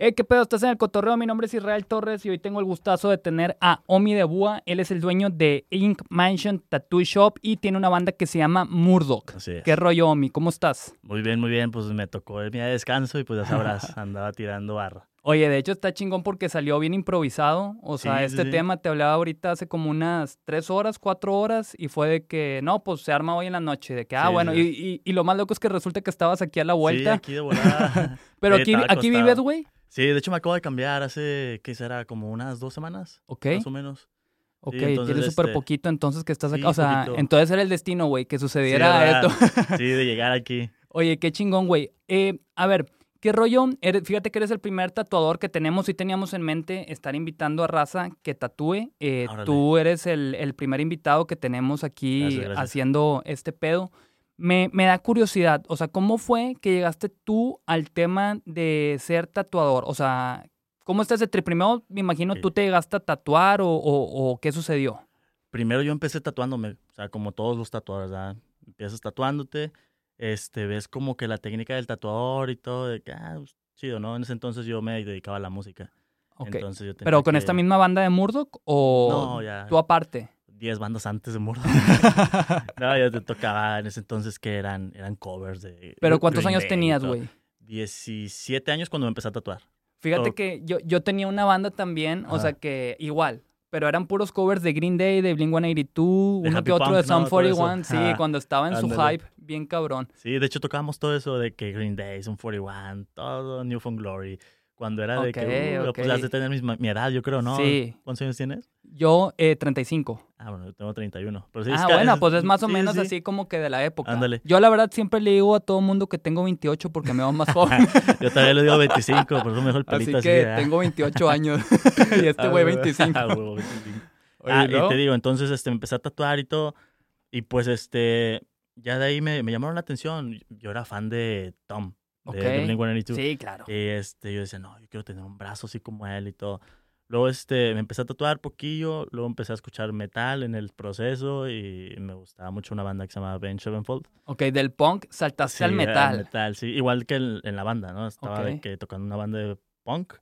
Eh, ¿Qué pedo? Estás en el cotorreo. Mi nombre es Israel Torres y hoy tengo el gustazo de tener a Omi de Búa. Él es el dueño de Ink Mansion Tattoo Shop y tiene una banda que se llama Murdoch. Así es. ¿Qué rollo, Omi? ¿Cómo estás? Muy bien, muy bien. Pues me tocó el día de descanso y pues ya sabrás, andaba tirando barra. Oye, de hecho está chingón porque salió bien improvisado. O sea, Sí, este sí. tema te hablaba ahorita hace como unas tres horas, cuatro horas y fue de que, no, pues se arma hoy en la noche. De que, ah, Sí, bueno, y, y- y lo más loco es que resulta que estabas aquí a la vuelta. Sí, aquí de volada. pero aquí, aquí vives, güey. Sí, de hecho me acabo de cambiar hace, ¿qué será? Como unas dos semanas, Ok. más o menos. Ok, entonces, tienes súper este, poquito entonces que estás acá. sí, o sea, poquito. entonces era el destino, güey, que Sí, sucediera esto. Sí, de llegar aquí. Oye, qué chingón, güey. Eh, a ver, ¿qué rollo? Eres- fíjate que eres el primer tatuador que tenemos y teníamos en mente estar invitando a raza que tatúe. Eh, tú eres el, el primer invitado que tenemos aquí Gracias, gracias. haciendo este pedo. Me, me da curiosidad, o sea, ¿cómo fue que llegaste tú al tema de ser tatuador? O sea, ¿cómo estás de Primero, me imagino, tú te llegaste a tatuar o, o- o qué sucedió. Primero yo empecé tatuándome, o sea, como todos los tatuadores, ¿verdad? Empiezas tatuándote, este, ves como que la técnica del tatuador y todo, de que, ah, pues, chido, ¿no? En ese entonces yo me dedicaba a la música. Ok. Entonces yo tenía ¿Pero con que- esta misma banda de Murdoch o No, ya. tú aparte? 10 bandas antes de Murdoch. no, yo te tocaba en ese entonces que eran, eran covers de. ¿Pero cuántos Green años Day tenías, güey? 17 años cuando me empecé a tatuar. Fíjate que yo, yo tenía una banda también, o sea que igual, pero eran puros covers de Green Day, de Blink-182, De uno Happy que otro de ¿no? Sum eso. 41, sí, cuando estaba en su hype, bien cabrón. Sí, de hecho tocábamos todo eso de que Green Day, Sun 41, todo Newfound Glory. Cuando era de que, uh, pues ya has de tener mis- mi edad, yo creo, ¿no? Sí. ¿Cuántos años tienes? Yo, eh, 35. Ah, bueno, yo tengo 31. Pero sí, ah, bueno, pues es más o sí, menos sí. así como que de la época. Ándale. Yo la verdad siempre le digo a todo mundo que tengo 28 porque me veo más joven. Yo todavía le digo 25, por eso me dejo el así pelito así. que ah. tengo 28 años y este Ah, güey huevo. 25. Ah, huevo, 25. Oye, Ah, ¿y luego? y te digo, entonces este, me empecé a tatuar y todo. Y pues este, ya de ahí me, me llamaron la atención. Yo era fan de Tom, de, Ok. de Blink-182. Sí, claro. Y este, yo decía, no, yo quiero tener un brazo así como él y todo. Luego este, me empecé a tatuar poquillo, luego empecé a escuchar metal en el proceso y me gustaba mucho una banda que se llamaba Ben Sevenfold. Ok, del punk saltaste al metal. metal, sí, igual que en, en la banda, ¿no? Estaba de que tocando una banda de punk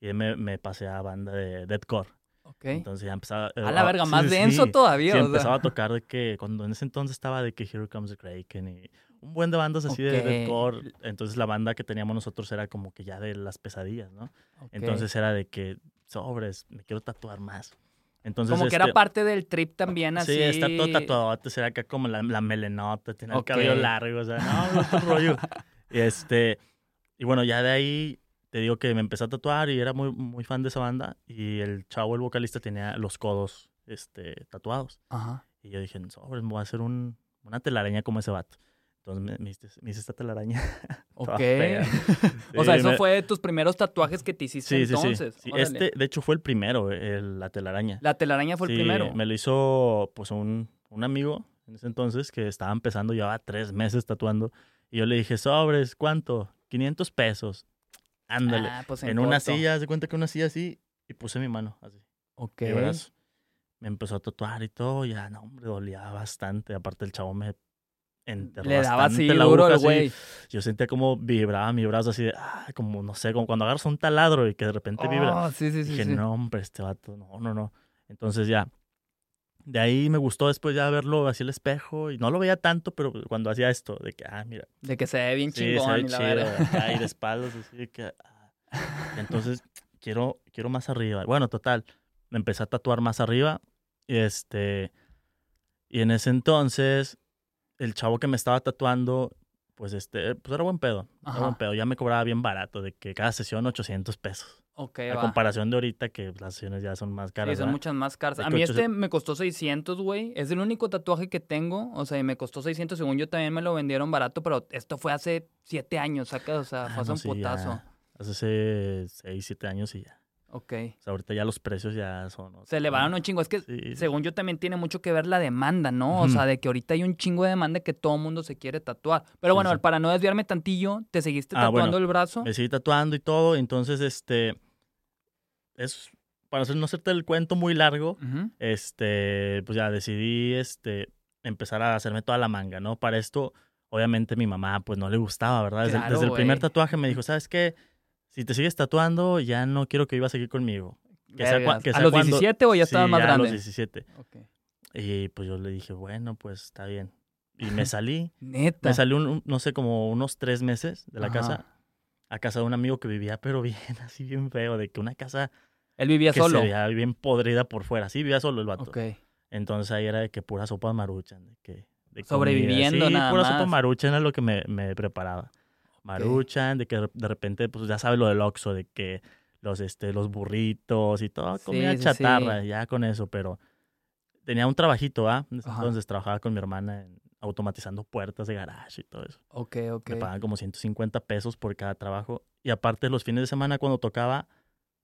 y me, me pasé a banda de deathcore. Ok. Entonces ya empezaba... eh, A la ah, verga, más sí, denso sí. todavía. Sí, o sea. empezaba a tocar de que cuando en ese entonces estaba de que Here Comes the Kraken y un buen de bandas así de deathcore. Entonces la banda que teníamos nosotros era como que ya de las pesadillas, ¿no? Ok. Entonces era de que sobres, me quiero tatuar más. Entonces Como que era este, parte del trip también así. Sí, está todo tatuado, era acá como la, la melenota, tiene el cabello largo, o sea, no, otro rollo. Y este, y bueno, ya de ahí te digo que me empecé a tatuar y era muy, muy fan de esa banda. Y el chavo, el vocalista, tenía los codos este, tatuados. Ajá. Y yo dije, sobres, me voy a hacer un, una telaraña como ese vato. Entonces me, me hice, me hice esta telaraña. Ok. o sea, Sí, eso me- fue de tus primeros tatuajes que te hiciste Sí, sí, sí. entonces. Sí, Órale. Este, de hecho, fue el primero, el- la telaraña. La telaraña fue el Sí, primero. Me lo hizo pues un, un amigo en ese entonces que estaba empezando, llevaba tres meses tatuando. Y yo le dije, sobres, ¿cuánto? 500 pesos. Ándale. Ah, pues en una corto. silla, de cuenta que una silla así, y puse mi mano así. Ok. Me empezó a tatuar y todo, ya, no, hombre, dolía bastante. Aparte, el chavo me enterró Le daba así la duro aguja, el güey. Yo sentía como vibraba mi brazo así de, ah, como, no sé, como cuando agarras un taladro y que de repente vibra. Oh, sí, sí, sí. Dije, no, hombre, este vato, no, no, no. Entonces ya, de ahí me gustó después ya verlo así el espejo y no lo veía tanto, pero cuando hacía esto, de que, ah, mira, De que se ve bien sí, se chingón ve y chido, y de espaldas, así de que, ah. entonces quiero, quiero más arriba. Bueno, total, me empecé a tatuar más arriba y este, y en ese entonces, el chavo que me estaba tatuando, pues este, pues era buen pedo, era buen pedo, ya me cobraba bien barato, de que cada sesión 800 pesos. Ok, A va. comparación de ahorita que las sesiones ya son más caras. Sí, son ¿verdad? muchas más caras. De A mí 800 este me costó 600, güey. Es el único tatuaje que tengo. O sea, y me costó 600. Según yo también me lo vendieron barato, pero esto fue hace 7 años, saca. O sea, Ah, fue hace no, un sí, putazo. ya. Hace 6, 7 años y ya. Ok. O sea, ahorita ya los precios ya son... Se elevaron un chingo. Es que, Sí, sí. según yo, también tiene mucho que ver la demanda, ¿no? O sea, de que ahorita hay un chingo de demanda que todo el mundo se quiere tatuar. Pero bueno, sí. para no desviarme tantillo, ¿te seguiste Ah, tatuando bueno. el brazo? Me seguí tatuando y todo. Entonces, este... Es... Para no hacerte el cuento muy largo, este... Pues ya decidí, este... Empezar a hacerme toda la manga, ¿no? Para esto, obviamente, mi mamá, pues, no le gustaba, ¿verdad? Desde, Claro, desde el primer tatuaje me dijo, ¿sabes qué? Si te sigues tatuando, ya no quiero que vivas aquí conmigo. Que sea ¿A los cuando- 17 o ya Sí, estabas más ya a grande? los 17. Ok. Y pues yo le dije, bueno, pues está bien. Y me salí. Neta. me salí, un- no sé, como unos tres meses de la Ajá. casa a casa de un amigo que vivía, pero bien, así bien feo, de que una casa Él vivía que solo. se veía bien podrida por fuera. Sí, vivía solo el vato. Ok. Entonces ahí era de que pura sopa maruchan, de que... de. Sobreviviendo sí, nada pura más. sopa maruchan era lo que me, me preparaba. Maruchan, de que de- repente, pues ya sabes lo del Oxxo, de que los, este, los burritos y todo, Sí, comida sí, sí. chatarra, ya con eso, pero tenía un trabajito, ¿ah? Ajá. Entonces trabajaba con mi hermana en- automatizando puertas de garage y todo eso. Ok, ok. Me pagaban como 150 pesos por cada trabajo. Y aparte, los fines de semana cuando tocaba,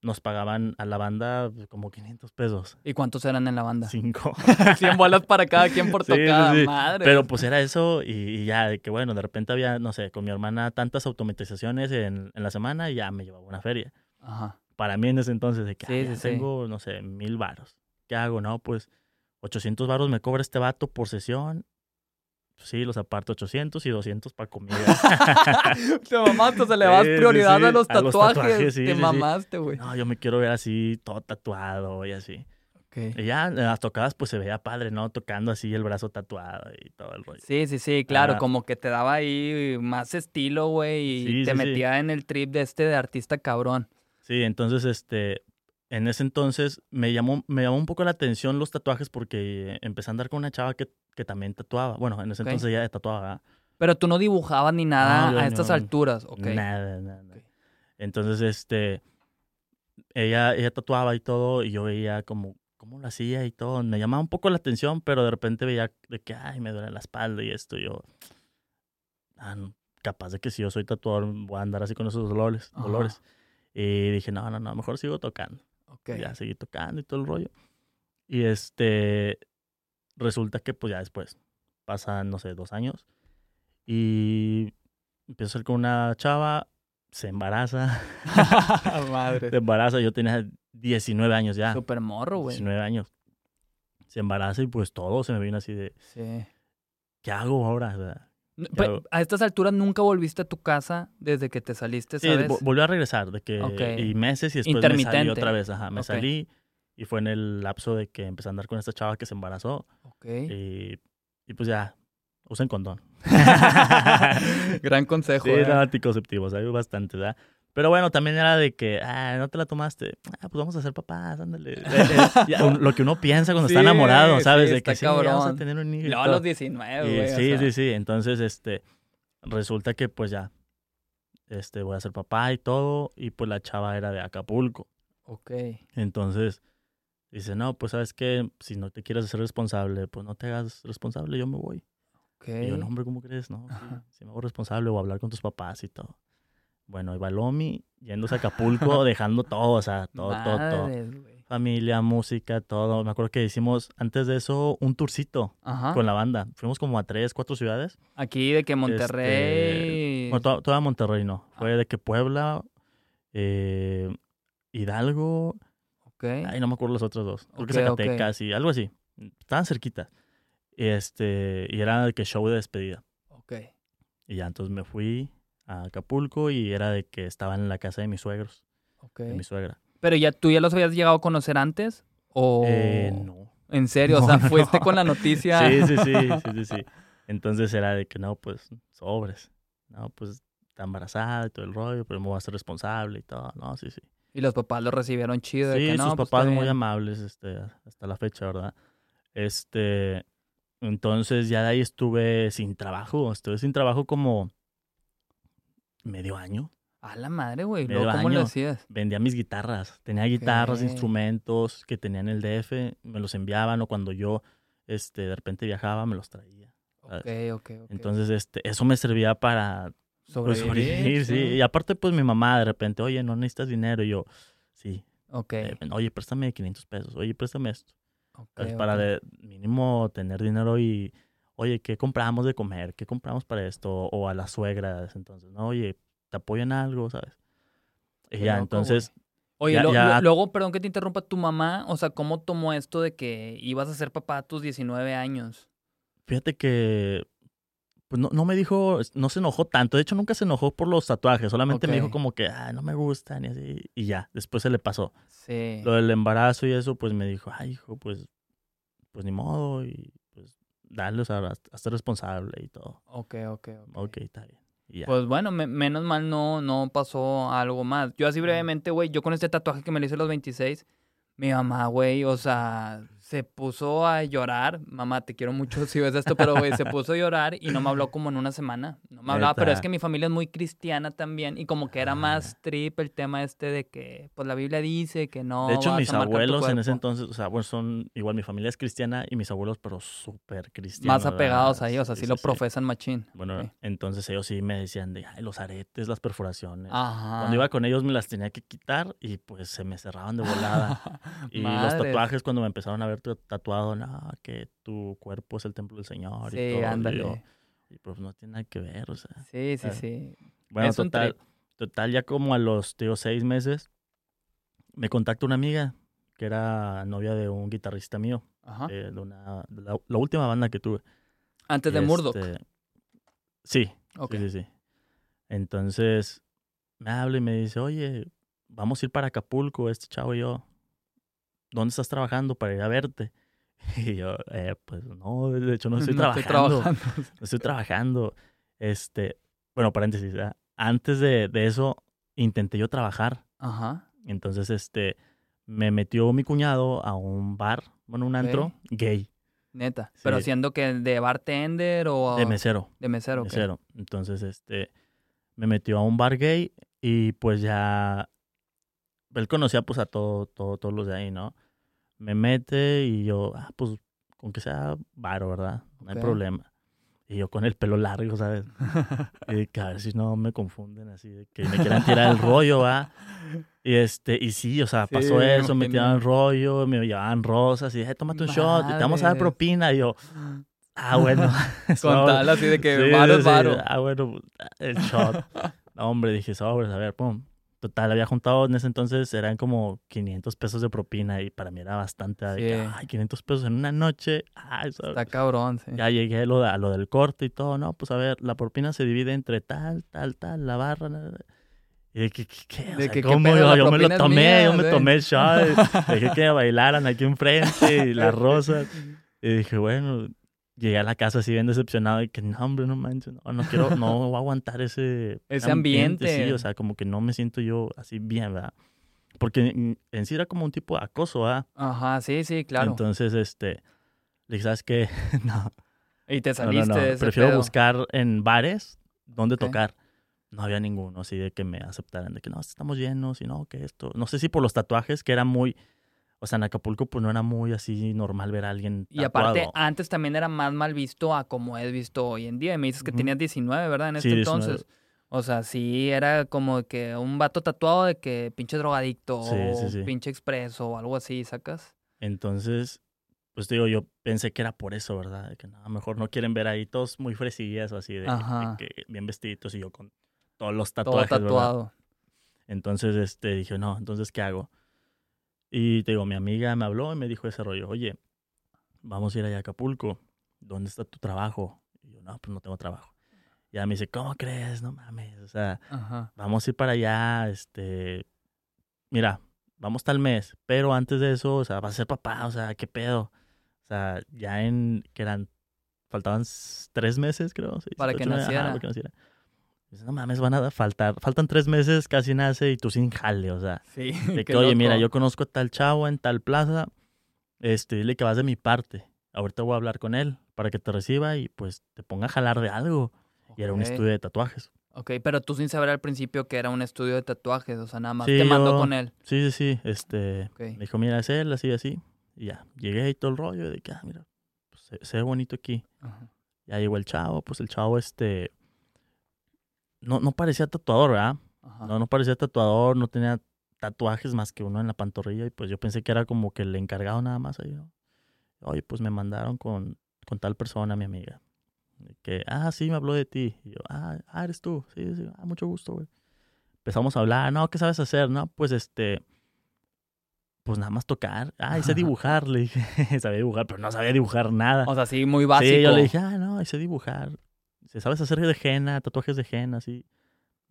nos pagaban a la banda pues, como 500 pesos. ¿Y cuántos eran en la banda? Cinco. 100 bolas para cada quien por sí, tocada. sí. Madre. Pero pues era eso y, y ya, de que bueno, de repente había, no sé, con mi hermana tantas automatizaciones en, en la semana y ya me llevaba una feria. Ajá. Para mí en ese entonces, de que Sí, "Ah, tengo, no sé, mil varos. ¿Qué hago? No, pues 800 varos me cobra este vato por sesión. Sí, los aparto 800 y 200 para comida. Te mamaste, o sea, le das Sí, prioridad sí. a los A los tatuajes. Te mamaste, güey. no, yo me quiero ver así, todo tatuado y así. Ok. Y ya en las tocadas, pues se veía padre, ¿no? Tocando así el brazo tatuado y todo el rollo. Sí, sí, sí, claro, Ah. como que te daba ahí más estilo, güey, y Sí, te metía en el trip de este de artista cabrón. Sí, entonces, este, en ese entonces me llamó, me llamó un poco la atención los tatuajes porque empecé a andar con una chava que, que también tatuaba. Bueno, en ese entonces ya tatuaba. ¿verdad? Pero tú no dibujabas ni nada a estas no. alturas, ok. Nada, nada. nada. Ok. Entonces, este, ella, ella tatuaba y todo, y yo veía como, cómo lo hacía y todo. Me llamaba un poco la atención, pero de repente veía de que, ay, me duele la espalda y esto. y yo, ah, no, capaz de que si yo soy tatuador voy a andar así con esos dolores. Ajá. dolores. Y dije, no, no, no, mejor sigo tocando. Ok. Ya seguí tocando y todo el rollo. Y este, resulta que pues ya después pasan, no sé, dos años. Y empiezo a salir con una chava, se embaraza. Madre. se embaraza, yo tenía 19 años ya. Super morro, güey. 19 años. Se embaraza y pues todo se me vino así de, Sí. ¿qué hago ahora? O sea, N- ¿qué pe- hago? A estas alturas nunca volviste a tu casa desde que te saliste, Sí, ¿sabes? vo- volvió a regresar, de que, Ok. y meses y después me salí otra vez, ajá, me Ok. salí y fue en el lapso de que empecé a andar con esta chava que se embarazó Ok. y, y pues ya, usen condón. Gran consejo. Sí, eh. anticonceptivos, hay bastante, ¿verdad? Pero bueno, también era de que, ah, no te la tomaste. Ah, pues vamos a ser papás, ándale. Lo que uno piensa cuando está enamorado, ¿sabes? sí, de que sí, vamos a tener un hijo. No, a los 19, Y güey. sí, sea. sí, sí. Entonces, este, resulta que pues ya, este, voy a ser papá y todo. Y pues la chava era de Acapulco. Ok. Entonces, dice, no, pues sabes qué, si no te quieres hacer responsable, pues no te hagas responsable, yo me voy. Ok. Y yo, no, hombre, ¿cómo crees? No, sí me hago responsable o hablar con tus papás y todo. Bueno, y va Lomi yéndose a Acapulco, dejando todo, o sea, todo, todo, todo. Familia, música, todo. Me acuerdo que hicimos antes de eso un tourcito Ajá. con la banda. Fuimos como a tres, cuatro ciudades. Aquí de que Monterrey. Bueno, to- toda Monterrey no. Fue Ah. de que Puebla, eh, Hidalgo, Ok. ay, no me acuerdo los otros dos. Creo que Ok, ok. Zacatecas y algo así. Estaban cerquita. Este, y era de que show de despedida. Ok. Y ya, entonces me fui a Acapulco y era de que estaban en la casa de mis suegros, Ok. de mi suegra. Pero ya tú ya los habías llegado a conocer antes o Eh, no. en serio, o sea, no. fuiste con la noticia. Sí, sí, sí, sí, sí, sí. Entonces era de que no, pues, sobres. No, pues, está embarazada y todo el rollo, pero me voy a ser responsable y todo. No, sí, sí. Y los papás lo recibieron chido. de Sí, que, no, sus pues, papás muy amables este, hasta la fecha, ¿verdad? Este, entonces ya de ahí estuve sin trabajo. Estuve sin trabajo como medio año. A la madre, güey. Luego, ¿cómo año. decías? Vendía mis guitarras. Tenía guitarras, instrumentos que tenía en el DF. Me los enviaban o cuando yo este, de repente viajaba me los traía. Ok, ok, ok. Entonces, este, eso me servía para pues, sobrevivir. sí. Y aparte, pues mi mamá de repente, oye, no necesitas dinero. Y yo, sí. Ok. Eh, oye, préstame 500 pesos. Oye, préstame esto. ok, Pues, para ok. de mínimo tener dinero y, oye, ¿qué compramos de comer? ¿Qué compramos para esto? O a las suegras, entonces, ¿no? Oye, ¿te apoyo en algo, sabes? Y ya, loco, entonces, Oye, ya- lo- ya- lo- luego, perdón que te interrumpa, tu mamá, o sea, ¿cómo tomó esto de que ibas a ser papá a tus 19 años? fíjate que, pues no, no me dijo, no se enojó tanto. De hecho, nunca se enojó por los tatuajes. Solamente me dijo como que, ah, no me gustan y así. Y ya, después se le pasó. Sí. Lo del embarazo y eso, pues me dijo, ay, hijo, pues, pues ni modo. Y dale, o sea, haz- hazte responsable y todo. Ok, ok, ok. Ok, está bien. Pues bueno, me- menos mal no, no pasó algo más. Yo así brevemente, güey, yo con este tatuaje que me lo hice a los 26, mi mamá, güey, o sea, se puso a llorar. Mamá, te quiero mucho si ves esto, pero, güey, se puso a llorar y no me habló como en una semana. No me hablaba, pero es que mi familia es muy cristiana también y como que era más Ah. trip el tema este de que, pues la Biblia dice que no de hecho, vas mis a abuelos en ese entonces, o sea, bueno, son, igual mi familia es cristiana y mis abuelos, pero súper cristianos. Más apegados ¿verdad? ahí, o sea, sí, lo profesan machín. Bueno, entonces ellos sí me decían de, ay, los aretes, las perforaciones. Ajá. Cuando iba con ellos me las tenía que quitar y pues se me cerraban de volada. Y los tatuajes cuando me empezaron a ver tu- tatuado, no, que tu cuerpo es el templo del Señor y Sí, todo. y ándale. yo, Y pues no tiene nada que ver, o sea. Sí, sí, sí. Bueno, total, total, ya como a los, digo, seis meses, me contacta una amiga que era novia de un guitarrista mío, Ajá. eh, de una, de la, la última banda que tuve. Antes de Y, Murdoch. este, Sí, Ok. Sí, sí, sí. Entonces me habla y me dice, oye, vamos a ir para Acapulco, este chavo y yo. ¿Dónde estás trabajando para ir a verte? Y yo, eh, pues no, de hecho no estoy trabajando. No estoy trabajando. Este, bueno, paréntesis, antes de, de eso intenté yo trabajar. Ajá. Entonces, este, me metió mi cuñado a un bar, bueno, un antro gay, Neta. Pero siendo que de bartender o de mesero. de mesero. ok. mesero. Entonces, este, me metió a un bar gay y pues ya, él conocía pues a todo, todo, todos los de ahí, ¿no? Me mete y yo, ah, pues, con que sea varo, ¿verdad? No hay problema. Y yo con el pelo largo, ¿sabes? Y que a ver si no me confunden así, de que me quieran tirar el rollo, ¿va? Y este, y sí, o sea, Sí, pasó eso, me tiraban el rollo, me llevaban rosas y dije, tómate un shot y te vamos a dar propina. Y yo, ah, bueno. Con tal así de que Sí, varo es sí. varo. Ah, bueno, pues, el shot. No, hombre, dije, sobres, a ver, pum. Total, había juntado en ese entonces, eran como 500 pesos de propina y para mí era bastante. de que, Sí. ay, 500 pesos en una noche. Ay, ¿sabes? Está cabrón, sí. Ya llegué a lo, de- a lo del corte y todo, ¿no? Pues a ver, la propina se divide entre tal, tal, tal, la barra. na. Y de que, ¿qué? qué? O De sea, que, ¿qué ¿cómo? pedo? Yo, La yo me lo tomé, mía, yo me sí. tomé el shot. Dejé que bailaran aquí enfrente y las rosas. Y dije, bueno, llegué a la casa así bien decepcionado y que no, hombre, no manches, no, no quiero, no voy a aguantar ese, Ese ambiente. Sí, o sea, como que no me siento yo así bien, ¿verdad? Porque en, en sí era como un tipo de acoso, ¿verdad? Ajá, sí, sí, claro. Entonces, este, le dije, ¿sabes qué? no, y te no, no, saliste no, de ese Prefiero pedo. buscar en bares donde Ok. tocar. No había ninguno así de que me aceptaran, de que no, estamos llenos y no, que esto. No sé si por los tatuajes, que era muy. O sea, en Acapulco, pues no era muy así normal ver a alguien. Y aparte, antes también era más mal visto a como es visto hoy en día. Y me dices que tenías 19, ¿verdad? En Sí, este 19. entonces. O sea, sí era como que un vato tatuado de que pinche drogadicto Sí, o sí, pinche expreso o algo así, ¿sacas? Entonces, pues digo, yo pensé que era por eso, ¿verdad? De que no, a lo mejor no quieren ver ahí todos muy fresillas o así, de, que bien vestiditos y yo con todos los Todo tatuajes, ¿verdad? tatuado. Entonces, este, dije, no, entonces, ¿qué hago? Y te digo, mi amiga me habló y me dijo ese rollo, oye, vamos a ir allá a Acapulco, ¿dónde está tu trabajo? Y yo, no, pues no tengo trabajo. Y ella me dice, ¿cómo crees? No mames, o sea, Ajá. vamos a ir para allá, este, mira, vamos tal mes, pero antes de eso, o sea, vas a ser papá, o sea, ¿qué pedo? O sea, ya en, que eran, faltaban tres meses, creo. seis, Para siete, que ocho, nueve, ajá, naciera. para que naciera. No mames, van a faltar, faltan tres meses, casi nace y tú sin jale, o sea. Sí. De que, oye, mira, yo conozco a tal chavo en tal plaza, este, dile que vas de mi parte. Ahorita voy a hablar con él para que te reciba y pues te ponga a jalar de algo. Y era un estudio de tatuajes. Ok, pero tú sin saber al principio que era un estudio de tatuajes, o sea, nada más Sí, te mandó yo- con él. Sí, sí, sí. Este, Ok. me dijo, mira, es él, así, así. Y ya, llegué y todo el rollo de que, ah, mira, pues, se, se ve bonito aquí. Ajá. Ya llegó el chavo, pues el chavo, este, no, no parecía tatuador, ¿verdad? Ajá. No, no parecía tatuador, no tenía tatuajes más que uno en la pantorrilla y pues yo pensé que era como que el encargado nada más ahí, ¿no? Oye, pues me mandaron con, con tal persona, mi amiga. Que, ah, sí, me habló de ti. Y yo, ah, ah, eres tú. Sí, sí, ah, mucho gusto, güey. Empezamos a hablar, no, ¿qué sabes hacer? No, pues este, pues nada más tocar. Ah, y sé dibujar, le dije. sabía dibujar, pero no sabía dibujar nada. O sea, sí, muy básico. Sí, yo le dije, ah, no, sé dibujar. Dice, ¿sabes hacer de henna, tatuajes de henna, así?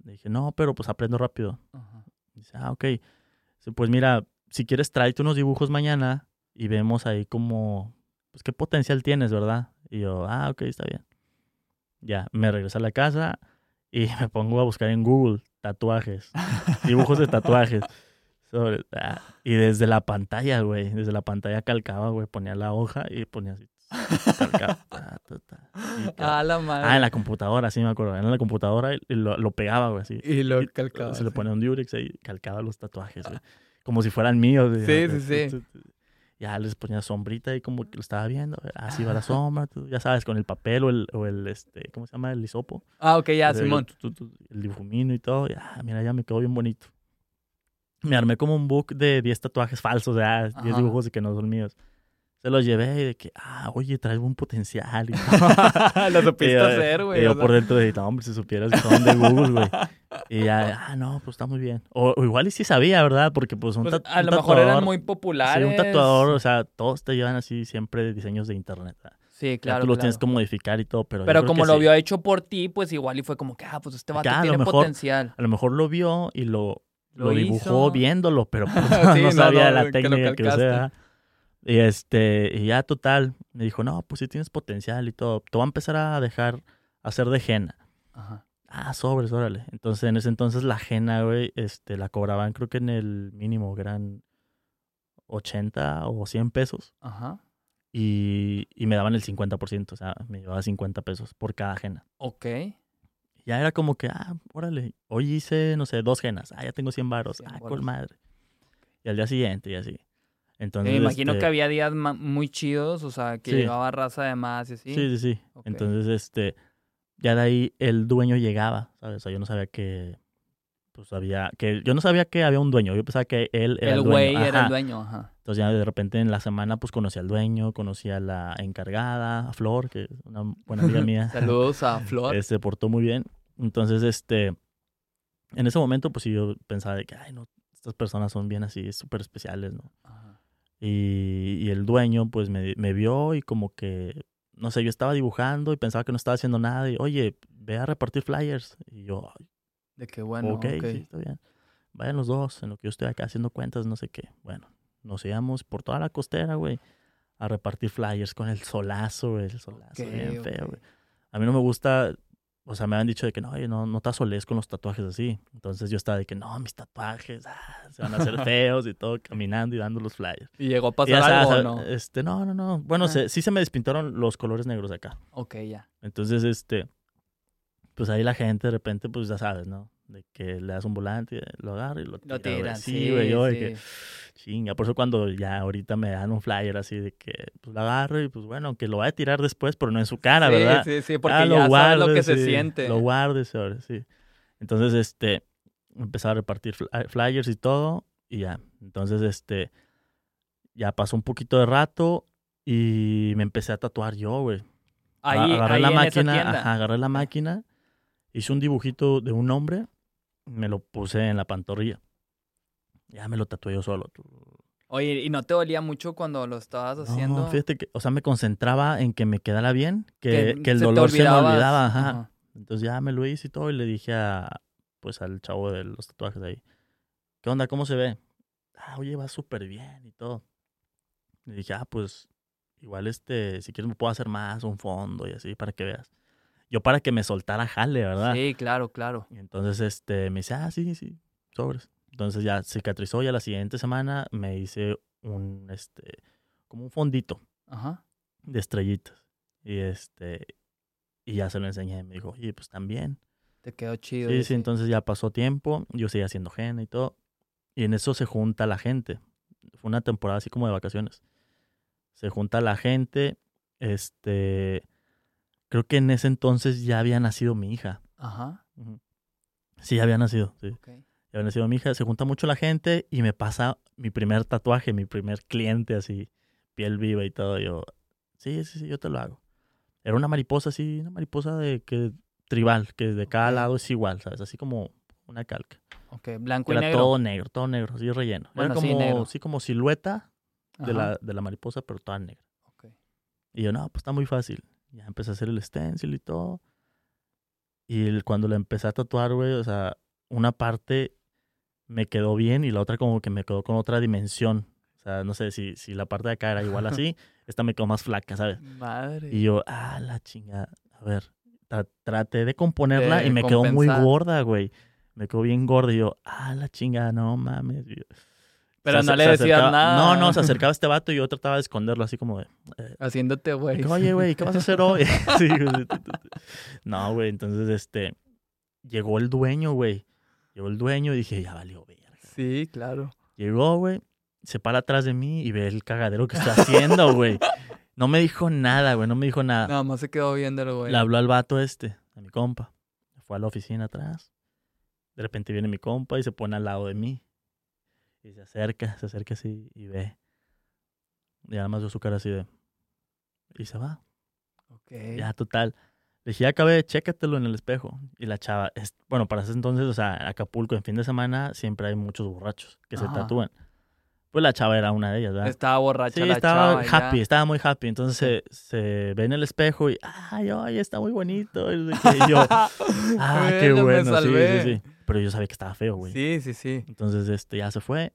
Le dije, no, pero pues aprendo rápido. Ajá. Dice, ah, ok. Dice, pues mira, si quieres tráete unos dibujos mañana y vemos ahí como, pues qué potencial tienes, ¿verdad? Y yo, ah, ok, está bien. Ya, me regresé a la casa y me pongo a buscar en Google tatuajes, dibujos de tatuajes. Sobre, ah, y desde la pantalla, güey, desde la pantalla calcaba, güey, ponía la hoja y ponía así. Ah, la madre. Ah, en la computadora, sí me acuerdo. En la computadora y lo, lo pegaba, güey, así. Y lo Y calcaba. Se le ponía un Durex ahí y calcaba los tatuajes, güey. Como si fueran míos. Sí, sí, sí. Ya les ponía sombrita y como que lo estaba viendo. güey. Así va la sombra, tú, ya sabes, con el papel o el, o el este, ¿cómo se llama? El hisopo. Ah, ok, ya, Simón. El difumino y todo. Ya, mira, ya me quedó bien bonito. Me armé como un book de 10 tatuajes falsos, ya, 10 Ajá. dibujos y que no son míos. Se los llevé y de que, ah, oye, traes buen potencial. Y Lo supiste y yo- hacer, y güey. yo o sea. por dentro de, no, hombre, si supieras que son de Google, güey. Y ya, ah, no, pues está muy bien. O, o igual y sí sabía, ¿verdad? Porque pues un, Pues, a un lo mejor eran muy populares. Sí, un tatuador, o sea, todos te llevan así siempre diseños de internet. ¿verdad? Sí, Ya claro. tú lo claro. tienes que modificar y todo, pero yo Pero creo como que lo sí. vio hecho por ti, pues igual y fue como que, ah, pues este vato Ya, a lo tiene mejor- potencial. A lo mejor lo vio y lo, lo, Lo dibujó hizo. viéndolo, pero pues, Sí, no no, sabía no, la que lo técnica que, calcaste. Y este, y ya total, me dijo, no, pues sí tienes potencial y todo. Te voy a empezar a dejar hacer de henna. Ajá. Ah, sobres, órale. Entonces, en ese entonces la henna, güey, este, la cobraban creo que en el mínimo, que eran 80 o 100 pesos. Ajá. Y, y me daban el 50%, o sea, me llevaba 50 pesos por cada henna. Ok. Ya era como que, ah, órale, hoy hice, no sé, dos hennas. Ah, ya tengo 100 varos. 100 Ah, varos. con madre. Y al día siguiente y así. Entonces, Me imagino este, que había días muy chidos, o sea, que Sí. llevaba raza de más y así. Sí, sí, sí. Entonces, este, ya de ahí el dueño llegaba, ¿sabes? O sea, yo no sabía que, pues había, que yo no sabía que había un dueño. Yo pensaba que él era el, el dueño. güey era el dueño, ajá. Entonces ya de repente en la semana pues conocí al dueño, conocí a la encargada, a Flor, que es una buena amiga mía. Saludos a Flor. Eh, se portó muy bien. Entonces, este, en ese momento pues sí yo pensaba de que, ay, no, estas personas son bien así, súper especiales, ¿no? Ajá. Y, y el dueño pues me, me vio y como que, no sé, yo estaba dibujando y pensaba que no estaba haciendo nada y, oye, ve a repartir flyers. Y yo, "Ay, De que bueno, ok, ok. sí, está bien. Vayan los dos, en lo que yo estoy acá haciendo cuentas, no sé qué. Bueno, nos íbamos por toda la costera, güey, a repartir flyers con el solazo, güey, el solazo, bien feo, güey. A mí no me gusta, o sea, me han dicho de que no, no, no te asoles con los tatuajes así. Entonces yo estaba de que no, mis tatuajes ah, se van a hacer feos y todo, caminando y dando los flyers. ¿Y llegó a pasar ya algo o no? Este, no, no, no. Bueno, Ah. se- sí se me despintaron los colores negros acá. Ok, ya. Entonces, este, pues ahí la gente de repente, pues ya sabes, ¿no? De que le das un volante, lo agarra y lo tira. Lo güey. tiran, Sí, güey, yo de sí. que, chinga. Por eso cuando ya ahorita me dan un flyer así de que, pues lo agarro y pues bueno, aunque lo vaya a tirar después, pero no en su cara, sí, ¿verdad? Sí, sí, porque Ah, ya sabes lo que se siente. Lo guardes, ahora sí. Entonces, este, empezaba a repartir fly- flyers y todo, y ya. Entonces, este, ya pasó un poquito de rato y me empecé a tatuar yo, güey. Ahí, agarré ahí la en máquina, esa ajá, agarré la máquina, hice un dibujito de un hombre, me lo puse en la pantorrilla. Ya me lo tatué yo solo. Oye, ¿y no te dolía mucho cuando lo estabas haciendo? No, fíjate que, o sea, me concentraba en que me quedara bien, que, que el dolor se me olvidaba, ajá. Ajá. Entonces ya me lo hice y todo y le dije a, pues al chavo de los tatuajes ahí, ¿qué onda? ¿Cómo se ve? Ah, oye, va súper bien y todo. Le dije, ah, pues igual este, si quieres me puedo hacer más, un fondo y así para que veas. Yo para que me soltara jale, ¿verdad? Sí, claro, claro. Y entonces este, me dice, ah, sí, sí, sobres. Entonces ya cicatrizó y a la siguiente semana me hice un, este, como un fondito Ajá. de estrellitas. Y este, y ya se lo enseñé. Me dijo, oye, pues también. Te quedó chido. Sí, sí, entonces ya pasó tiempo, yo seguía haciendo henna y todo. Y en eso se junta la gente. Fue una temporada así como de vacaciones. Se junta la gente. Este. Creo que en ese entonces ya había nacido mi hija. Ajá. Sí, ya había nacido. Sí. Ya había nacido mi hija. Se junta mucho la gente y me pasa mi primer tatuaje, mi primer cliente así, piel viva y todo. Yo, sí, sí, sí, yo te lo hago. Era una mariposa así, una mariposa de que tribal, que de cada lado es igual, ¿sabes? Así como una calca. Ok, blanco Que y era negro. todo negro, todo negro, así relleno. Bueno, era sí, como, negro. sí, como silueta de la, de la mariposa, pero toda negra. Ok. Y yo, no, pues está muy fácil. Ya empecé a hacer el stencil y todo. Y el- cuando la empecé a tatuar, güey, o sea, una parte me quedó bien y la otra como que me quedó con otra dimensión. O sea, no sé si, si la parte de acá era igual así, esta me quedó más flaca, ¿sabes? Madre. Y yo, ah, la chingada. A ver, tra- traté de componerla De y me quedó muy compensar. gorda, güey. Me quedó bien gorda y yo, ah, la chingada, no mames. Yo- Pero se no le decías nada. No, no, se acercaba este vato y yo trataba de esconderlo así como de, eh, Haciéndote, güey. Oye, güey, ¿qué vas a hacer hoy? Sí, güey. no, güey, entonces, este, llegó el dueño, güey. Llegó el dueño y dije, ya valió, verga. Sí, claro. Llegó, güey, se para atrás de mí y ve el cagadero que está haciendo, güey. No me dijo nada, güey, no me dijo nada. Nada más se quedó viéndolo, güey. Le habló al vato este, a mi compa. Fue a la oficina atrás. De repente viene mi compa y se pone al lado de mí. Y se acerca, se acerca así y ve. Y además veo su cara así de... Y se va. Ok. Ya, total. Le dije, ya acabé, chécatelo en el espejo. Y la chava, es, bueno, para ese entonces, o sea, Acapulco, en fin de semana, siempre hay muchos borrachos que se tatúan. Pues la chava era una de ellas, ¿verdad? Estaba borracha Sí, la estaba chava. happy, ya. estaba muy happy. Entonces se, se ve en el espejo y, ay, ay, está muy bonito. Y yo, ah, qué Bueno, me sí, sí, sí. Pero yo sabía que estaba feo, güey. Sí, sí, sí. Entonces, este, ya se fue.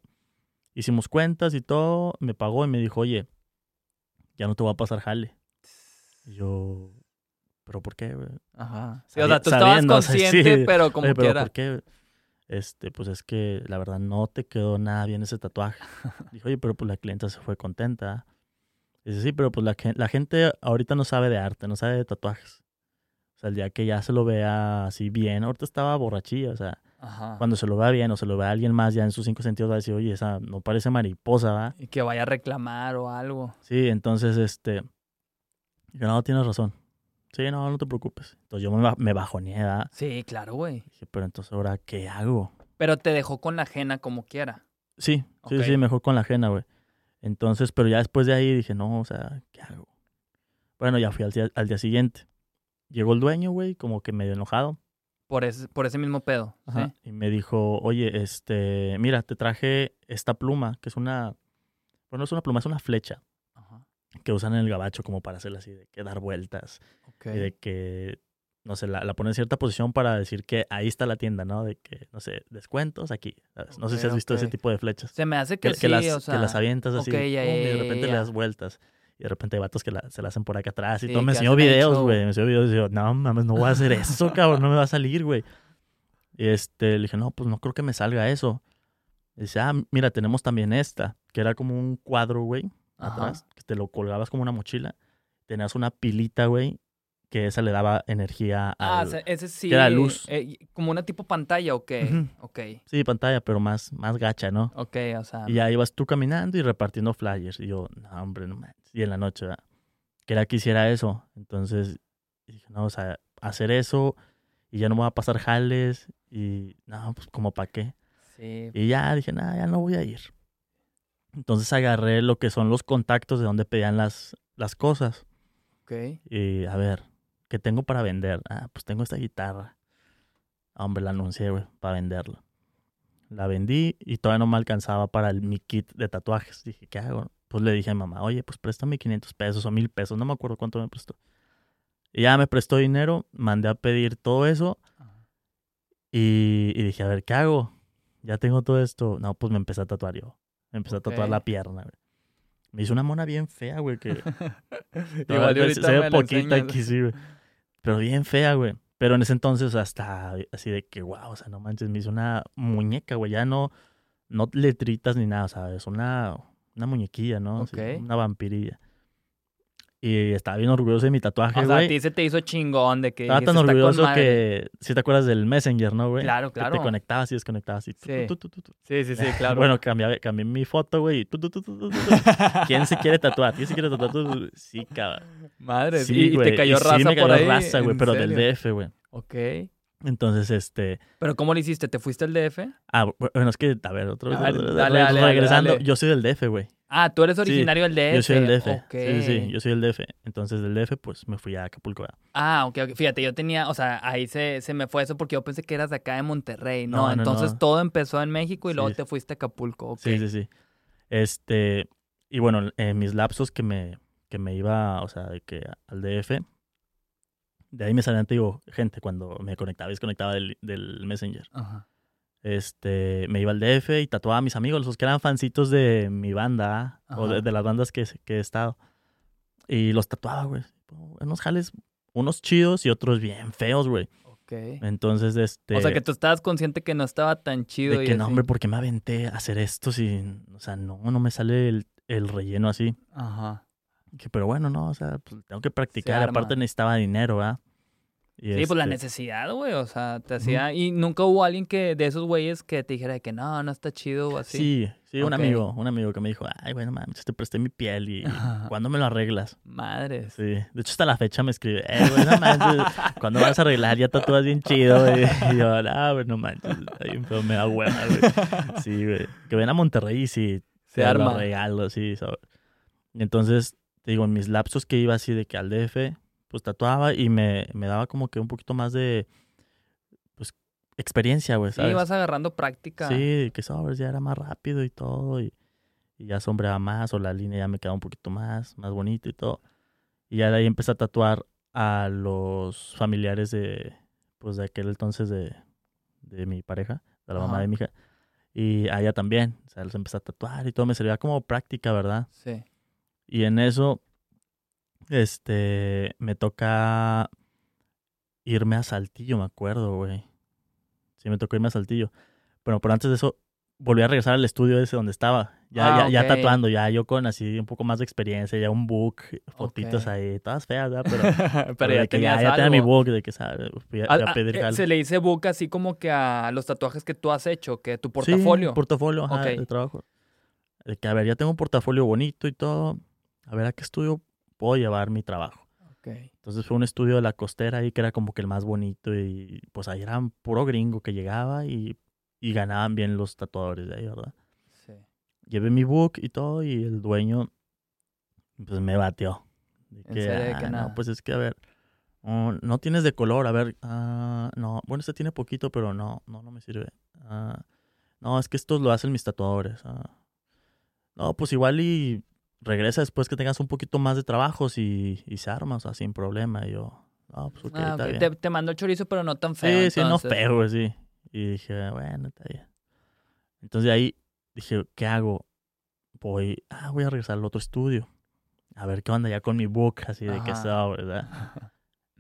Hicimos cuentas y todo. Me pagó y me dijo, oye, ya no te va a pasar jale. Y yo, ¿pero por qué, güey? Ajá. Sí, o sea, tú estabas sabiendo, o sea, consciente, sí. pero como Oye, pero quiera. ¿por qué? Este, pues es que la verdad no te quedó nada bien ese tatuaje. Dijo, oye, pero pues la clienta se fue contenta. Dice, sí, pero pues la, la gente ahorita no sabe de arte, no sabe de tatuajes. O sea, el día que ya se lo vea así bien, ahorita estaba borrachilla, o sea, Ajá. cuando se lo vea bien o se lo vea alguien más ya en sus cinco sentidos va a decir, oye, esa no parece mariposa, ¿va? Y que vaya a reclamar o algo. Sí, entonces, este, yo no, tienes razón. Sí, no, no te preocupes. Entonces yo me, me bajoneé, ¿verdad? Sí, claro, güey. Dije, pero entonces ahora, ¿qué hago? Pero te dejó con la ajena como quiera. Sí, sí, sí, mejor con la ajena, güey. Entonces, pero ya después de ahí dije, no, o sea, ¿qué hago? Bueno, ya fui al día, al día siguiente. Llegó el dueño, güey, como que medio enojado. Por ese, por ese mismo pedo. Ajá, ¿sí? Y me dijo, oye, este, mira, te traje esta pluma, que es una, bueno, no es una pluma, es una flecha Ajá. que usan en el gabacho como para hacerla así, de que dar vueltas. Ok. y de que, no sé, la, la pone en cierta posición para decir que ahí está la tienda, ¿no? De que, no sé, descuentos aquí. ¿sabes? No sé si has visto ese tipo de flechas. Se me hace Que, que, que sí, las, o sea. que las avientas así, ya, y de repente ya. le das vueltas. Y de repente hay vatos que la- se la hacen por acá atrás y Sí, todo. Me enseñó videos, güey. Me enseñó videos y yo, no mames, no voy a hacer eso, cabrón. No me va a salir, güey. Y este, le dije, no, pues no creo que me salga eso. Y dice, ah, mira, tenemos también esta, que era como un cuadro, güey, atrás, que te lo colgabas como una mochila. Tenías una pilita, güey, que esa le daba energía Ah, o sea, ese sí. que era luz. eh, como una tipo pantalla, ¿o qué? Ujú. Ok. Sí, pantalla, pero más, más gacha, ¿no? Ok, o sea. Y ya ibas tú caminando y repartiendo flyers. Y yo, no, hombre, no manches. Y en la noche, ¿verdad? quería que hiciera eso. Entonces dije, no, o sea, hacer eso y ya no me va a pasar jales. Y no, pues como para qué. Sí. Y ya dije, nada, ya no voy a ir. Entonces agarré lo que son los contactos de donde pedían las, las cosas. Ok. Y a ver, ¿qué tengo para vender? Ah, pues tengo esta guitarra. Ah, Hombre, la anuncié, güey, para venderla. La vendí y todavía no me alcanzaba para el, mi kit de tatuajes. Dije, ¿qué hago? Pues le dije a mamá, oye, pues préstame 500 pesos o 1000 pesos. No me acuerdo cuánto me prestó. Y ya me prestó dinero, mandé a pedir todo eso y, y dije, a ver, ¿qué hago? Ya tengo todo esto. No, pues me empecé a tatuar yo. Me empecé a tatuar la pierna, güey. Me hizo una mona bien fea, güey, que Igual se- ve poquita aquí, sí, güey. Pero bien fea, güey. Pero en ese entonces hasta así de que, wow, o sea, no manches, me hizo una muñeca, güey. Ya no, no letritas ni nada, ¿sabes? Una, una muñequilla, ¿no? Así, una vampirilla. Y estaba bien orgulloso de mi tatuaje, O sea, a güey. ti se te hizo chingón de que. Estaba tan dijiste, "Está con orgulloso madre". que, si te acuerdas del Messenger, ¿no, güey? Claro, Que claro. te conectabas y desconectabas y... Sí. tu, tu, tu, tu. Sí, sí, sí, claro. Bueno, cambié, cambié mi foto, güey. y. ¿Quién se quiere tatuar? ¿Quién se quiere tatuar? Tu, tu, tu. Sí, cabrón. Madre, Sí, y, y güey, te cayó sí raza me cayó por ahí. raza, güey, ¿en pero serio? del DF, güey. Ok. Entonces, este... ¿Pero cómo lo hiciste? ¿Te fuiste al DF? Ah, bueno, es que, a ver. Dale, otra vez, dale, dale, regresando. dale. Yo soy del DF, güey. Ah, tú eres Sí, originario del DF. Yo soy del DF. Ok. Sí, sí, sí, yo soy del DF. Entonces, del DF, pues, me fui a Acapulco. ¿verdad? Ah, ok, ok. Fíjate, yo tenía, o sea, ahí se, se me fue eso porque yo pensé que eras de acá de Monterrey, ¿no? No, no, Entonces no. todo empezó en México y luego Sí. te fuiste a Acapulco, ok. Sí, sí, sí. Este... Y bueno, en mis lapsos que me, que me iba, o sea, de que al DF, De ahí me salían, te digo, gente cuando me conectaba y desconectaba del, del Messenger. Ajá. Este, me iba al DF y tatuaba a mis amigos, los que eran fancitos de mi banda ¿ah? o de, las bandas que, que he estado. Y los tatuaba, güey. Unos jales, unos chidos y otros bien feos, güey. Ok. Entonces, este... O sea, que tú estabas consciente que no estaba tan chido. de y que no, así. hombre, ¿por qué me aventé a hacer esto si... O sea, no, no me sale el, el relleno así. Ajá. Que, pero bueno, no, o sea, pues, tengo que practicar. Aparte necesitaba dinero, ¿verdad? Y Sí, pues la este, necesidad, güey. O sea, te hacía. Y nunca hubo alguien que de esos güeyes que te dijera que no, no está chido o así. Sí, sí, un amigo, un amigo que me dijo, ay, bueno, mames, te presté mi piel y. ¿cuándo me lo arreglas? Madres. Sí, de hecho hasta la fecha me escribe, eh, güey, no manches, ¿cuándo vas a arreglar? Ya tatúas bien chido, güey. Y yo, ah, no manches, ahí me da hueva, güey. Sí, güey, que ven a Monterrey y sí, Se arma. regalo, sí, entonces, te digo, en mis lapsos que iba así de que al DF, pues tatuaba y me, me daba como que un poquito más de, pues, experiencia, güey, Sí, ¿sabes? vas agarrando práctica. Sí, que sobres ya era más rápido y todo, y, y ya sombreaba más, o la línea ya me quedaba un poquito más, más bonito y todo. Y ya de ahí empecé a tatuar a los familiares de, pues de aquel entonces de, de mi pareja, de la mamá de mi hija. Y a ella también, o sea, los empecé a tatuar y todo, me servía como práctica, ¿verdad? Sí. Y en eso, este, me toca irme a Saltillo, me acuerdo, güey. Sí, me tocó irme a Saltillo. Pero, pero antes de eso, volví a regresar al estudio ese donde estaba. Ya, Ah, ya, ya tatuando, ya yo con así un poco más de experiencia, ya un book, fotitos ahí, todas feas, ¿verdad? Pero, Pero, pero ya tenía mi book, de que, ¿sabes? Fui a, fui a pedir eh, se le dice book así como que a los tatuajes que tú has hecho, que tu Sí, portafolio. portafolio, ajá, de trabajo. De que, a ver, ya tengo un portafolio bonito y todo. A ver, ¿a qué estudio puedo llevar mi trabajo? Ok. Entonces fue un estudio de la costera ahí que era como que el más bonito y pues ahí era puro gringo que llegaba y, y ganaban bien los tatuadores de ahí, ¿verdad? Sí. Llevé mi book y todo y el dueño pues me bateó. De ¿En serio de que "Ah, nada? no, pues es que a ver, no tienes de color, a ver, ah, no, bueno, este tiene poquito, pero no, no, no me sirve. Ah, no, es que estos lo hacen mis tatuadores. ah. No, pues igual y regresa después que tengas un poquito más de trabajos y, y se arma, o sea, sin problema. Y yo, no, pues ok, Ah, está ok. bien. Te, te mandó el chorizo, pero no tan feo. Sí, sí, no entonces. feo, güey, sí. Y dije, bueno, está bien. Entonces de ahí dije, ¿qué hago? Voy, ah, voy a regresar al otro estudio. A ver qué onda ya con mi book, así de que Ajá. estaba, ¿verdad?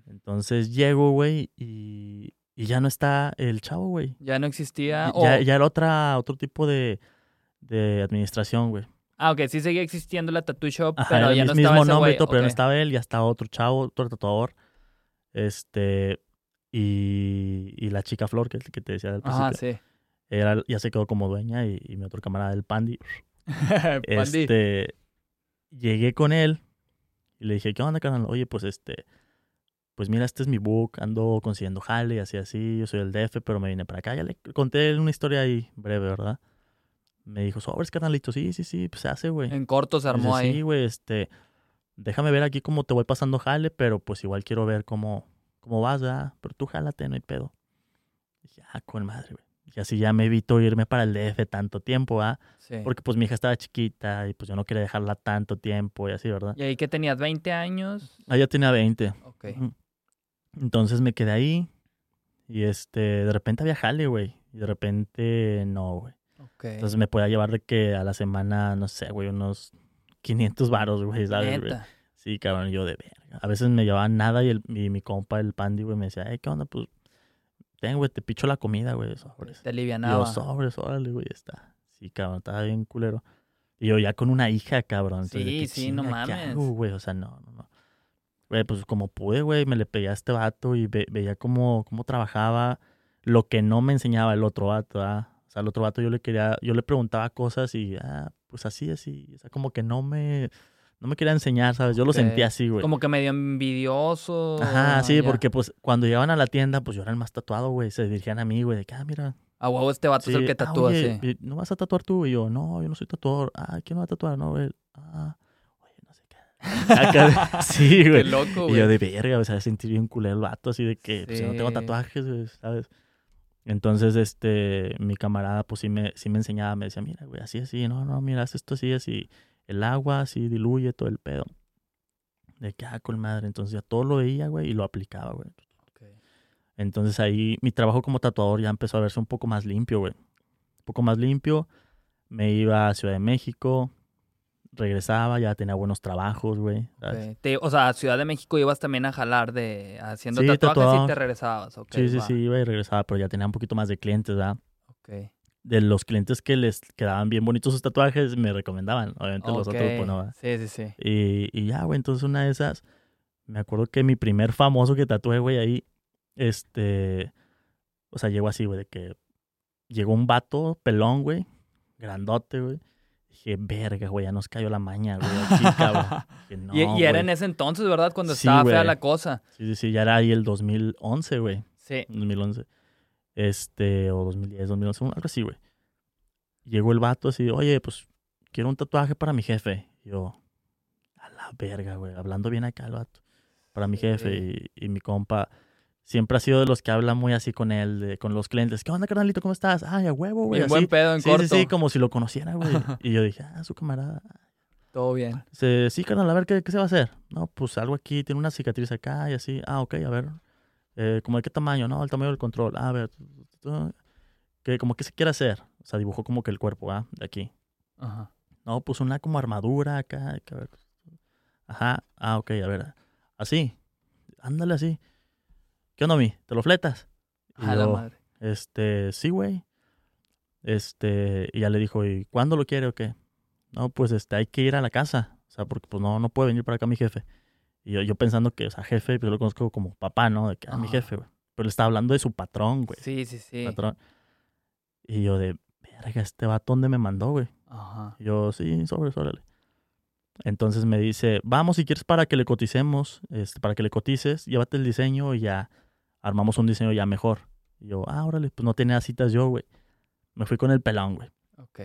Entonces llego, güey, y, y ya no está el chavo, güey. Ya no existía. Ya, o- ya, ya era otra, otro tipo de, de administración, güey. Ah, ok, sí seguía existiendo la tattoo shop, Ajá, pero era ya el no mismo estaba ese nombre, y todo, pero no estaba él, ya estaba otro chavo, otro tatuador. Este, y, y la chica Flor, que, que te decía del principio. Ajá, sí. Era, ya se quedó como dueña y, y mi otro camarada, el Pandi. Pandi. Este, llegué con él y le dije, ¿qué onda, carnal? Oye, pues este, pues mira, este es mi book, ando consiguiendo jale y así, así, yo soy el DF, pero me vine para acá. Ya le conté una historia ahí breve, ¿verdad? Me dijo, sobres, carnalito, sí, sí, sí, pues se hace, güey. En corto se armó Dice, ahí. Sí, güey, este, déjame ver aquí cómo te voy pasando jale, pero pues igual quiero ver cómo, cómo vas, ¿verdad? Pero tú jálate, no hay pedo. Dije, ah, con madre, güey. Y así ya me evito irme para el DF tanto tiempo, ¿verdad? Sí. Porque pues mi hija estaba chiquita y pues yo no quería dejarla tanto tiempo y así, ¿verdad? ¿Y ahí que tenías 20 años? Ah, ya tenía 20. Ok. Entonces me quedé ahí y este, de repente había jale, güey. Y de repente no, güey. Entonces me podía llevar de que a la semana, no sé, güey, unos 500 varos, güey, ¿sabes? güey? Sí, cabrón, yo de verga. A veces me llevaban nada y, el, y mi compa, el Pandi, güey, me decía, hey, ¿qué onda? Pues, ten, güey, te picho la comida, güey, sobres. Te Y yo, alivianaba. sobres, órale, güey, está. Sí, cabrón, estaba bien culero. Y yo ya con una hija, cabrón. entonces, Sí, sí, no chinga, ¿qué mames. hago, güey? O sea, no, no, no. Güey, pues como pude, güey, me le pegué a este vato y ve- veía cómo, cómo trabajaba lo que no me enseñaba el otro vato, ¿ah? O sea, el otro vato yo le quería, yo le preguntaba cosas y, ah, pues así, así. O sea, como que no me, no me quería enseñar, ¿sabes? Yo lo sentía así, güey. Como que medio envidioso. Ajá, sí, porque pues cuando llegaban a la tienda, pues yo era el más tatuado, güey. Se dirigían a mí, güey, de que, ah, mira, A huevo este vato es el que ah, tatúa, oye, sí. ¿y ¿No vas a tatuar tú? Y yo, no, yo no soy tatuador. Ah, ¿quién va a tatuar? No, güey. Ah, oye, no sé qué. Sí, Qué güey. loco, Y yo güey. de verga, o sea, sentí bien culero el vato, así de que pues, yo no tengo tatuajes, güey, ¿sabes? Entonces, este, mi camarada, pues sí me, sí me enseñaba, me decía, mira, güey, así, así, no, no, mira, haz esto así, así, el agua, así, diluye todo el pedo. De que, ah, con madre. Entonces ya todo lo veía, güey, y lo aplicaba, güey. Ok. Entonces ahí mi trabajo como tatuador ya empezó a verse un poco más limpio, güey. Un poco más limpio. Me iba a Ciudad de México, regresaba, ya tenía buenos trabajos, güey. Te- o sea, a Ciudad de México ibas también a jalar de haciendo Sí, tatuajes y tatuaba. te regresabas. ok, sí, sí, va. sí, iba y regresaba, pero ya tenía un poquito más de clientes, ¿verdad? Ok. De los clientes que les quedaban bien bonitos sus tatuajes, me recomendaban. Obviamente los otros, pues no. ¿verdad? Sí, sí, sí. Y, y ya, güey, entonces una de esas, me acuerdo que mi primer famoso que tatué, güey, ahí, este, o sea, llegó así, güey, de que llegó un vato pelón, güey, grandote, güey. Dije, verga, güey, ya nos cayó la maña, güey, aquí, cabrón. Dije, no, y, y era en ese entonces, ¿verdad? Cuando Sí, estaba fea güey. la cosa. Sí, sí, sí, ya era ahí el 2011, güey, Sí. 2011. Este, o 2010, 2011, algo así, güey. Llegó el vato así, oye, pues, quiero un tatuaje para mi jefe. Y yo, a la verga, güey, hablando bien acá el vato. Para mi jefe y, y mi compa siempre ha sido de los que habla muy así con él, de- con los clientes. ¿Qué onda, carnalito? ¿Cómo estás? Ay, a huevo, güey. Bien así. buen pedo en sí, corto. sí, sí, como si lo conociera, güey. y yo dije, ah, su camarada. Todo bien. Dice, sí, carnal, a ver, ¿qué, qué se va a hacer? No, pues algo aquí, tiene una cicatriz acá y así. Ah, ok, a ver. Eh, ¿Como de qué tamaño? No, el tamaño del control. Ah, a ver. ¿Qué, como que se quiere hacer? O sea, dibujó como que el cuerpo, ¿ah? De aquí. Ajá. No, pues una como armadura acá. que a ver. Ajá. Ah, ok, a ver. Así. Ándale así. ¿Qué onda, mi? ¿Te lo fletas? Y A la madre. Este, sí, güey. Este, y ya le dijo, ¿y cuándo lo quiere o qué? No, pues este, hay que ir a la casa. O sea, porque pues no, no puede venir para acá mi jefe. Y yo, yo pensando que, o sea, jefe, pues yo lo conozco como papá, ¿no? De que, ah, mi jefe, güey. Pero le estaba hablando de su patrón, güey. Sí, sí, sí. Patrón. Y yo de, verga, este vato, ¿dónde me mandó, güey? Ajá. Y yo, sí, sobre, órale. Entonces me dice, vamos si quieres para que le coticemos, este, para que le cotices, llévate el diseño y ya armamos un diseño ya mejor. Y yo, ah, órale, pues no tenía citas yo, güey. Me fui con el pelón, güey. Ok.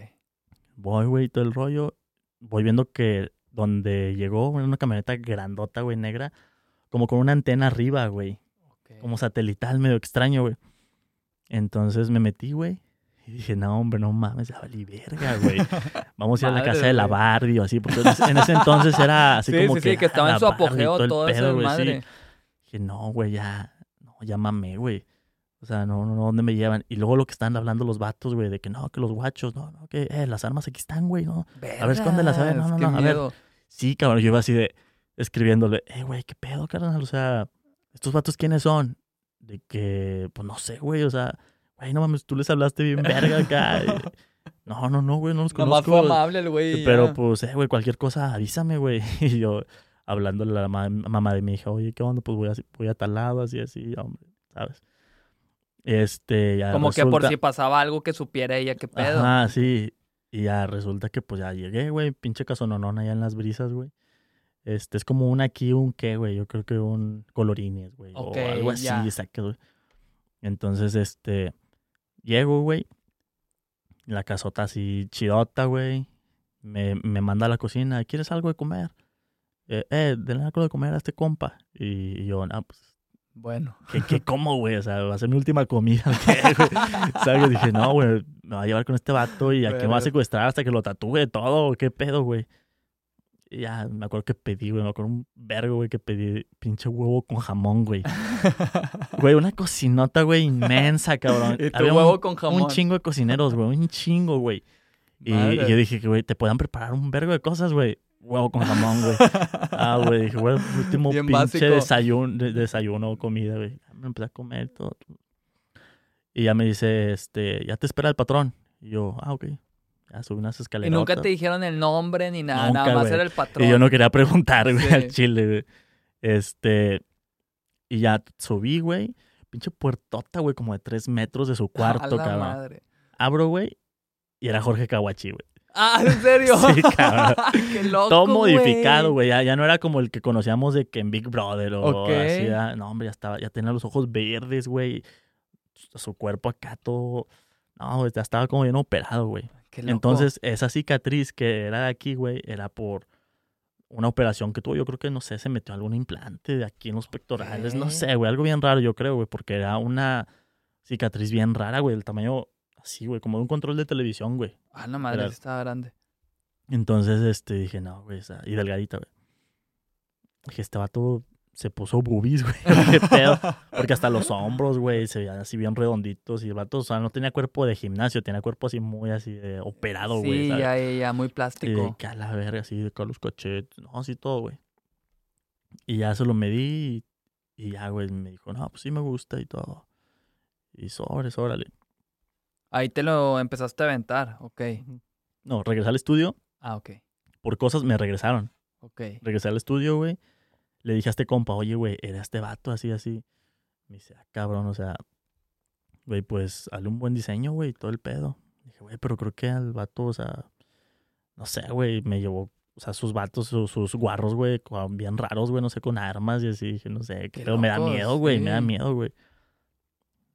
Voy, güey, todo el rollo. Voy viendo que donde llegó, una camioneta grandota, güey, negra, como con una antena arriba, güey. ok. Como satelital, medio extraño, güey. Entonces me metí, güey. Y dije, no, hombre, no mames, ya valí verga, güey. Vamos a ir a la casa de la. Barbie o así, porque en ese- en ese entonces era así sí, como sí, que. sí, que estaba en la su apogeo el todo pedo, sí. madre. Dije, no, güey, ya, no, mamé, güey. O sea, no, no, no, ¿dónde me llevan? Y luego lo que están hablando los vatos, güey, de que no, que los guachos, no, no, que eh, las armas aquí están, güey, no. ver, escóndelas, a ver, no, no, no, a ver. Sí, cabrón, yo iba así de, escribiéndole, eh, güey, ¿qué pedo, carnal? O sea, ¿estos vatos quiénes son? De que, pues no sé, güey, o sea, güey, no mames, tú les hablaste bien verga acá. No, no, no, güey, no los Nomás conozco. fue amable el güey. Pero ya. pues, eh, güey, cualquier cosa, avísame, güey. Y yo, hablándole a la ma- mamá de mi hija, oye, ¿qué onda? Pues voy a, voy a tal lado, así, así, hombre, ¿sabes? Este, ya Como que por si pasaba algo que supiera ella qué pedo. Ajá, sí. Y ya resulta que pues ya llegué, güey, pinche casononón allá en las brisas, güey. Este, es como un aquí, un qué, güey. Yo creo que un colorines, güey. Ok, o algo así, saca, güey. Entonces, este, llego, güey. La casota así chidota, güey. Me, me manda a la cocina. ¿Quieres algo de comer? Eh, eh, denle algo de comer a este compa. Y, y yo, no, pues, Bueno. ¿Qué, qué como, güey? O sea, va a ser mi última comida. ¿o ¿Qué, güey? ¿Sabes? Dije, no, güey, me va a llevar con este vato y aquí me va a secuestrar hasta que lo tatúe todo. ¿Qué pedo, güey? Y ya, me acuerdo que pedí, güey, me acuerdo un vergo, güey, que pedí pinche huevo con jamón, güey. Güey, una cocinota, güey, inmensa, cabrón. Y tu Había huevo un, con jamón. un chingo de cocineros, güey, un chingo, güey. Y, y yo dije que, güey, te puedan preparar un vergo de cosas, güey. Huevo con jamón, güey. Ah, güey, dije, güey, último Bien pinche básico. desayuno, de- desayuno o comida, güey. Ya Me empecé a comer todo. Y ya me dice, este, ya te espera el patrón. Y yo, ah, ok. Ya subí unas Y escaleras. nunca te dijeron el nombre ni nada, Nunca, nada más güey. era el patrón. Y yo no quería preguntar, güey, Sí. al chile, güey. Este, y ya subí, güey. Pinche puertota, güey, como de tres metros de su A cuarto, la cabrón. madre. Abro, güey, y era Jorge Kawachi, güey. Ah, ¿en serio? Sí, cabrón. Qué loco, Todo modificado, güey. Ya, ya no era como el que conocíamos de que en Big Brother o así. No, hombre, ya estaba, ya tenía los ojos verdes, güey. Su cuerpo acá todo. No, ya estaba como bien operado, güey. Entonces, esa cicatriz que era de aquí, güey, era por una operación que tuvo. Yo creo que, no sé, se metió algún implante de aquí en los pectorales. No sé, güey, algo bien raro, yo creo, güey, porque era una cicatriz bien rara, güey, del tamaño así, güey, como de un control de televisión, güey. Ah, la madre, Era- estaba grande. Entonces, este, dije, no, güey, esa- y delgadita, güey. Dije, este vato se puso boobies, güey. Qué pedo. Porque hasta los hombros, güey, se veían así bien redonditos. Y el vato, o sea, no tenía cuerpo de gimnasio, tenía cuerpo así muy así de operado, güey. Sí, ya, ya, muy Y de plástico. que a la verga, así de con los cachetes. No, así todo, güey. Y ya se lo medí y, y ya, güey, me dijo, no, pues sí me gusta y todo. Y sobres, órale. Ahí te lo empezaste a aventar, ok. No, regresé al estudio. Ah, ok, Por cosas me regresaron. ok. Regresé al estudio, güey. Le dije a este compa, oye, güey, era este vato así, así. Me dice, ah, cabrón, o sea, güey, pues, hazle un buen diseño, güey, todo el pedo. Dije, güey, pero creo que al vato, o sea, no sé, güey, me llevó, o sea, sus vatos, sus, sus guarros, güey, bien raros, güey, no sé, con armas y así. Dije, no sé, qué pedo, me da miedo, güey, me da miedo, güey.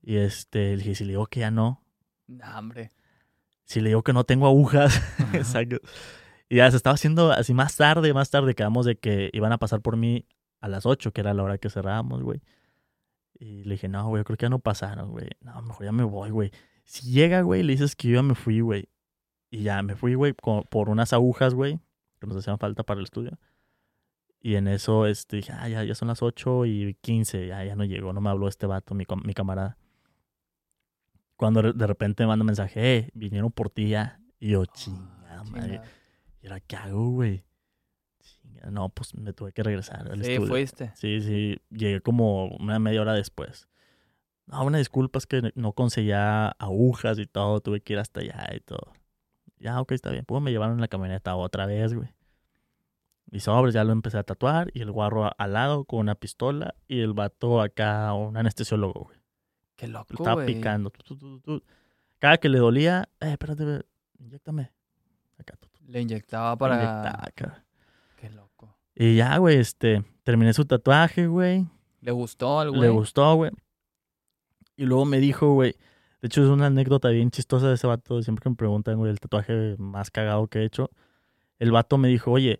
Y este, le dije, si le digo que ya no, Nah, hombre. si le digo que no tengo agujas, Exacto. Y ya se estaba haciendo así más tarde, más tarde, quedamos de que iban a pasar por mí a las 8, que era la hora que cerrábamos, güey. Y le dije, no, güey, yo creo que ya no pasaron, güey. No, mejor ya me voy, güey. Si llega, güey, le dices que yo ya me fui, güey. Y ya me fui, güey, por unas agujas, güey, que nos hacían falta para el estudio. Y en eso, este, dije, ah, ya, ya son las 8 y 15, ya, ya no llegó, no me habló este vato, mi, mi camarada. Cuando de- repente me manda un mensaje, eh, vinieron por ti ya. Y yo, chingada madre. Chingada. ¿Y ahora qué hago, güey? No, pues me tuve que regresar al Sí, estudio. fuiste. Sí, sí, llegué como una media hora después. No, una disculpa, es que no conseguía agujas y todo, tuve que ir hasta allá y todo. Ya, ok, está bien. Pues me llevaron en la camioneta otra vez, güey. Y sobres, ya lo empecé a tatuar y el guarro al lado con una pistola y el vato acá, un anestesiólogo, güey. Qué Lo loco, estaba güey. picando. tu, tu, tu, tu. Cada que le dolía, eh, espérate, ve, inyéctame. Acá, Le inyectaba para... inyectaba acá. Qué loco. Y ya, güey, este, terminé su tatuaje, güey. ¿Le gustó al güey? Le gustó, güey. Y luego me dijo, güey, de hecho es una anécdota bien chistosa de ese vato, siempre que me preguntan, güey, el tatuaje más cagado que he hecho. El vato me dijo, oye,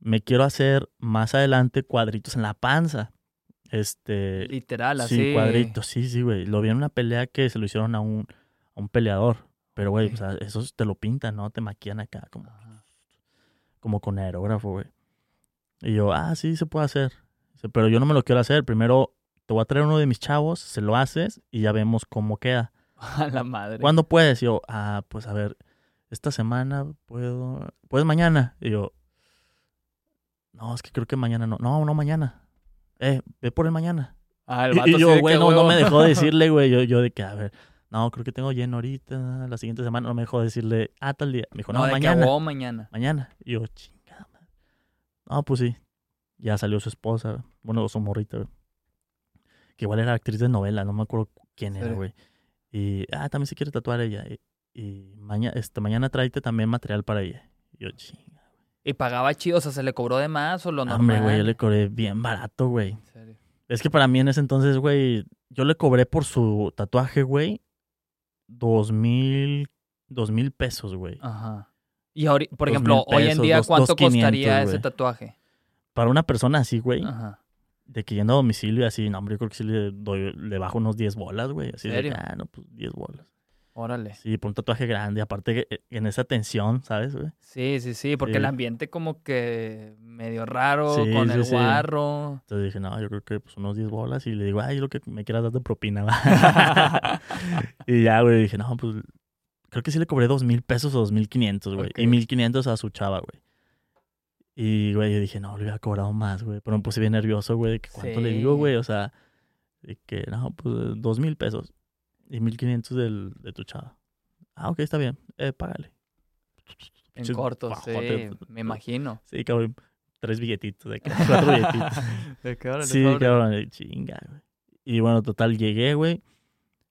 me quiero hacer más adelante cuadritos en la panza. Este, Literal, así. sí, cuadritos, sí, sí, güey. Lo vi en una pelea que se lo hicieron a un, a un peleador. Pero, güey, Ok. o sea, esos te lo pintan, ¿no? Te maquillan acá como Ajá. como con aerógrafo, güey. Y yo, ah, sí, se puede hacer. Pero yo no me lo quiero hacer. Primero te voy a traer uno de mis chavos, se lo haces y ya vemos cómo queda. A la madre. ¿Cuándo puedes? Y yo, ah, pues a ver, esta semana puedo. ¿Puedes mañana? Y yo, no, es que creo que mañana no. No, no mañana. Eh, ve por el mañana. Ah, el Y- vato y sí yo, güey, que no, no me dejó decirle, güey. Yo, yo de que, a ver, no, creo que tengo lleno ahorita. La siguiente semana no me dejó decirle, ah, tal día. Me dijo, no, No, de que mañana huevo mañana. mañana. Y yo, chingada. madre. No, pues sí. Ya salió su esposa, bueno, su morrita, güey. Que igual era actriz de novela, no me acuerdo quién era, Sí. güey. Y, ah, también se quiere tatuar ella. Y, y mañana, este, mañana tráete también material para ella. Y yo, chinga. Y pagaba chido, o sea, ¿se le cobró de más o lo No, normal? hombre, güey, yo le cobré bien barato, güey. En serio. Es que para mí en ese entonces, güey, yo le cobré por su tatuaje, güey, dos mil, dos mil pesos, güey. Ajá. Y ahori- por ejemplo, hoy en día, dos- ¿cuánto costaría ese tatuaje? Para una persona así, güey, Ajá. de que yendo a domicilio y así, no, hombre, yo creo que sí le, doy, le bajo unos 10 bolas, güey. Así de ¿Serio? que, ah, no, pues 10 bolas. Órale. Sí, por un tatuaje grande. Aparte, en esa tensión, ¿sabes, güey? Sí, sí, sí, porque Sí. el ambiente como que medio raro, Sí, con sí, el guarro. Entonces dije, no, yo creo que pues unos 10 bolas. Y le digo, ay, lo que me quieras dar de propina, va. y ya, güey, dije, no, pues creo que sí le cobré dos mil pesos o dos mil quinientos, güey. Ok. Y mil quinientos a su chava, güey. Y, güey, yo dije, no, le hubiera cobrado más, güey. Pero me puse bien nervioso, güey, de que cuánto le digo, güey. O sea, de que, no, pues dos mil pesos. Y mil quinientos del, de tu chava. Ah, ok, está bien. Eh, págale. En corto, sí, me imagino. Sí, cabrón. Tres billetitos, de cuatro billetitos. ¿De qué hora? Sí, cabrón, chinga, güey. Y bueno, total, llegué, güey.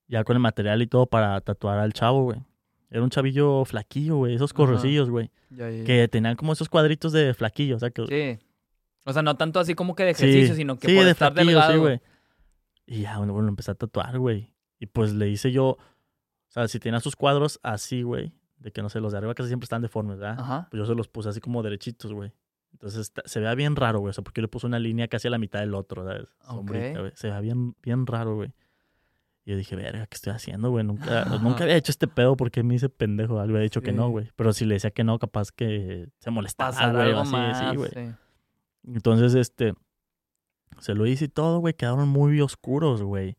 Ya con el material y todo para tatuar al chavo, güey. Era un chavillo flaquillo, güey. Esos Ajá. correcillos, güey. Ya, ya, ya. Que tenían como esos cuadritos de flaquillo, o sea que... Sí. O sea, no tanto así como que de Sí, ejercicio, sino que sí, por de estar flaquillo, delgado. sí, güey. Y ya, bueno, bueno, empecé a tatuar, güey. Y pues le hice yo... O sea, si tenía sus cuadros así, güey. De que, no sé, los de arriba casi siempre están deformes, ¿verdad? Ajá. Pues yo se los puse así como derechitos, güey. Entonces está- se vea bien raro, güey. O sea, porque yo le puse una línea casi a la mitad del otro, ¿sabes? Sombrita. Se vea bien, bien raro, güey. Y yo dije, verga, ¿qué estoy haciendo, güey? Nunca, nunca había hecho este pedo porque me hice pendejo. Le hubiera dicho que no, güey. Pero si le decía que no, capaz que se molestaba, Pasar güey. o algo así, más. sí, güey. sí. Entonces, este, se lo hice y todo, güey, quedaron muy oscuros, güey.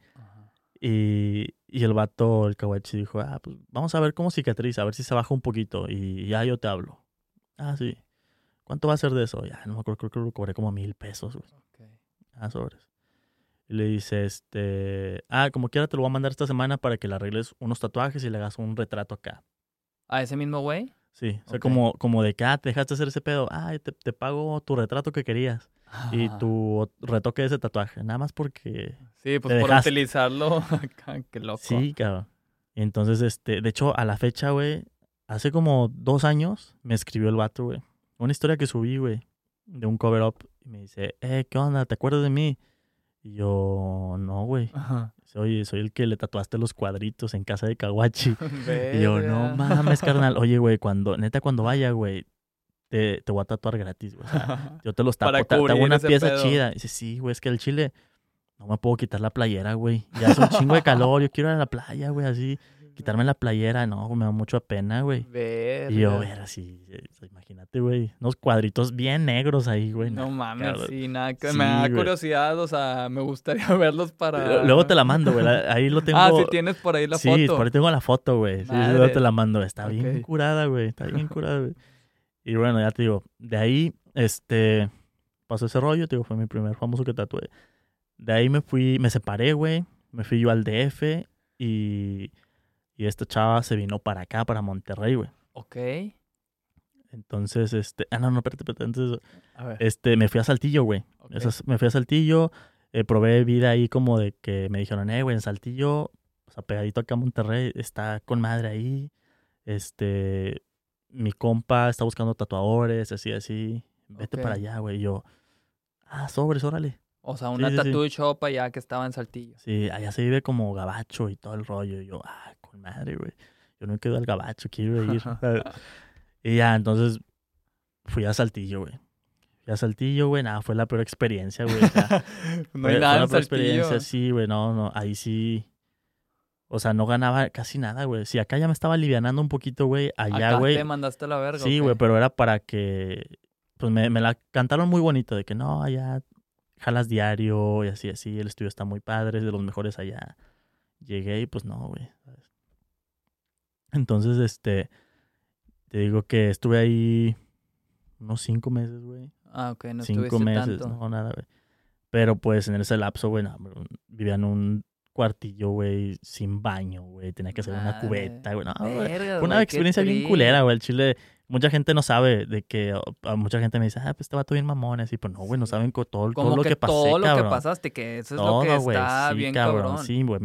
Y, y el vato, el kawachi, dijo, ah, pues vamos a ver cómo cicatriza, a ver si se baja un poquito y ya yo te hablo. Ah, sí. ¿Cuánto va a ser de eso? Ya, no me acuerdo, creo que lo cobré como mil pesos, güey. Ok. Ah, sobres. Y le dice, este, ah, como quiera te lo voy a mandar esta semana para que le arregles unos tatuajes y le hagas un retrato acá. ¿A ese mismo güey? Sí, o sea, como, como de que, ah, te dejaste hacer ese pedo. Ah, te, te pago tu retrato que querías y Ajá. tu retoque de ese tatuaje. Nada más porque Sí, pues por dejaste. utilizarlo. Qué loco. Sí, cabrón. Y entonces, este, de hecho, a la fecha, güey, hace como dos años me escribió el vato, güey. Una historia que subí, güey, de un cover up. Y me dice, eh, ¿qué onda? ¿Te acuerdas de mí? Y yo, no, güey. Ajá. Oye, soy el que le tatuaste los cuadritos en casa de Kawachi. Y yo, no mames, carnal. Oye, güey, cuando, neta, cuando vaya, güey, te, te voy a tatuar gratis, güey. O sea, yo te los tapo, te, hago una pieza pedo. chida. Dice, sí, güey, es que el chile no me puedo quitar la playera, güey. Ya es un chingo de calor, yo quiero ir a la playa, güey, así. Quitarme la playera, no, me da mucha pena, güey. Y yo, ver, así, imagínate, güey, unos cuadritos bien negros ahí, güey. No no, mames, cabrón. sí, nada, que Sí, me da güey. curiosidad, o sea, me gustaría verlos para... Luego te la mando, güey, ahí lo tengo. Ah, si tienes por ahí la sí, foto. por ahí tengo la foto, güey. Sí, sí, luego te la mando. Está bien curada, güey. Está bien curada, güey. Y bueno, ya te digo, de ahí, este, pasó ese rollo, te digo, fue mi primer famoso que tatué. De ahí me fui, me separé, güey. Me fui yo al DF y, y esta chava se vino para acá, para Monterrey, güey. Ok. Entonces, este, ah, no, no, espérate, espérate. Eso, A ver. este, me fui a Saltillo, güey. me fui a Saltillo, eh, probé vida ahí como de que me dijeron, eh, güey, en Saltillo, o sea, pegadito acá a Monterrey, está con madre ahí. Este, mi compa está buscando tatuadores, así, así. Vete para allá, güey. Y yo, ah, sobres, órale. O sea, una sí, sí. tattoo shop allá que estaba en Saltillo. Sí, allá se vive como gabacho y todo el rollo. Y yo, ah, con madre, güey. Yo no he quedado al gabacho, quiero ir. y ya, entonces fui a Saltillo, güey. Fui a Saltillo, güey. Nada, fue la peor experiencia, güey. no Fue- hay nada fue en la peor Saltillo. sí, güey, no, no, ahí sí. O sea, no ganaba casi nada, güey. Si acá ya me estaba alivianando un poquito, güey, allá, güey. te mandaste la verga. Sí, ¿o güey, pero era para que. Pues me, me la cantaron muy bonito, de que no, allá jalas diario y así, así. El estudio está muy padre, es de los mejores allá. Llegué y pues no, güey. Entonces, este. Te digo que estuve ahí unos cinco meses, güey Ah, ok, no cinco meses, tanto. no, nada, güey. Pero pues en ese lapso, güey, no, vivía en un cuartillo, güey, sin baño, güey. Tenía que hacer una cubeta, güey. No, güey, Verga, Fue una güey, experiencia bien culera, güey. El chile, mucha gente no sabe de que, a mucha gente me dice, ah, pues este vato bien mamón, así, pues no, güey, no Sí. saben todo, todo Como lo que, que, pasé, todo lo que pasaste, que eso es lo todo, que güey, está sí, bien cabrón, cabrón. Sí, güey.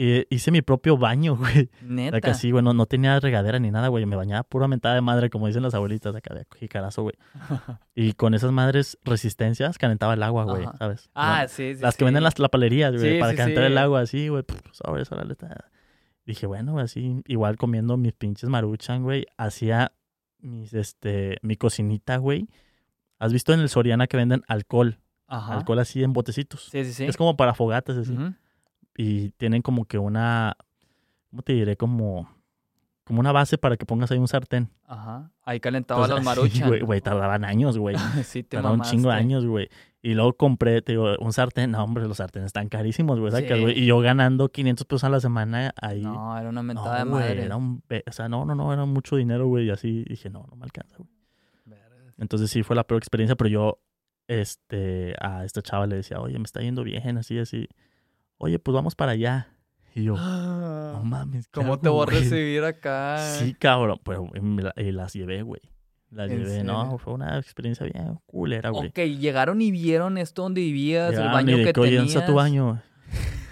Eh, hice mi propio baño, güey. Neta. Que así, güey, no, no tenía regadera ni nada, güey. Me bañaba pura mentada de madre, como dicen las abuelitas de acá, de jicarazo, güey. Y con esas madres resistencias calentaba el agua, güey. ¿sabes? ah, No, sí, sí. las que sí. venden las lapalerías, güey, Sí, para sí, calentar sí. el agua así, güey. Sobres, órale, ta. Dije, bueno, güey, así, igual comiendo mis pinches maruchan, güey. Hacía mis, este, mi cocinita, güey. ¿Has visto en el Soriana que venden alcohol? Ajá. Alcohol así en botecitos. Sí, sí, sí. Es como para fogatas, así. Y tienen como que una, ¿cómo te diré? Como, como una base para que pongas ahí un sartén. Ajá. Ahí calentaba Entonces, los así, maruchan. Güey, güey, tardaban años, güey. sí, te Tardaron un chingo de años, güey. Y luego compré, te digo, un sartén. No, hombre, los sartenes están carísimos, güey. Sí. Y yo ganando 500 pesos a la semana ahí. No, era una mentada de güey, madre. era un... O sea, no, no, no, era mucho dinero, güey. Y así dije, no, no me alcanza, güey. Entonces sí fue la peor experiencia, pero yo, este, a esta chava le decía, oye, me está yendo bien, así, así. Oye, pues vamos para allá. Y yo, no mames. ¿qué ¿Cómo hago, te voy a güey? recibir acá? Sí, cabrón. Pero y las llevé, güey. Las ¿En llevé. No, fue una experiencia bien culera, güey. Ok, llegaron y vieron esto donde vivías, el baño y de que Oye, tenías. ¿dónde está tu baño?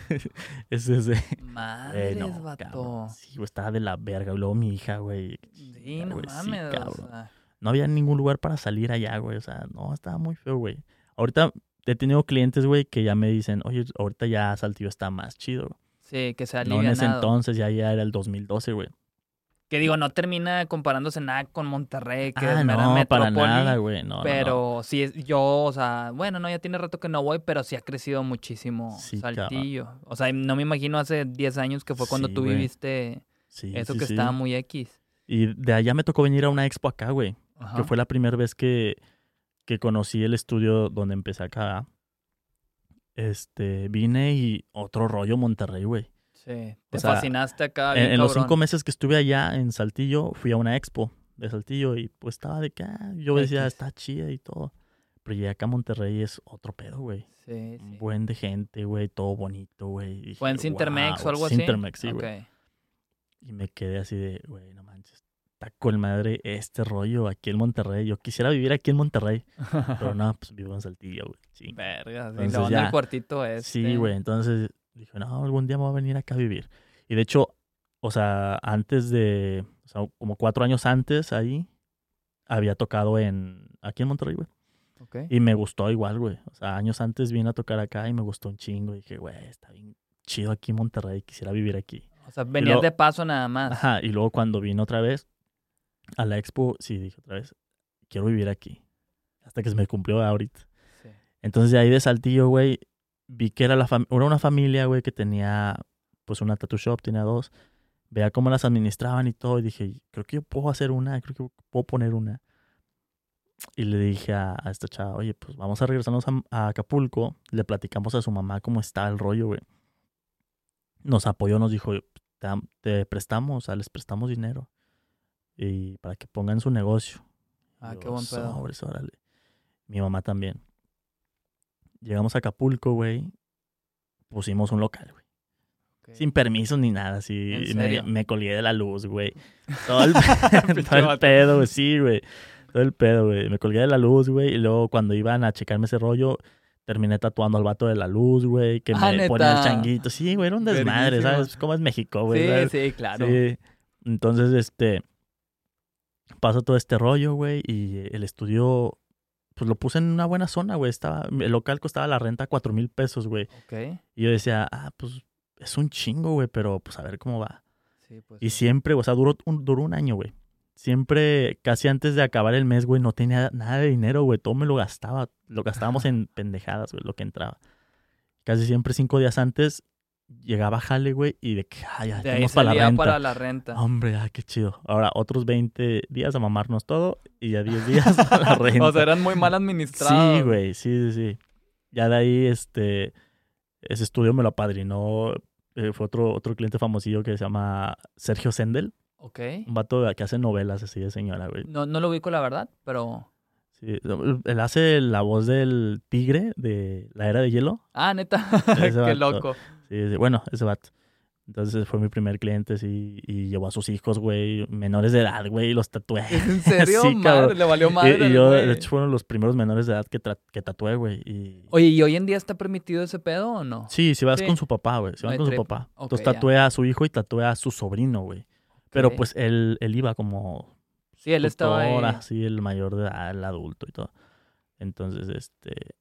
Ese es de... Madres, Güey, no, vato. cabrón. Sí, güey, estaba de la verga. Y luego mi hija, güey. Sí, no güey, sí, mames. o cabrón. sea, No había ningún lugar para salir allá, güey. O sea, no, estaba muy feo, güey. Ahorita he tenido clientes, güey, que ya me dicen, oye, ahorita ya Saltillo está más chido. Sí, que se ha No en ese entonces, ya, ya era el 2012, güey. Que digo, no termina comparándose nada con Monterrey, que Ah, es mera no, para nada, güey. No, no, no. Pero sí, yo, o sea, bueno, no, ya tiene rato que no voy, pero sí ha crecido muchísimo Sí. Saltillo. O sea, no me imagino hace 10 años que fue cuando Sí, tú viviste Sí, eso que estaba muy X. Y de allá me tocó venir a una expo acá, güey. Que fue la primera vez que, que conocí el estudio donde empecé acá, este, vine y otro rollo Monterrey, güey. Sí. Te O sea, fascinaste acá. En, bien en los cinco meses que estuve allá en Saltillo, fui a una expo de Saltillo y pues estaba de que, ah, yo decía, X. está chida y todo. Pero llegué acá a Monterrey y es otro pedo, güey. Sí, Un sí. buen de gente, güey, todo bonito, güey. ¿Fue en Cintermex "Wow". o algo así? Cintermex, sí, güey. Y me quedé así de, güey, no manches, está con madre este rollo aquí en Monterrey. Yo quisiera vivir aquí en Monterrey, pero no, pues vivo en Saltillo, güey. Sí, Verga, Entonces ya- al cuartito este. sí, güey. Entonces dije, no, algún día me voy a venir acá a vivir. Y de hecho, o sea, antes de, o sea, como cuatro años antes ahí, había tocado en, aquí en Monterrey, güey. Ok. Y me gustó igual, güey. O sea, años antes vine a tocar acá y me gustó un chingo. Y dije, güey, está bien chido aquí en Monterrey, quisiera vivir aquí. O sea, venías luego- de paso nada más. Ajá, y luego cuando vine otra vez a la expo, sí, dije otra vez, quiero vivir aquí. Hasta que se me cumplió ahorita. Sí. Entonces de ahí de Saltillo, güey, vi que era, la fam- era una familia, güey, que tenía pues una tattoo shop, tenía dos. Veía cómo las administraban y todo. Y dije, creo que yo puedo hacer una, creo que puedo poner una. Y le dije a, a esta chava, oye, pues vamos a regresarnos a, a Acapulco. Le platicamos a su mamá cómo está el rollo, güey. Nos apoyó, nos dijo, te prestamos, o sea, les prestamos dinero. Y para que pongan su negocio. Ah, Yo, qué buen pedo. "Sobres, órale". Mi mamá también. Llegamos a Acapulco, güey. Pusimos un local, güey. Sin permiso ni nada, así. ¿En Me, me colgué de la luz, güey. Todo el, todo pedo, güey. Sí, güey. Todo el pedo, güey. Me colgué de la luz, güey. Y luego cuando iban a checarme ese rollo, terminé tatuando al vato de la luz, güey. Que Ah, me ponía el changuito. Sí, güey, era un desmadre. ¿sabes? ¿Cómo es México, güey? ¿sabes? Sí, sí, claro. Sí. Entonces, este. Pasa todo este rollo, güey. Y el estudio. Pues lo puse en una buena zona, güey. Estaba, el local costaba la renta cuatro mil pesos, güey. Ok. Y yo decía, ah, pues es un chingo, güey, pero pues a ver cómo va. Sí, pues. Y siempre, o sea, duró un, duró un año, güey. Siempre, casi antes de acabar el mes, güey, no tenía nada de dinero, güey. Todo me lo gastaba. Lo gastábamos en pendejadas, güey, lo que entraba. Casi siempre, cinco días antes, llegaba jale, güey, y de que, ay, ya, de ahí para la renta. para la renta. Hombre, ah, qué chido. Ahora, otros 20 días a mamarnos todo y ya 10 días a la renta. o sea, eran muy mal administrados. Sí, güey, sí, sí, sí. Ya de ahí, este, ese estudio me lo apadrinó. eh, fue otro, otro cliente famosillo que se llama Sergio Sendel. Ok. Un vato que hace novelas así de señora, güey. No, no lo ubico, la verdad, pero. Sí, él hace la voz del tigre de la era de hielo. Ah, neta. Qué vato. loco. Sí, sí, bueno, ese vato. Entonces fue mi primer cliente, sí, y llevó a sus hijos, güey, menores de edad, güey, y los tatué. ¿En serio? Sí, madre, le valió Y, madre. y yo, güey. de hecho, fueron los primeros menores de edad que, que tatué, güey. Y... Oye, ¿y hoy en día está permitido ese pedo o no? Sí, si vas Sí. con su papá, güey. Si hay con su papá. Entonces tatué a su hijo y tatué a su sobrino, güey. Pero pues él, él iba como Sí, él estaba ahí. así, el mayor de edad, el adulto y todo. Entonces, este...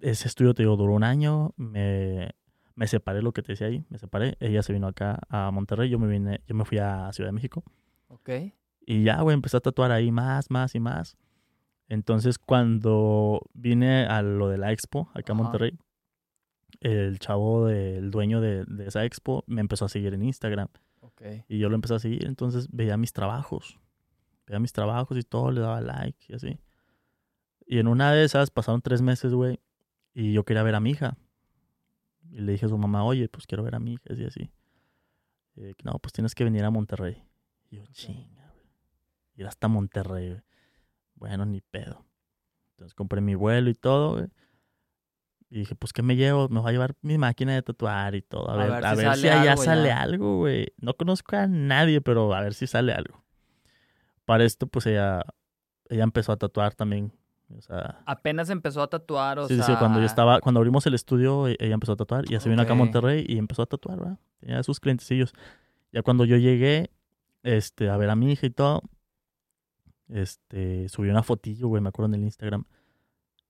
Ese estudio, te digo, duró un año. Me, me separé, lo que te decía ahí. Me separé. Ella se vino acá a Monterrey. Yo me vine, yo me fui a Ciudad de México. Ok. Y ya, güey, empecé a tatuar ahí más, más y más. Entonces, cuando vine a lo de la expo acá Ajá. Monterrey, el chavo del dueño de, de esa expo me empezó a seguir en Instagram. Ok. Y yo lo empecé a seguir, entonces veía mis trabajos. Veía mis trabajos y todo, le daba like y así. Y en una de esas pasaron tres meses, güey, y yo quería ver a mi hija. Y le dije a su mamá, oye, pues quiero ver a mi hija, y así. Que, no, pues tienes que venir a Monterrey. Y yo, chinga, güey. Ir hasta Monterrey, güey. Bueno, ni pedo. Entonces compré mi vuelo y todo, güey. Y dije, pues, ¿qué me llevo? Me voy a llevar mi máquina de tatuar y todo. A, A ver, ver a si ver sale si allá algo sale ya. algo, güey. No conozco a nadie, pero a ver si sale algo. Para esto, pues, ella, ella empezó a tatuar también. O sea, Apenas empezó a tatuar, o sí, sea. sí, cuando yo estaba, cuando abrimos el estudio, e- ella empezó a tatuar. Y ya se vino acá a. Monterrey y empezó a tatuar, ¿verdad? Tenía sus clientecillos. Ya cuando yo llegué, este, a ver a mi hija y todo, este, subí una fotillo, güey, me acuerdo en el Instagram.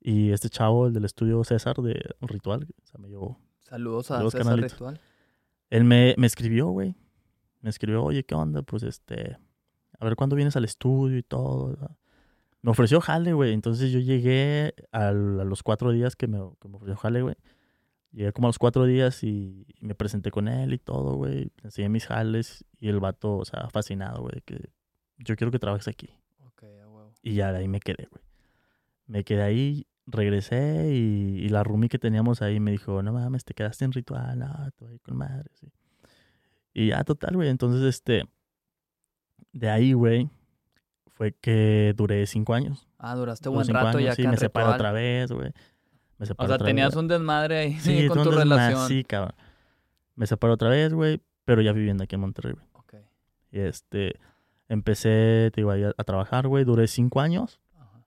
Y este chavo, el del estudio César de Ritual, o sea, me llevó. Saludos a César. Ritual. Él me, me escribió, güey. Me escribió, oye, ¿qué onda? Pues este, a ver cuándo vienes al estudio y todo. ¿verdad? Me ofreció jale, güey. Entonces yo llegué al- a los cuatro días que me, que me ofreció jale, güey. Llegué como a los cuatro días y, y me presenté con él y todo, güey. Enseñé mis jales y el vato, o sea, fascinado, güey, que yo quiero que trabajes aquí. Ok, a huevo. Y ya de ahí me quedé, güey. Me quedé ahí, regresé y, y la roomie que teníamos ahí me dijo, no mames, te quedaste en ritual, no, te voy con madre, sí. Y ya, total, güey. Entonces, este, de ahí, güey, fue que duré cinco años. Ah, duraste buen cinco rato años, ya sí, acá me separé otra vez, güey. Me O separé sea, otra tenías vez. un desmadre ahí Sí, con tu relación. Sí, cabrón. Me separé otra vez, güey, pero ya viviendo aquí en Monterrey, güey. Ok. Y este, empecé, te digo, a, a trabajar, güey. Duré cinco años Ajá.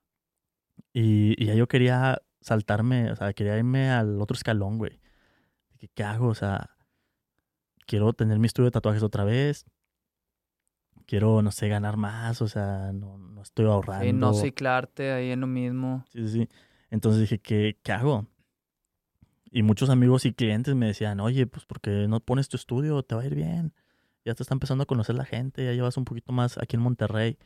y, y ya yo quería saltarme, o sea, quería irme al otro escalón, güey. ¿Qué hago? O sea, quiero tener mi estudio de tatuajes otra vez. Quiero, no sé, ganar más, o sea, no, no estoy ahorrando. Sí, no ciclarte ahí en lo mismo. Sí, sí, sí. Entonces dije, ¿qué, ¿qué hago? Y muchos amigos y clientes me decían, oye, pues ¿por qué no pones tu estudio? Te va a ir bien. Ya te está empezando a conocer la gente, ya llevas un poquito más aquí en Monterrey.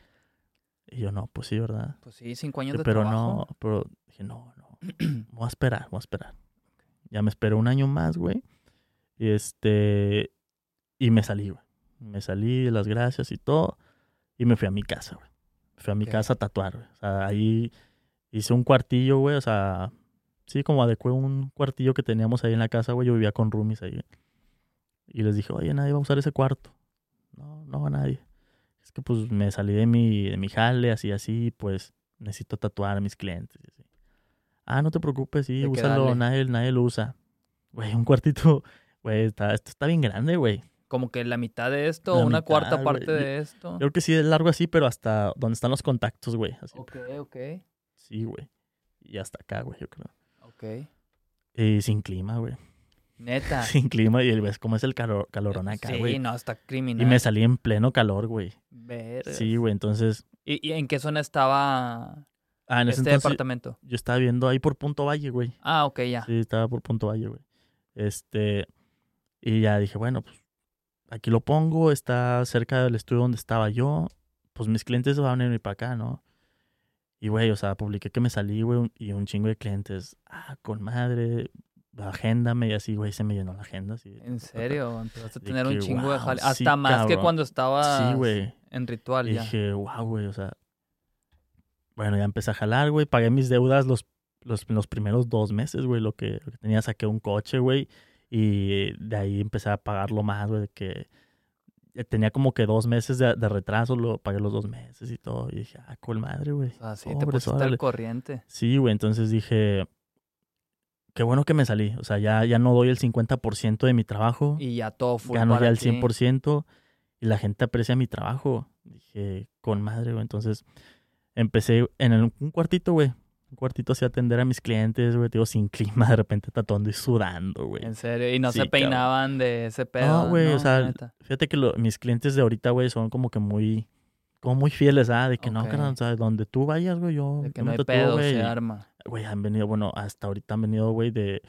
Y yo, no, pues sí, ¿verdad? Pues sí, cinco años de pero trabajo. no, pero dije, no, no, voy a esperar, voy a esperar. Ya me esperé un año más, güey. Y este, y me salí, güey. Me salí de las gracias y todo. Y me fui a mi casa, güey. Fui a mi casa a tatuar, güey. O sea, ahí hice un cuartillo, güey. O sea, sí, como adecué un cuartillo que teníamos ahí en la casa, güey. Yo vivía con roomies ahí. Y les dije, oye, nadie va a usar ese cuarto. No, no va nadie. Es que pues me salí de mi, de mi jale, así, así, pues necesito tatuar a mis clientes. así. Ah, no te preocupes, sí, úsalo, nadie, nadie lo usa. Güey, un cuartito, güey, está, esto está bien grande, güey. Como que la mitad de esto, La una mitad, cuarta parte de esto. Yo creo que sí es largo así, pero hasta donde están los contactos, güey. Ok, ok. Sí, güey. Y hasta acá, güey, yo creo. Ok. Y sin clima, güey. Neta. Sin clima y ves cómo es el calor, calorón acá, sí, güey. no, está y criminal. me salí en pleno calor, güey. Sí, güey, entonces... ¿Y, y en qué zona estaba Ah, en este entonces departamento? yo estaba viendo ahí por Punto Valle, güey. Ah, ok, ya. Sí, estaba por Punto Valle, güey. Este, y ya dije, bueno, pues aquí lo pongo, está cerca del estudio donde estaba yo, pues mis clientes van a venir para acá, ¿no? Y, güey, o sea, publiqué que me salí, güey, y un chingo de clientes, ah, con madre, agéndame, y así, güey, se me llenó la agenda, así. ¿En serio? Empezaste a tener un chingo de jale. sí, Hasta más que cuando estabas Sí, en ritual Y ya. dije, wow, güey, o sea. Bueno, ya empecé a jalar, güey. Pagué mis deudas los, los, los primeros dos meses, güey. Lo que, lo que tenía, saqué un coche, güey. Y de ahí empecé a pagarlo más, güey. Que eh, tenía como que dos meses de, de retraso, lo pagué los dos meses y todo. Y dije, ah, con madre, güey. Sea, sí, te pusiste al corriente. Sí, güey. Entonces dije, qué bueno que me salí. O sea, ya, ya no doy el 50% de mi trabajo Y ya todo full gano para ya el ti. 100% y la gente aprecia mi trabajo. Dije, con madre, güey. Entonces empecé en el- un cuartito, güey. Un cuartito así a atender a mis clientes, güey. Digo, sin clima, de repente tatuando y sudando, güey. En serio. Y no Sí, se cabrón. peinaban de ese pedo. No, güey, o sea, neta. Fíjate que lo- mis clientes de ahorita, güey, son como que muy, como muy fieles, ¿ah? De que no, carnal, o sea, donde tú vayas, güey, yo, De que yo no me hay tatúo, pedo, güey. se arma. Güey, han venido, bueno, hasta ahorita han venido, güey, de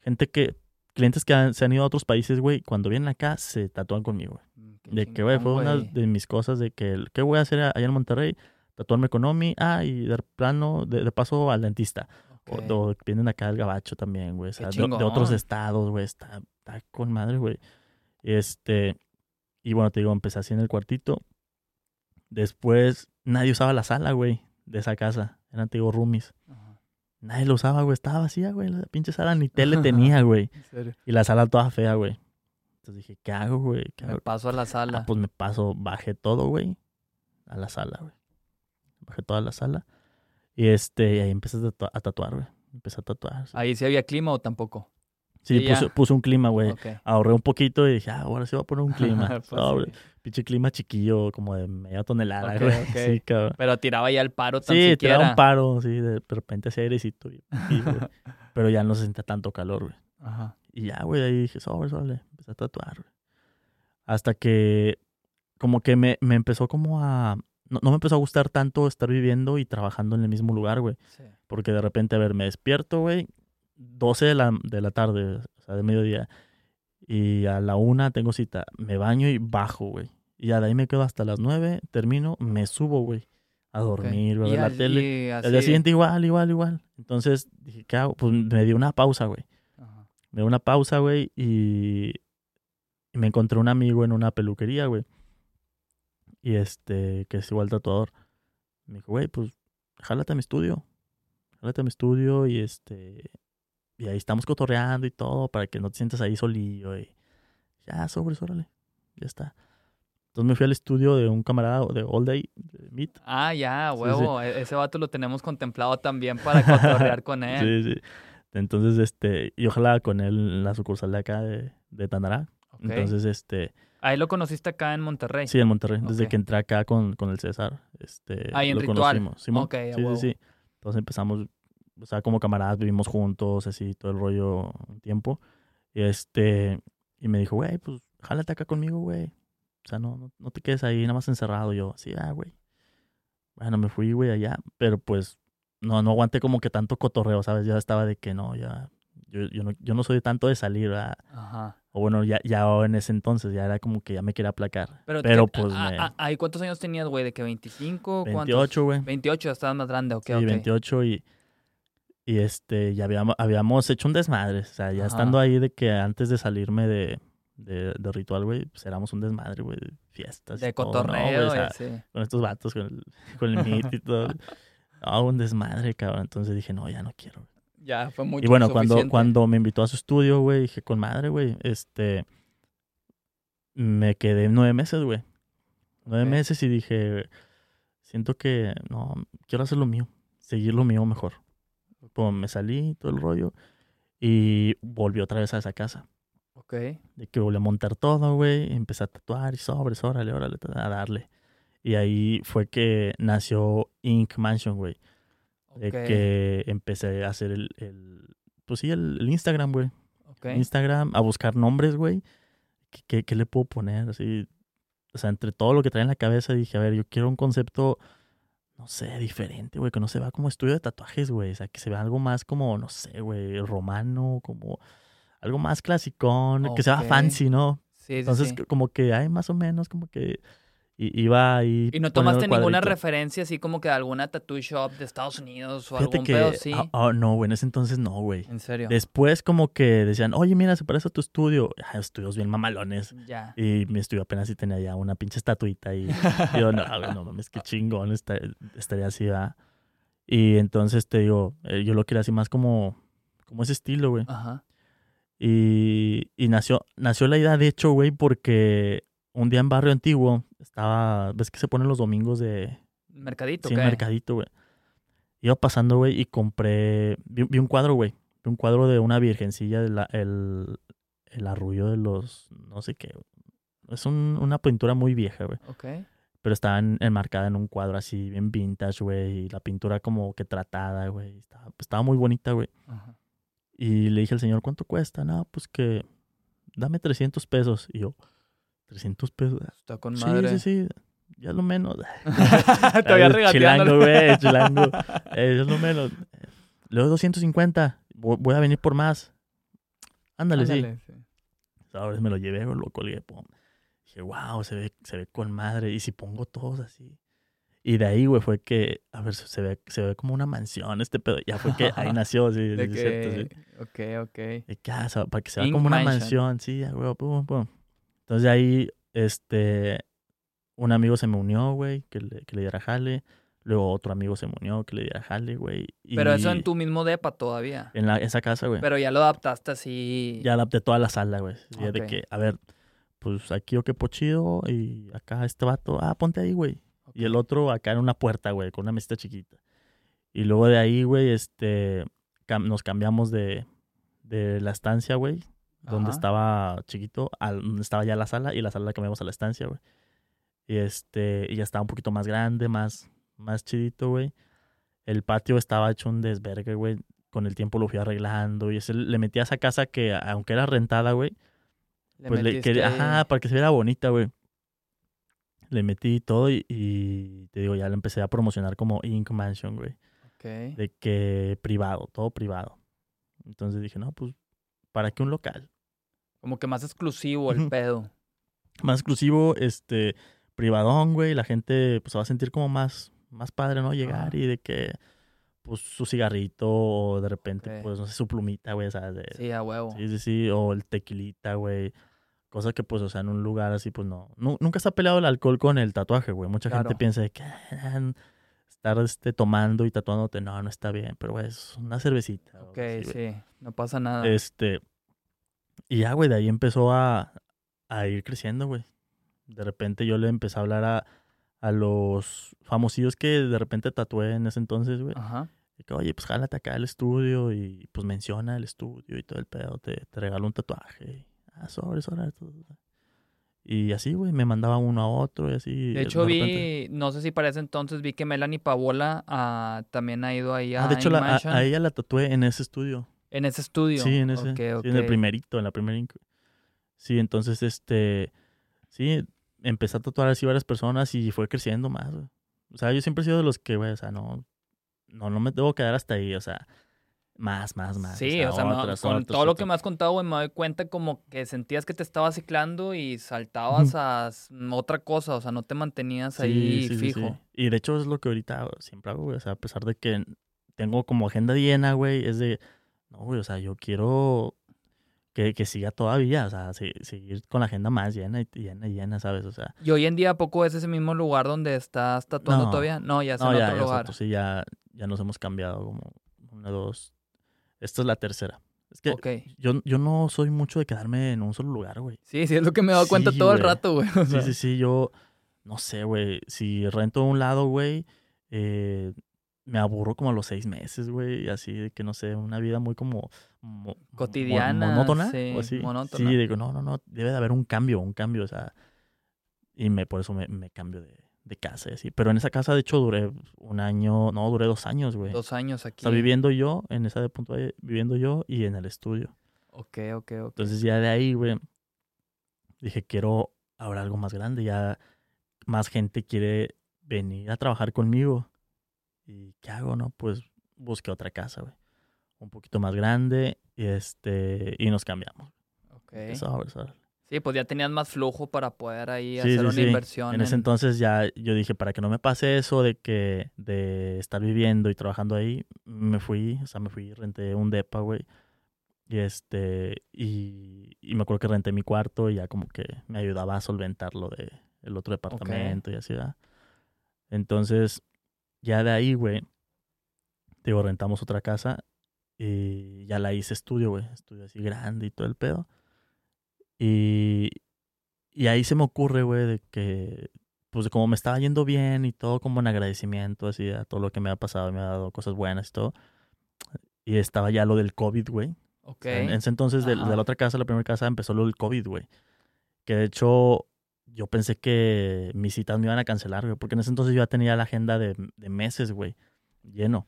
gente que, clientes que han- se han ido a otros países, güey, cuando vienen acá se tatúan conmigo, güey. Mm, De que, güey, fue una de mis cosas de que, ¿qué voy a hacer allá en Monterrey? Tatuarme con Omi, ah, y de plano, de, de paso al dentista. O- vienen acá al gabacho también, güey. O sea, de, otros estados, güey. Está, está con madre, güey. Este, y bueno, te digo, empecé así en el cuartito. Después, nadie usaba la sala, güey, de esa casa. Eran, te digo, roomies. Ajá. Nadie lo usaba, güey. Estaba vacía, güey. La pinche sala ni tele tenía, güey. En serio. Y la sala toda fea, güey. Entonces dije, ¿qué hago, güey? ¿Qué Me hago? paso a la sala. Ah, pues me paso, bajé todo, güey, a la sala, güey. Bajé toda la sala. Y este, y ahí empecé a, tatua- a tatuar, güey. Empecé a tatuar. Sí, Ahí sí había clima o tampoco. Sí, puse, puse un clima, güey. Ok. Ahorré un poquito y dije, ah, ahora sí voy a poner un clima. Pues sí. Pinche clima chiquillo, como de media tonelada, güey. ok. Sí, cabrón. Pero tiraba ya el paro tan Sí, siquiera. da un paro, sí, de repente hacía airecito. y- y. Pero ya no se sentía tanto calor, güey. Ajá. Y ya, güey, ahí dije, sobre, sobre, empecé a tatuar, güey. Hasta que, como que me, me empezó como a... No, no me empezó a gustar tanto estar viviendo y trabajando en el mismo lugar, güey. Sí. Porque de repente, a ver, me despierto, güey, 12 de la, de la tarde, o sea, de mediodía. Y a la una tengo cita. Me baño y bajo, güey. Y ya de ahí me quedo hasta las 9, termino, me subo, güey, a dormir, güey, a ver la tele. Al día siguiente igual, igual, igual. Entonces dije, ¿qué hago? Pues me di una pausa, güey. Me di una pausa, güey, y, y me encontré un amigo en una peluquería, güey. Y este, que es igual tatuador. Me dijo, güey, pues, jálate a mi estudio. jálate a mi estudio y este, y ahí estamos cotorreando y todo para que no te sientas ahí solillo y ya, sobres, órale, ya está. Entonces me fui al estudio de un camarada de All Day, de Meet. Ah, ya, huevo. e- Ese vato lo tenemos contemplado también para cotorrear con él. Sí, sí. Entonces, este, y ojalá con él en la sucursal de acá de, de Tanará. Ok. Entonces, este, Ahí lo conociste acá en Monterrey. sí, en Monterrey, desde que entré acá con, con el César, este, Ahí en lo Ritual. conocimos. Simón. Ok, a sí, sí, sí. Entonces empezamos, o sea, como camaradas, vivimos juntos, así, todo el rollo un tiempo. Y este, y me dijo, güey, pues, jálate acá conmigo, güey. O sea, no, no, no te quedes ahí nada más encerrado. Yo, así, ah, güey. Bueno, me fui, güey, allá, pero pues, no, no aguanté como que tanto cotorreo, ¿sabes? Ya estaba de que no, ya, yo, yo, no, yo no soy tanto de salir, ¿verdad? Ajá. O bueno, ya, ya en ese entonces ya era como que ya me quería aplacar. Pero, Pero, te- pues a- me... a- ¿Ahí cuántos años tenías, güey? ¿De que 25? ¿Cuántos? 28, güey. 28, ya estabas más grande, ok, Sí, ok. 28 y, y este, ya habíamos, habíamos hecho un desmadre. O sea, ya Ajá. estando ahí de que antes de salirme de, de, de ritual, güey, pues éramos un desmadre, güey, de fiestas. De ¿no, cotorreo, güey? O sea, y así. con estos vatos, con el, con el meet y todo. No, un desmadre, cabrón. Entonces dije, no, ya no quiero. Ya, fue mucho Y bueno, cuando, cuando me invitó a su estudio, güey, dije, con madre, güey, este, me quedé nueve meses, güey. Nueve Ok. meses y dije, siento que, no, quiero hacer lo mío, seguir lo mío mejor. Pues me salí, todo el rollo, y volví otra vez a esa casa. Ok, De que volví a montar todo, güey, empecé a tatuar y sobres, órale, órale, a darle. Y ahí fue que nació Ink Mansion, güey. De que empecé a hacer el, el pues sí, el, el Instagram, güey. ok. Instagram, a buscar nombres, güey. ¿Qué, qué, qué le puedo poner? Así, o sea, entre todo lo que traía en la cabeza dije, a ver, yo quiero un concepto, no sé, diferente, güey, que no se vea como estudio de tatuajes, güey. O sea, que se vea algo más como, no sé, güey, romano, como algo más clasicón, que se vea Ok. fancy, ¿no? Sí, sí, Entonces, sí. como que hay más o menos, como que i- iba ahí. ¿Y no tomaste ninguna referencia así como que de alguna tattoo shop de Estados Unidos o Fíjate algún que, pedo así? ah, no, güey, en ese entonces no, güey. en serio. Después como que decían, oye, mira, se parece a tu estudio. Ah, estudios bien mamalones. Ya. Y mi estudio apenas sí tenía ya una pinche estatuita. Y yo, no, güey, no mames, qué chingón esta- estaría así, ¿verdad? Y entonces te digo, eh, yo lo quería así más como, como ese estilo, güey. Ajá. Y, y nació, nació la idea, de hecho, güey, porque un día en Barrio Antiguo estaba, ves que se ponen los domingos de, Mercadito, Sí, mercadito, güey. Iba pasando, güey, y compré. Vi, vi un cuadro, güey. Vi un cuadro de una virgencilla, de la- el, el arrullo de los. No sé qué. Es un- una pintura muy vieja, güey. Ok. Pero estaba en- enmarcada en un cuadro así, bien vintage, güey. Y la pintura como que tratada, güey. Estaba, estaba muy bonita, güey. Ajá. Y le dije al señor, ¿cuánto cuesta? No, pues que. Dame 300 pesos. Y yo, ¿300 pesos? Está con Sí, madre. sí, sí. Ya lo menos. Todavía Ay, regateándole. Chilango, güey, chilango. Eh, es lo menos. Le doy 250. Voy a venir por más. Ándale, sí. Ándale, sí. Ahora me lo llevé, lo colgué. pum. Dije, wow, se ve, se ve con madre. Y si pongo todos así. Y de ahí, güey, fue que, a ver, se ve, se ve como una mansión este pedo. Ya fue que ahí nació, sí, De sí, es cierto, sí. que... Ok, ok. De casa, para que se vea como una Mansion. mansión, sí, ya, güey, pum, pum. Entonces de ahí, este, un amigo se me unió, güey, que le, que le diera jale. Luego otro amigo se me unió, que le diera jale, güey. Pero eso en tu mismo depa todavía. En la, esa casa, güey. Pero ya lo adaptaste así. Ya adapté toda la sala, güey. Sí, De Ok. que, a ver, pues aquí yo quepo chido y acá este vato, ah, ponte ahí, güey. Y el otro acá en una puerta, güey, con una mesita chiquita. Y luego de ahí, güey, este, cam- nos cambiamos de, de la estancia, güey, donde Ajá. estaba chiquito, donde estaba ya la sala, y la sala la cambiamos a la estancia, güey. Y este, y ya estaba un poquito más grande, más, más chidito, güey. El patio estaba hecho un desvergue, güey. Con el tiempo lo fui arreglando. Y ese, le metí a esa casa que, aunque era rentada, güey, Le pues le quería, ajá, para que se viera bonita, güey. Le metí todo y, y te digo, ya le empecé a promocionar como Ink Mansion, güey. De que privado, todo privado. Entonces dije, no, pues, ¿para qué un local? Como que más exclusivo el pedo. Más exclusivo, este, privadón, güey. La gente, pues, se va a sentir como más, más padre, ¿no? Llegar y de que, pues, su cigarrito o de repente, pues, no sé, su plumita, güey, ¿sabes? De- Sí, a huevo. Sí, sí, sí, o el tequilita, güey. Cosa que, pues, o sea, en un lugar así, pues no. Nu- nunca está peleado el alcohol con el tatuaje, güey. Mucha gente piensa de que "Ah, estar este, tomando y tatuándote, no, no está bien, pero güey, es una cervecita. Ok, güey. sí, no pasa nada. Este, y ya, güey, de ahí empezó a, a ir creciendo, güey. De repente yo le empecé a hablar a, a los famosillos que de repente tatué en ese entonces, güey. Ajá. Y que, oye, pues jálate acá al estudio y pues menciona el estudio y todo el pedo, te, te regalo un tatuaje. Ah, sobre, sobre. todo. Y así, güey, me mandaba uno a otro y así. De hecho, repente- vi, no sé si para ese entonces vi que Melanie Pavola ah, también ha ido ahí a Ah, de hecho, la- a, ella la tatué en ese estudio. en ese estudio. Sí, en ese. Sí, en el primerito, en la primera. Sí, entonces, este. Sí, empecé a tatuar así varias personas y fue creciendo más, güey. O sea, yo siempre he sido de los que, güey, o sea, no. No, no me debo quedar hasta ahí, o sea. Más, más, más. Sí, o sea, otras, con otras, todo lo que me has contado, güey, me doy cuenta como que sentías que te estabas ciclando y saltabas a otra cosa, o sea, no te mantenías Sí, ahí sí, sí, fijo. sí. Y de hecho es lo que ahorita siempre hago, güey. O sea, a pesar de que tengo como agenda llena, güey, es de, no, güey, o sea, yo quiero que, que siga todavía, o sea, se- seguir con la agenda más llena y llena y llena, ¿sabes? O sea, Y hoy en día, ¿a poco es ese mismo lugar donde estás tatuando No. todavía? No, ya es no, en ya, otro ya, lugar. exacto, sí, ya, ya nos hemos cambiado como una, dos. Esta es la tercera. Es que Ok. yo, yo no soy mucho de quedarme en un solo lugar, güey. Sí, sí, es lo que me he dado cuenta todo el rato, güey. o Sí, sea. sí, sí, yo no sé, güey. Si rento un lado, güey, eh, me aburro como a los seis meses, güey. Así de que no sé, una vida muy como mo- mo- Cotidiana, monótona. sí, o así. monótona. Sí, digo, no, no, no, debe de haber un cambio, un cambio, o sea. Y me, por eso me, me cambio de, de casa y así. Pero en esa casa, de hecho, duré un año, no, duré dos años, güey. Dos años O aquí. sea, viviendo yo, en esa de punto ahí, viviendo yo y en el estudio. Ok, ok, ok. Entonces ya de ahí, güey, dije, quiero ahora algo más grande, ya más gente quiere venir a trabajar conmigo. ¿Y qué hago, no? Pues busqué otra casa, güey. Un poquito más grande y este y nos cambiamos. ok. Empezó a Sí, pues ya tenías más flujo para poder ahí Sí, hacer sí, una sí. inversión. En ese en- entonces ya yo dije, para que no me pase eso de que de estar viviendo y trabajando ahí, me fui, o sea, me fui, renté un depa, güey. Y este, y, y me acuerdo que renté mi cuarto y ya como que me ayudaba a solventar lo de el otro departamento y así, ¿verdad? Entonces, ya de ahí, güey, digo, rentamos otra casa y ya la hice estudio, güey, estudio así grande y todo el pedo. Y, y ahí se me ocurre, güey, de que, pues como me estaba yendo bien y todo como en agradecimiento, así a todo lo que me ha pasado, me ha dado cosas buenas y todo. Y estaba ya lo del COVID, güey. Ok. En, en ese entonces, de, de la otra casa, la primera casa, empezó lo del COVID, güey. Que de hecho, yo pensé que mis citas me iban a cancelar, güey. Porque en ese entonces yo ya tenía la agenda de, de meses, güey, lleno.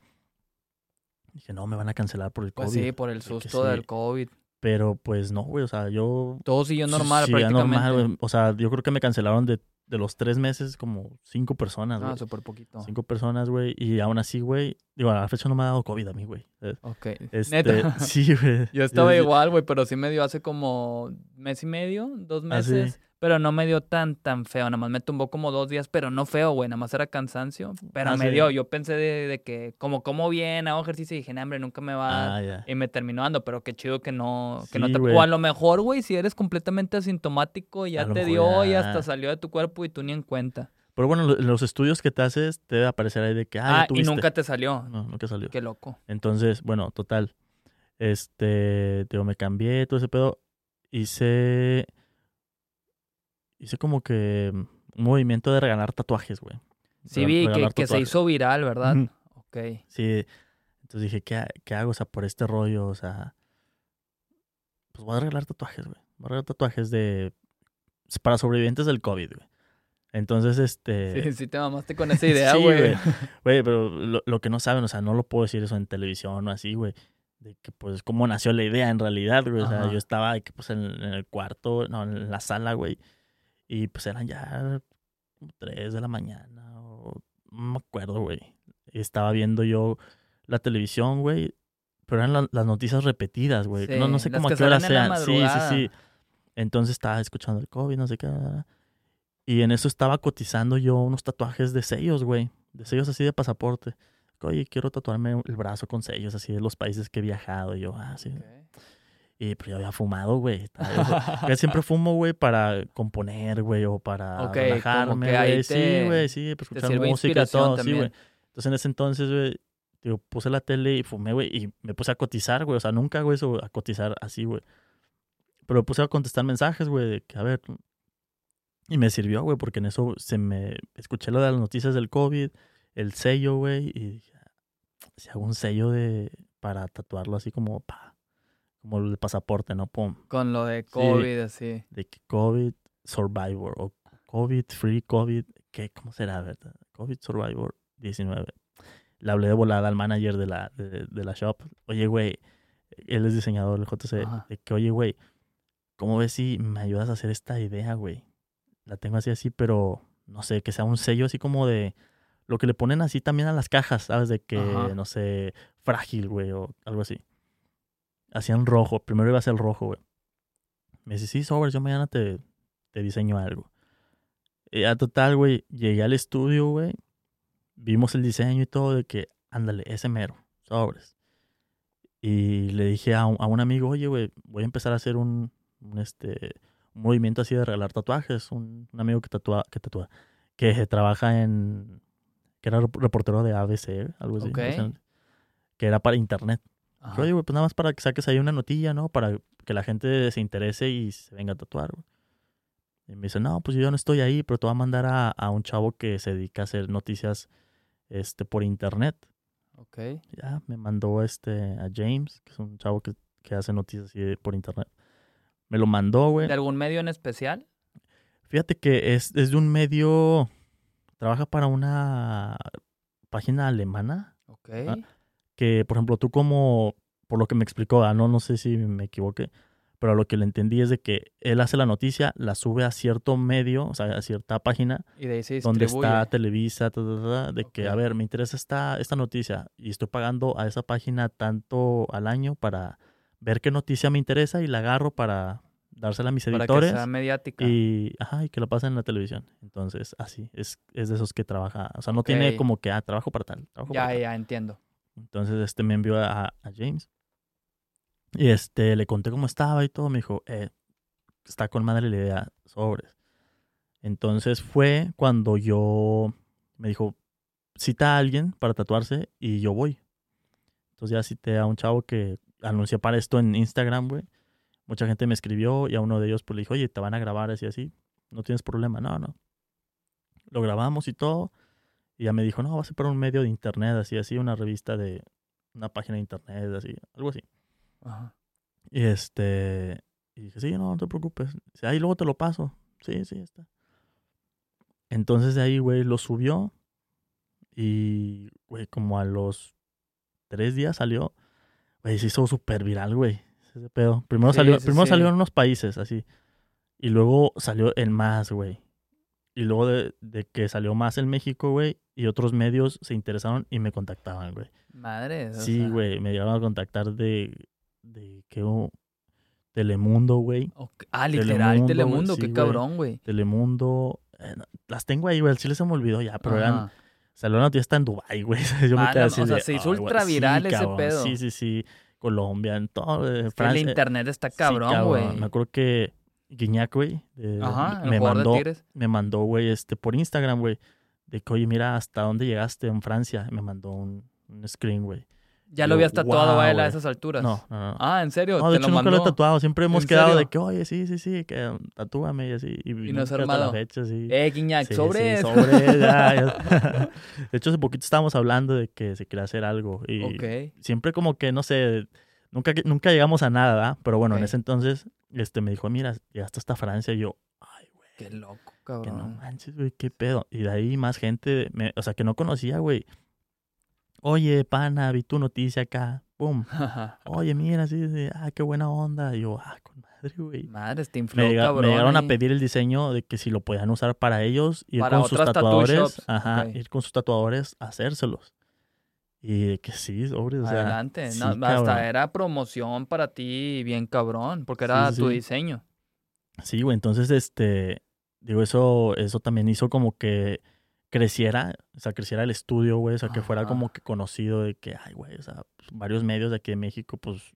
Dije, no, me van a cancelar por el Pues COVID. sí, por el susto sí. del COVID. Pero pues no, güey, o sea, yo Todo siguió normal Sí, prácticamente. normal, güey. O sea, yo creo que me cancelaron de, de los tres meses como cinco personas, güey. ah, súper poquito. cinco personas, güey. Y aún así, güey. Digo, a la fecha no me ha dado COVID a mí, güey. Ok. Este, Neta. Sí, güey. Yo estaba igual, güey, pero sí me dio hace como mes y medio, dos Ah, sí. Pero no me dio tan, tan feo. Nada más me tumbó como dos días, pero no feo, güey. Nada más era cansancio. Pero Ah, me sí. dio. Yo pensé de, de que, como como bien, hago ejercicio y dije, "Nah, hombre, nunca me va. Ah. Y me terminó dando, pero qué chido que no, que no te... O a lo mejor, güey, si eres completamente asintomático, ya te dio y hasta salió de tu cuerpo y tú ni en cuenta. Pero bueno, lo- los estudios que te haces te debe aparecer ahí de que, ah, Ah, y nunca te salió. No, nunca salió. Qué loco. Entonces, bueno, total. Este, digo, me cambié, todo ese pedo. Hice. Hice como que un movimiento de regalar tatuajes, güey. Sí vi que, se hizo viral, ¿verdad? Ujú. Ok. Sí. Entonces dije, ¿qué, ¿qué hago? O sea, por este rollo, o sea. Pues voy a regalar tatuajes, güey. Voy a regalar tatuajes de. Para sobrevivientes del COVID, güey. Entonces, este. Sí, sí te mamaste con esa idea, Sí, güey. güey. Güey, pero lo, lo que no saben, o sea, no lo puedo decir eso en televisión o así, güey. De que, pues, cómo nació la idea en realidad, güey. O sea, Ajá. yo estaba, que, pues, en, en el cuarto, no, en la sala, güey. Y, pues, eran ya como tres de la mañana o... No me acuerdo, güey. Estaba viendo yo la televisión, güey. Pero eran la- las noticias repetidas, güey. Sí, no, no sé cómo a qué hora sean. Sí, sí, sí. Entonces estaba escuchando el COVID, no sé qué. Y en eso estaba cotizando yo unos tatuajes de sellos, güey. De sellos así de pasaporte. Oye, quiero tatuarme el brazo con sellos así de los países que he viajado. Y yo, ah, sí. Y pues yo había fumado, güey. Yo siempre fumo, güey, para componer, güey, o para Ok, como relajarme, güey. Sí, güey, sí, para Te escuchar música todo, sí, también. güey. Entonces en ese entonces, güey, digo, puse la tele y fumé, güey, y me puse a cotizar, güey. O sea, nunca hago eso, a cotizar así, güey. Pero me puse a contestar mensajes, güey, de que, a ver. Y me sirvió, güey, porque en eso se me. Escuché lo de las noticias del COVID, el sello, güey, y dije, si hago un sello de. para tatuarlo así como, pa. Como el pasaporte, ¿no? Pum. Con lo de COVID, así. De que COVID Survivor o COVID Free COVID. ¿Qué? ¿Cómo será, verdad? COVID Survivor 19 le hablé de volada al manager de la, de, de la shop. Oye, güey, él es diseñador del JC. De que, oye, güey, ¿cómo ves si me ayudas a hacer esta idea, güey? La tengo así, así, pero no sé, que sea un sello así como de lo que le ponen así también a las cajas, ¿sabes? De que, no sé, frágil, güey, o algo así. Hacían rojo. Primero iba a ser rojo, güey. Me dice, sí, sobres, yo mañana te, te diseño algo. Y a total, güey, llegué al estudio, güey vimos el diseño y todo de que, ándale, ese mero, sobres. Y le dije a un, a un amigo, oye, güey, voy a empezar a hacer un, este, un movimiento así de regalar tatuajes. Un, un amigo que tatúa, que tatúa, que trabaja en, que era reportero de ABC, algo así. Que era para internet. Oye, güey, pues nada más para que saques ahí una notilla, ¿no? Para que la gente se interese y se venga a tatuar, Y me dice, no, pues yo no estoy ahí, pero te voy a mandar a, a un chavo que se dedica a hacer noticias este, por internet. Ok. Ya, me mandó este a James, que es un chavo que, que hace noticias así por internet. Me lo mandó, güey. ¿De algún medio en especial? Fíjate que es, es de un medio. Trabaja para una página alemana. Ok. Que, por ejemplo, tú como. Por lo que me explicó, ah, no, no sé si me equivoqué pero lo que le entendí es de que él hace la noticia, la sube a cierto medio, o sea, a cierta página, y de ahí donde está Televisa, de que, a ver, me interesa esta, esta noticia y estoy pagando a esa página tanto al año para ver qué noticia me interesa y la agarro para dársela a mis editores. Para que sea mediática. Y, ajá, y que la pasen en la televisión. Entonces, así, es, es de esos que trabaja, o sea, no tiene como que, ah, trabajo para tal. ya, ya, entiendo. Entonces, este me envió a, James y este, le conté cómo estaba y todo. Me dijo, eh, está con madre la idea, sobres. Entonces fue cuando yo me dijo, cita a alguien para tatuarse y yo voy. Entonces ya cité a un chavo que anuncia para esto en Instagram, güey. Mucha gente me escribió y a uno de ellos pues le dijo, oye, te van a grabar así, así. No tienes problema. No, no. Lo grabamos y todo. Y ya me dijo, no, va a ser para un medio de internet, así, así, una revista de una página de internet, así, algo así. Y este, y dije, sí, no, no te preocupes. Dice, ahí luego te lo paso. Sí, sí, está. Entonces de ahí, güey, lo subió. Y, güey, como a los tres días salió. Güey, se hizo súper viral, güey. Ese pedo. Primero, salió, primero salió en unos países, así. Y luego salió en más, güey. Y luego de, de, que salió más en México, güey, y otros medios se interesaron y me contactaban, güey. Madre. Sí, güey, me llegaron a contactar de de que Telemundo, güey. Ah, literal, Telemundo, qué cabrón, güey. Telemundo. Eh, las tengo ahí, güey. El chile se me olvidó ya, pero eran. Salió noticia está en Dubai, güey. Yo me quedé así. O sea, se hizo ultra viral ese pedo. Sí, sí, sí. Colombia, en todo. Eh, Francia. El internet está cabrón, güey. me acuerdo que Guiñac, güey. me mandó, me mandó, güey, este, por Instagram, güey. De que, oye, mira hasta dónde llegaste en Francia. Me mandó un, un screen, güey. ¿Ya lo habías tatuado a él a esas alturas? No, no, no. Ah, ¿en serio? No, de hecho nunca lo he tatuado. Siempre hemos quedado de que, oye, sí, sí, sí, que tatúame y así. Y, y no es armado. Fecha, sí. Eh, Guiñac, sobre sí, sobre, ya, ya. De hecho, hace poquito estábamos hablando de que se quería hacer algo. Y siempre como que, no sé, nunca, nunca llegamos a nada, ¿verdad? Pero bueno, en ese entonces, este, me dijo, mira, llegaste hasta Francia. Y yo, ay, güey. Qué loco, cabrón. Que no manches, güey, qué pedo. Y de ahí más gente, me, o sea, que no conocía, güey. Oye, pana, vi tu noticia acá pum. Oye, mira, así, ah, qué buena onda. Y yo, ah, con madre, güey. Madre, te infló, me, cabrón, me llegaron a pedir el diseño de que si lo podían usar para ellos, ir con sus tatuadores, ajá, ir con sus tatuadores a hacérselos. Y que sí, sobre, o sea, Adelante, hasta era promoción para ti bien cabrón, porque era tu diseño. Sí, güey, entonces, este, digo, eso, eso también hizo como que creciera, o sea, creciera el estudio, güey, o sea, que fuera como que conocido de que, ay, güey, o sea, pues, varios medios de aquí de México, pues,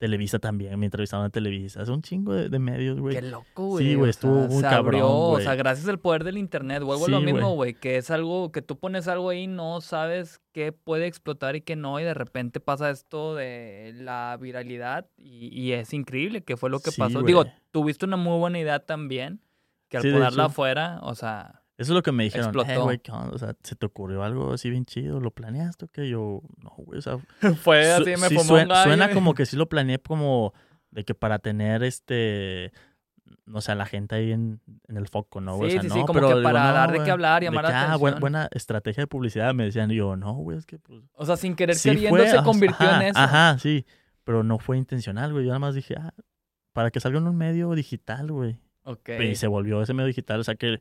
Televisa también, me entrevistaron en Televisa. Es un chingo de, de medios, güey. Qué loco, güey. Sí, güey, estuvo sea, muy se cabrón, abrió, o sea, gracias al poder del internet. Vuelvo a lo mismo, güey. que es algo que tú pones algo ahí, no sabes qué puede explotar y qué no, y de repente pasa esto de la viralidad y, y es increíble que fue lo que Sí, pasó. Digo, tuviste una muy buena idea también, que al Sí, ponerla afuera, o sea, Eso es lo que me dijeron. Eh, Explotó. O sea, ¿se te ocurrió algo así bien chido? ¿Lo planeaste o qué? Yo, no, güey, o sea... fue así, me sí suena, como que sí lo planeé como de que para tener este... No sé, a la gente ahí en, en el foco, ¿no? güey? Sí, O sea, sí, como pero que digo, para no, dar de qué hablar, llamar la ah, atención. buena, buena estrategia de publicidad. Me decían, y yo, no, güey, es que pues... O sea, sin querer sí queriendo fue, se convirtió ajá, en eso. Ajá, sí. Pero no fue intencional, güey. Yo nada más dije, ah, para que salga en un medio digital, güey. Y se volvió ese medio digital. O sea que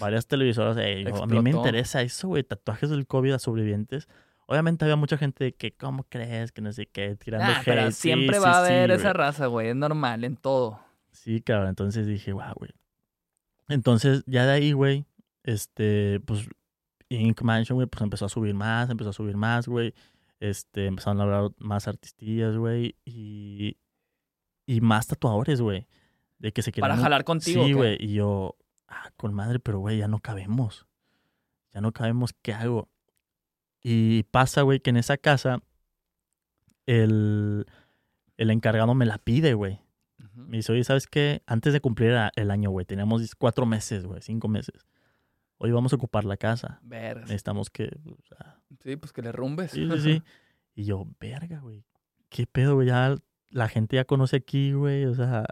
varias televisoras, "Ey, yo- a mí me interesa eso, güey. Tatuajes del COVID a sobrevivientes. Obviamente había mucha gente que, ¿cómo crees? Que no sé qué, tirando Nah, pero hate. Siempre sí, va a haber esa raza, güey. Es normal en todo. Sí, cabrón. Entonces dije, guau, güey. Entonces, ya de ahí, güey, este, pues, Ink Mansion, güey, pues empezó a subir más, empezó a subir más, güey. Este, empezaron a hablar más artistillas, güey, y, y más tatuadores, güey. De que se querían... Para jalar contigo. ¿o Sí, güey. Y yo, ah, con madre, pero güey, ya no cabemos. Ya no cabemos, ¿qué hago? Y pasa, güey, que en esa casa el, el encargado me la pide, güey. Ujú. Me dice, oye, ¿sabes qué? Antes de cumplir el año, güey, teníamos cuatro meses, güey, cinco meses. Hoy vamos a ocupar la casa. Vergas. Necesitamos que... o sea, Sí, pues que le rumbes. sí, sí, sí. Y yo, verga, güey. ¿Qué pedo, güey? Ya la gente ya conoce aquí, güey. O sea,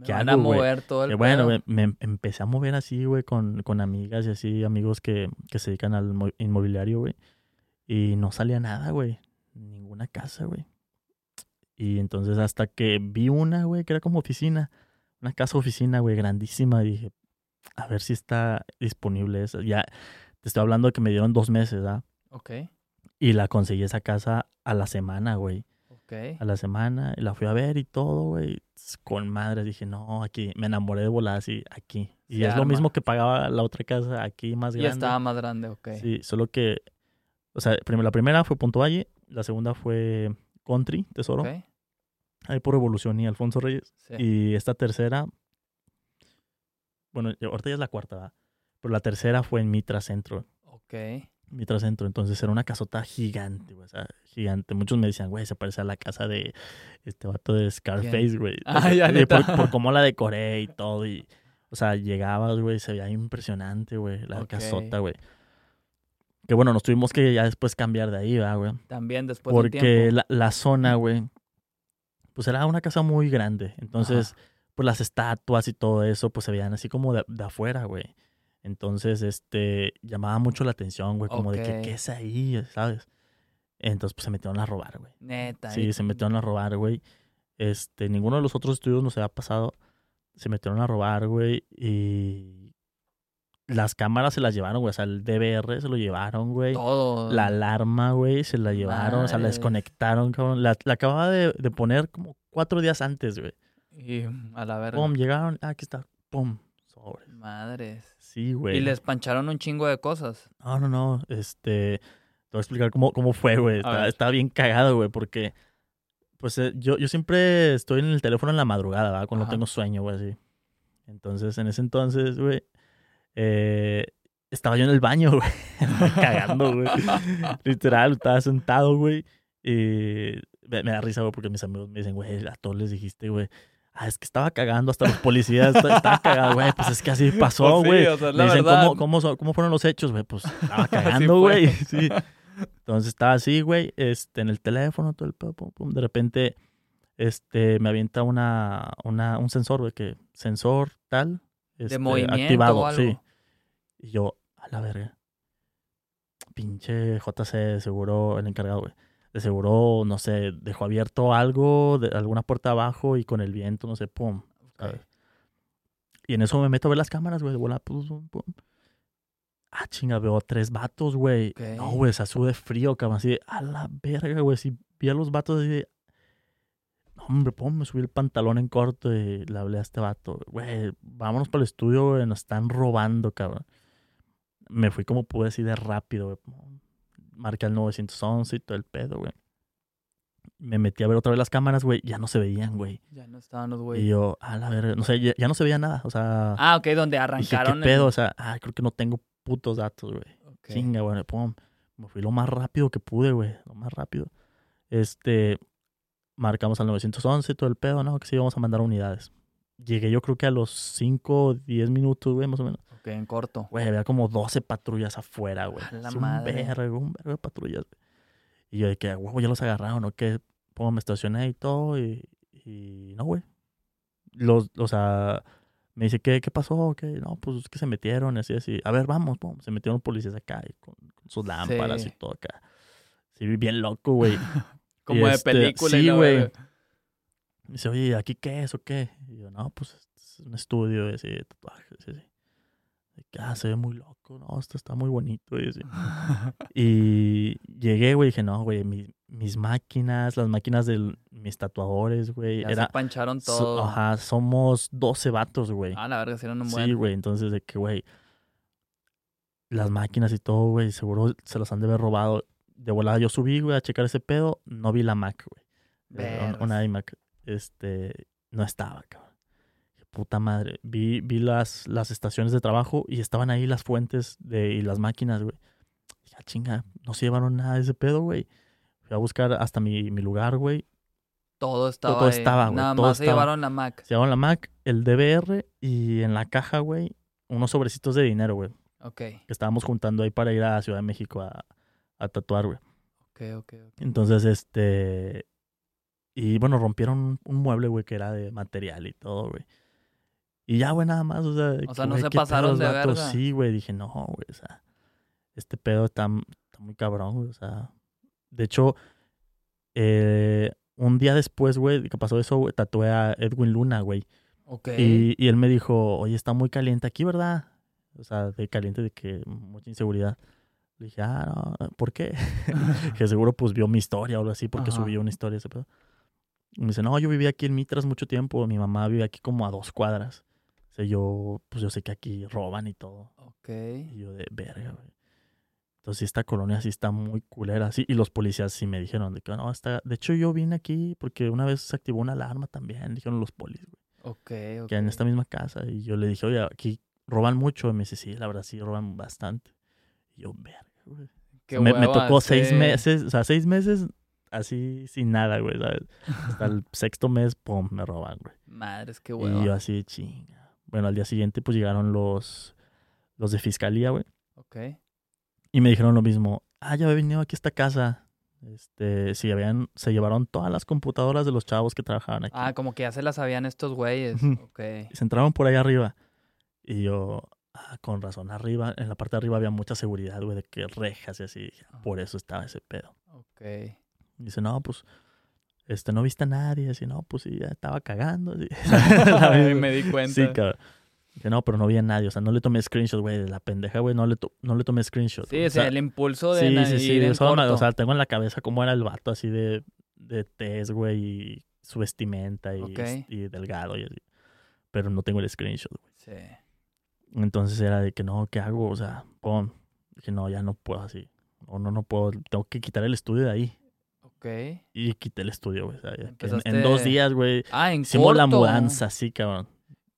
Me ¿qué van hago, a mover todo el Que bueno, me em- empecé a mover así, güey, con, con amigas y así, amigos que, que se dedican al mo- inmobiliario, güey. Y no salía nada, güey. Ninguna casa, güey. Y entonces hasta que vi una, güey, que era como oficina. Una casa oficina, güey, grandísima. Y dije, a ver si está disponible esa. Ya, te estoy hablando de que me dieron dos meses, ¿ah? Ok, Y la conseguí esa casa a la semana, güey a la semana y la fui a ver y todo, güey. Con madre dije, no, aquí me enamoré de volar así, aquí. Y Se es lo mismo que pagaba la otra casa aquí más Ya grande. estaba más grande, ok. Sí, solo que, o sea, la primera fue Punto Valle, la segunda fue Country, Tesoro, Ok, ahí por Revolución y Alfonso Reyes. sí. Y esta tercera, bueno, ya- ahorita ya es la cuarta, ¿verdad? Pero la tercera fue en Mitra Centro. Ok. Mitra Centro, entonces era una casota gigante, güey, o sea, gigante. Muchos me decían, güey, se parece a la casa de este vato de Scarface, güey. Ah, ya, por, por cómo la decoré y todo, y, o sea, llegabas, güey, se veía impresionante, güey, la casota, güey. Que bueno, nos tuvimos que ya después cambiar de ahí, ¿verdad, güey? También después Porque la, la zona, güey, pues era una casa muy grande. Entonces, pues las estatuas y todo eso, pues se veían así como de, de afuera, güey. Entonces, este, llamaba mucho la atención, güey, como de que. ¿qué es ahí? ¿Sabes? Entonces, pues se metieron a robar, güey. Neta. Sí, y- se metieron a robar, güey. Este, ninguno de los otros estudios nos había pasado. Se metieron a robar, güey, y las cámaras se las llevaron, güey. O sea, el DVR se lo llevaron, güey. Todo. La alarma, güey, se la llevaron, o sea, la desconectaron, cabrón. La, la acababa de, de poner como cuatro días antes, güey. Y a la verga. Pum, llegaron, ah, aquí está, pum, sobres. Madres. Sí, güey. Y les pancharon un chingo de cosas. No, no, no, este, te voy a explicar cómo, cómo fue, güey. A Está, ver. está bien cagado, güey, porque, pues, eh, yo, yo siempre estoy en el teléfono en la madrugada, ¿verdad? Cuando Ajá. tengo sueño, güey, así. Entonces, en ese entonces, güey, eh, estaba yo en el baño, güey, cagando, güey. Literal, estaba sentado, güey. Y me, me da risa, güey, porque mis amigos me dicen, güey, a todos les dijiste, güey. Ah, es que estaba cagando hasta los policías. esta- Estaba cagado, güey. Pues es que así pasó, Pues sí, güey. o sea, es me la dicen, verdad. ¿cómo, cómo, son- ¿cómo fueron los hechos, güey? Pues estaba cagando, güey. Sí. Entonces estaba así, güey, este, en el teléfono, todo el pedo, pum, pum. De repente, este, me avienta una, una, un sensor, güey, que sensor tal, este, movimiento activado, o algo. sí. Y yo, a la verga. Pinche JC, de seguro, el encargado, güey. De seguro, no sé, dejó abierto algo, de alguna puerta abajo y con el viento, no sé, pum. Y en eso me meto a ver las cámaras, güey, de bola, pum, pum, pum. Ah, chinga, veo tres vatos, güey. No, güey, se sube frío, cabrón, así de, a la verga, güey. Si vi a los vatos así de, no, hombre, pum, me subí el pantalón en corto y le hablé a este vato, güey, vámonos para el estudio, güey, nos están robando, cabrón. Me fui como pude así de rápido, güey. Marqué el 911 y todo el pedo, güey. me metí a ver otra vez las cámaras, güey, ya no se veían, güey. Ya no estaban los Y güeyes. yo, a la verga, no sé, ya, ya no se veía nada, o sea, Ah, ok, donde dije, arrancaron. ¿qué pedo? el- O sea, ah, creo que no tengo putos datos, güey. Chinga, güey, pum. Me fui lo más rápido que pude, güey, lo más rápido. Este, marcamos al 911, todo el pedo, ¿no? Que sí, vamos a mandar unidades. Llegué yo creo que a los 5 o 10 minutos, güey, más o menos. Ok, en corto. Güey, había como 12 patrullas afuera, güey. A la Es un madre. vergo, un vergo de patrullas. güey. Y yo de que, huevo, ya los agarraron, ¿o qué? Pues me estacioné y todo, y, y no, güey. Los, o sea, me dice, ¿qué, qué pasó? ¿Qué? No, pues es que se metieron, así, así. A ver, vamos, pum. Se metieron policías acá, y con, con sus lámparas Sí. y todo acá. Sí, bien loco, güey. Como de este, película. sí, güey. dice, oye, ¿aquí qué es o qué? Y yo, no, pues es un estudio ese de tatuajes, sí, sí. Ah, se ve muy loco, no, esto está muy bonito. Y, así. Y llegué, güey, dije, no, güey, mi- mis máquinas, las máquinas de mis tatuadores, güey. Ya Era, se pancharon so- todo. ajá, somos 12 vatos, güey. Ah, la verga, sí eran un Sí, buen. güey, entonces de que, güey, las máquinas y todo, güey, seguro se las han de haber robado. De volada yo subí, güey, a checar ese pedo, no vi la Mac, güey. Eh. Una iMac, este, no estaba, cabrón. Puta madre. Vi, vi las, las estaciones de trabajo y estaban ahí las fuentes de, y las máquinas, güey. Dije, "Ah, chinga, no se llevaron nada de ese pedo, güey. Fui a buscar hasta mi, mi lugar, güey. Todo estaba. todo estaba, güey, Nada todo más se llevaron la Mac. Se llevaron la Mac, el DVR y en la caja, güey, unos sobrecitos de dinero, güey. Ok, Que estábamos juntando ahí para ir a Ciudad de México a, a tatuar, güey. ok, ok. ok. Entonces, este. Y bueno, rompieron un mueble, güey, que era de material y todo, güey. Y ya, güey, nada más, o sea. O sea, no se pasaron de vatos. verga. Sí, güey, dije, no, güey, o sea. Este pedo está, está muy cabrón, güey, o sea. De hecho, eh, un día después, güey, que pasó eso, tatué a Edwin Luna, güey. Ok. Y, y él me dijo, oye, está muy caliente aquí, ¿verdad? O sea, de caliente de que mucha inseguridad. Le dije, ah, no, ¿por qué? que seguro pues vio mi historia o algo así, porque Ajá. subí una historia ese pedo. Y me dice, no, yo viví aquí en Mitras mucho tiempo, mi mamá vive aquí como a dos cuadras. Sea, yo, pues yo sé que aquí roban y todo. Ok. Y yo de verga, güey. Entonces esta colonia sí está muy culera, sí. Y los policías sí me dijeron de que no, está... De hecho yo vine aquí porque una vez se activó una alarma también, dijeron los polis, güey Ok, ok. que en esta misma casa. Y yo le dije, oye, aquí roban mucho. Y me dice, sí, la verdad, sí, roban bastante. Y yo, verga, güey. Qué me, me tocó seis sí. meses, o sea, seis meses así sin nada, güey, ¿sabes? Hasta el sexto mes, pum, me roban, güey. Madres, qué Y hueva. yo así, chinga. Bueno, al día siguiente, pues llegaron los, los de fiscalía, güey. Ok. Y me dijeron lo mismo. Ah, ya había venido aquí a esta casa. Este, sí, habían, se llevaron todas las computadoras de los chavos que trabajaban aquí. Ah, como que ya se las sabían estos güeyes. Ok. Y se entraron por ahí arriba. Y yo, ah, con razón, arriba, en la parte de arriba había mucha seguridad, güey, de que rejas y así. Ajá. Por eso estaba ese pedo. Ok. Y dice, no, pues, este, no viste a nadie. Así, no, pues sí, ya estaba cagando. así. Ay, me di cuenta. Sí, cabrón. Dice, no, pero no vi a nadie. O sea, no le tomé screenshot, güey. de La pendeja, güey, no le, to- no le tomé screenshot. Sí, o sea, el impulso de sí, sí, sí. ir en corto. o sea, tengo en la cabeza cómo era el vato así de, de tez, güey, y su vestimenta y, y delgado y así. Pero no tengo el screenshot, güey. Sí. Entonces era de que no, ¿qué hago? O sea, pum. Dije, no, ya no puedo así. O no, no puedo. Tengo que quitar el estudio de ahí. Ok. Y quité el estudio, güey. en- dos días, güey, Ah, en hicimos la corto. mudanza, así, cabrón.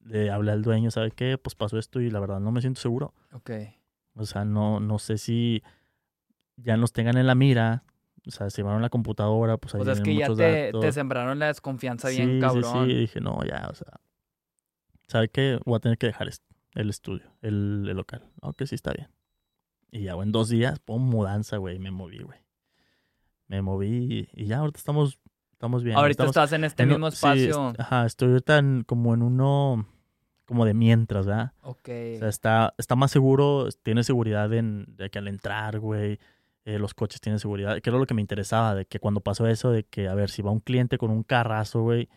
Le hablé al dueño, ¿sabe qué? Pues pasó esto y la verdad no me siento seguro. Ok. O sea, no, no sé si ya nos tengan en la mira. O sea, se llevaron la computadora, pues ahí O sea, es que ya te, sembraron la desconfianza bien sí, cabrón. Sí, sí, dije, no, ya, o sea, ¿sabe qué? Voy a tener que dejar el estudio, el, el local. No, que sí está bien. Y ya, güey, en dos días, pum, mudanza, güey, me moví, güey. Me moví y, y ya, ahorita estamos, estamos bien. Ahorita estamos estás en este en mismo espacio. ajá, estoy ahorita en- como en uno, como de mientras, ¿verdad? ok. O sea, está, está más seguro, tiene seguridad en, de que al entrar, güey, eh, los coches tienen seguridad. Que era lo que me interesaba, de que cuando pasó eso, de que, a ver, si va un cliente con un carrazo, güey,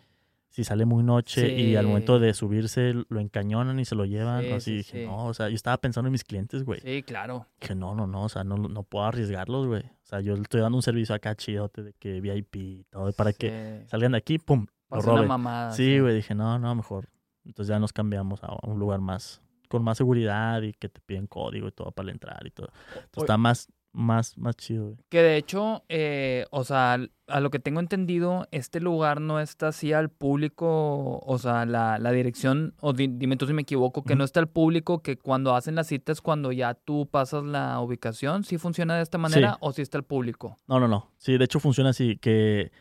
si sale muy noche y al momento de subirse lo encañonan y se lo llevan, Sí, así sí, dije, no, o sea, yo estaba pensando en mis clientes, güey. Sí, claro. Dije, no, no, no, o sea, no, no puedo arriesgarlos, güey. O sea, yo le estoy dando un servicio acá chidote de que VIP y todo, para que salgan de aquí, pum, lo roben. mamada. Sí, güey, dije, no, no, mejor. Entonces ya nos cambiamos a un lugar más, con más seguridad y que te piden código y todo para entrar y todo. Entonces Oye. está más, más, más chido, güey. Que de hecho, eh, o sea, a lo que tengo entendido, este lugar no está así al público, o sea, la, la dirección, o di- dime tú si me equivoco, que no está al público, que cuando hacen las citas, cuando ya tú pasas la ubicación, ¿sí funciona de esta manera o sí está al público? No, no, no. Sí, de hecho funciona así, que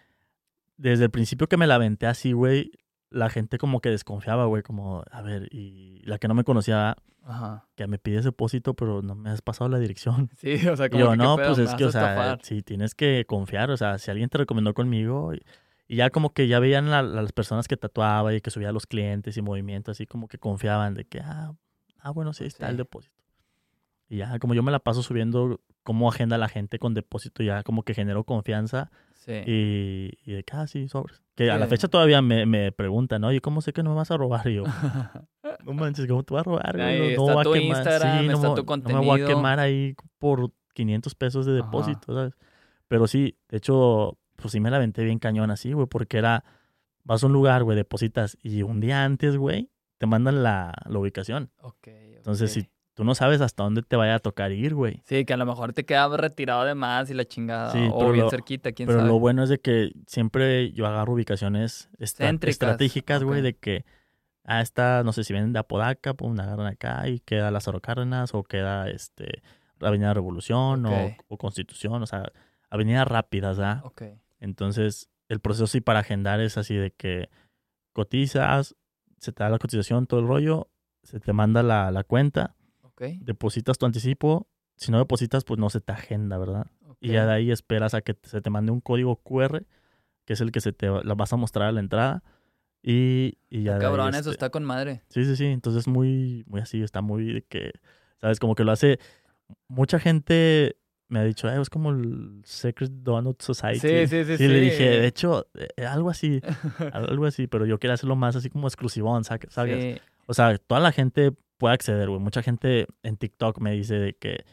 desde el principio que me la aventé así, güey, la gente como que desconfiaba, güey, como, a ver, y la que no me conocía, Ajá. que me pides depósito, pero no me has pasado la dirección. Sí, o sea, Y como yo, que, ¿qué no, pues ¿Me es que, o sea, sí, tienes que confiar, o sea, si alguien te recomendó conmigo, y, y ya como que ya veían a, a las personas que tatuaba y que subía a los clientes y movimientos, así como que confiaban de que, ah, ah bueno, sí, ahí está el depósito. Y ya, como yo me la paso subiendo cómo agenda la gente con depósito, ya como que generó confianza Sí. y, y de que, ah, sí, sobres. Que a la fecha todavía me, me preguntan, oye, ¿cómo sé que no me vas a robar? Y yo, no manches, ¿cómo te vas a robar? Ahí No, no está voy a tu quemar. Instagram, Sí, no está tu No me voy a contenido. quemar ahí por 500 pesos de Ajá. depósito, ¿sabes? Pero sí, de hecho, pues sí me la aventé bien cañón así, güey, porque era, vas a un lugar, güey, depositas y un día antes, güey, te mandan la, la ubicación. Ok, Entonces, ok. si tú no sabes hasta dónde te vaya a tocar ir, güey. Sí, que a lo mejor te quedaba retirado de más y la chingada. Sí, o pero bien lo- cerquita, quién Pero sabe. lo bueno es de que siempre yo agarro ubicaciones Céntricas, estratégicas, güey, de que, ah, esta, no sé si vienen de Apodaca, pues la agarran acá y queda Lázaro Cárdenas o queda, este, Avenida Revolución o, o Constitución, o sea, avenidas rápidas, ¿ah? Ok. Entonces, el proceso sí para agendar es así de que cotizas, se te da la cotización, todo el rollo, se te manda la, la cuenta, Depositas tu anticipo, si no depositas, pues no se te agenda, ¿verdad? Y ya de ahí esperas a que se te mande un código QR, que es el que se te la vas a mostrar a la entrada. Y, y ya ahí, Cabrón, eso este, está con madre. Sí, sí, sí. Entonces muy, muy así, está muy de que, ¿sabes? Como que lo hace. Mucha gente me ha dicho, "Eh, es como el Secret Donut Society. Sí, sí, sí, Y sí. le dije, de hecho, eh, algo así, algo así, pero yo quería hacerlo más así como exclusivón, ¿sabes? Sí. O sea, toda la gente puede acceder, güey. Mucha gente en TikTok me dice de que,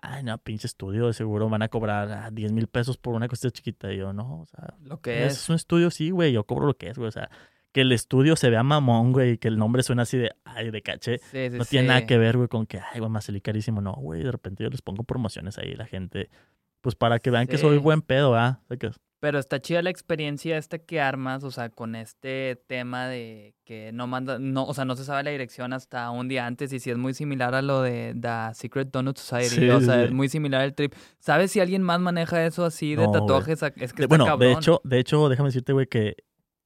ay, no, pinche estudio, de seguro van a cobrar ah, 10 mil pesos por una cuestión chiquita. Y yo, no, o sea, Lo que es es. un estudio, sí, güey, yo cobro lo que es, güey. O sea, que el estudio se vea mamón, güey, y que el nombre suena así de, ay, de caché. Sí, sí, No tiene nada que ver, güey, con que, ay, güey, me salí carísimo. No, güey, de repente yo les pongo promociones ahí, la gente, pues para que vean que soy buen pedo, ¿ah? Pero está chida la experiencia esta que armas, o sea, con este tema de que no manda, no, o sea, no se sabe la dirección hasta un día antes y si es muy similar a lo de The Secret Donut Society, Sí, o sea, sí. es muy similar el trip. ¿Sabes si alguien más maneja eso así de No, tatuajes? Es que está bueno, cabrón. de hecho, de hecho, déjame decirte, güey, que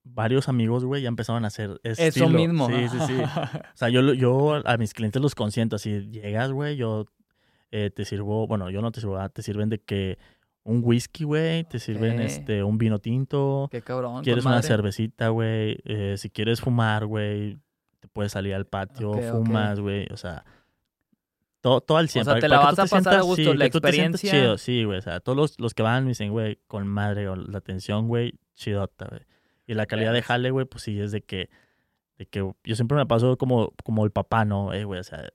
varios amigos, güey, ya empezaron a hacer eso mismo. Sí, sí, sí. O sea, yo, yo a mis clientes los consiento así, llegas, güey, yo eh, te sirvo, bueno, yo no te sirvo, ah, te sirven de que un whisky, güey, te sirven este un vino tinto, Qué cabrón. quieres una madre. cervecita, güey, eh, si quieres fumar, güey, te puedes salir al patio, fumas, güey, o sea, todo, todo al 100. sea, para- te la vas a pasar a gusto, sí, la experiencia- chido, sí, güey, o sea, todos los, los que van me dicen, güey, con madre, o la atención, güey, chidota, güey. Y la calidad de jale, güey, pues sí, es de que, de que yo siempre me paso como, como el papá, ¿no? Eh, güey, o sea,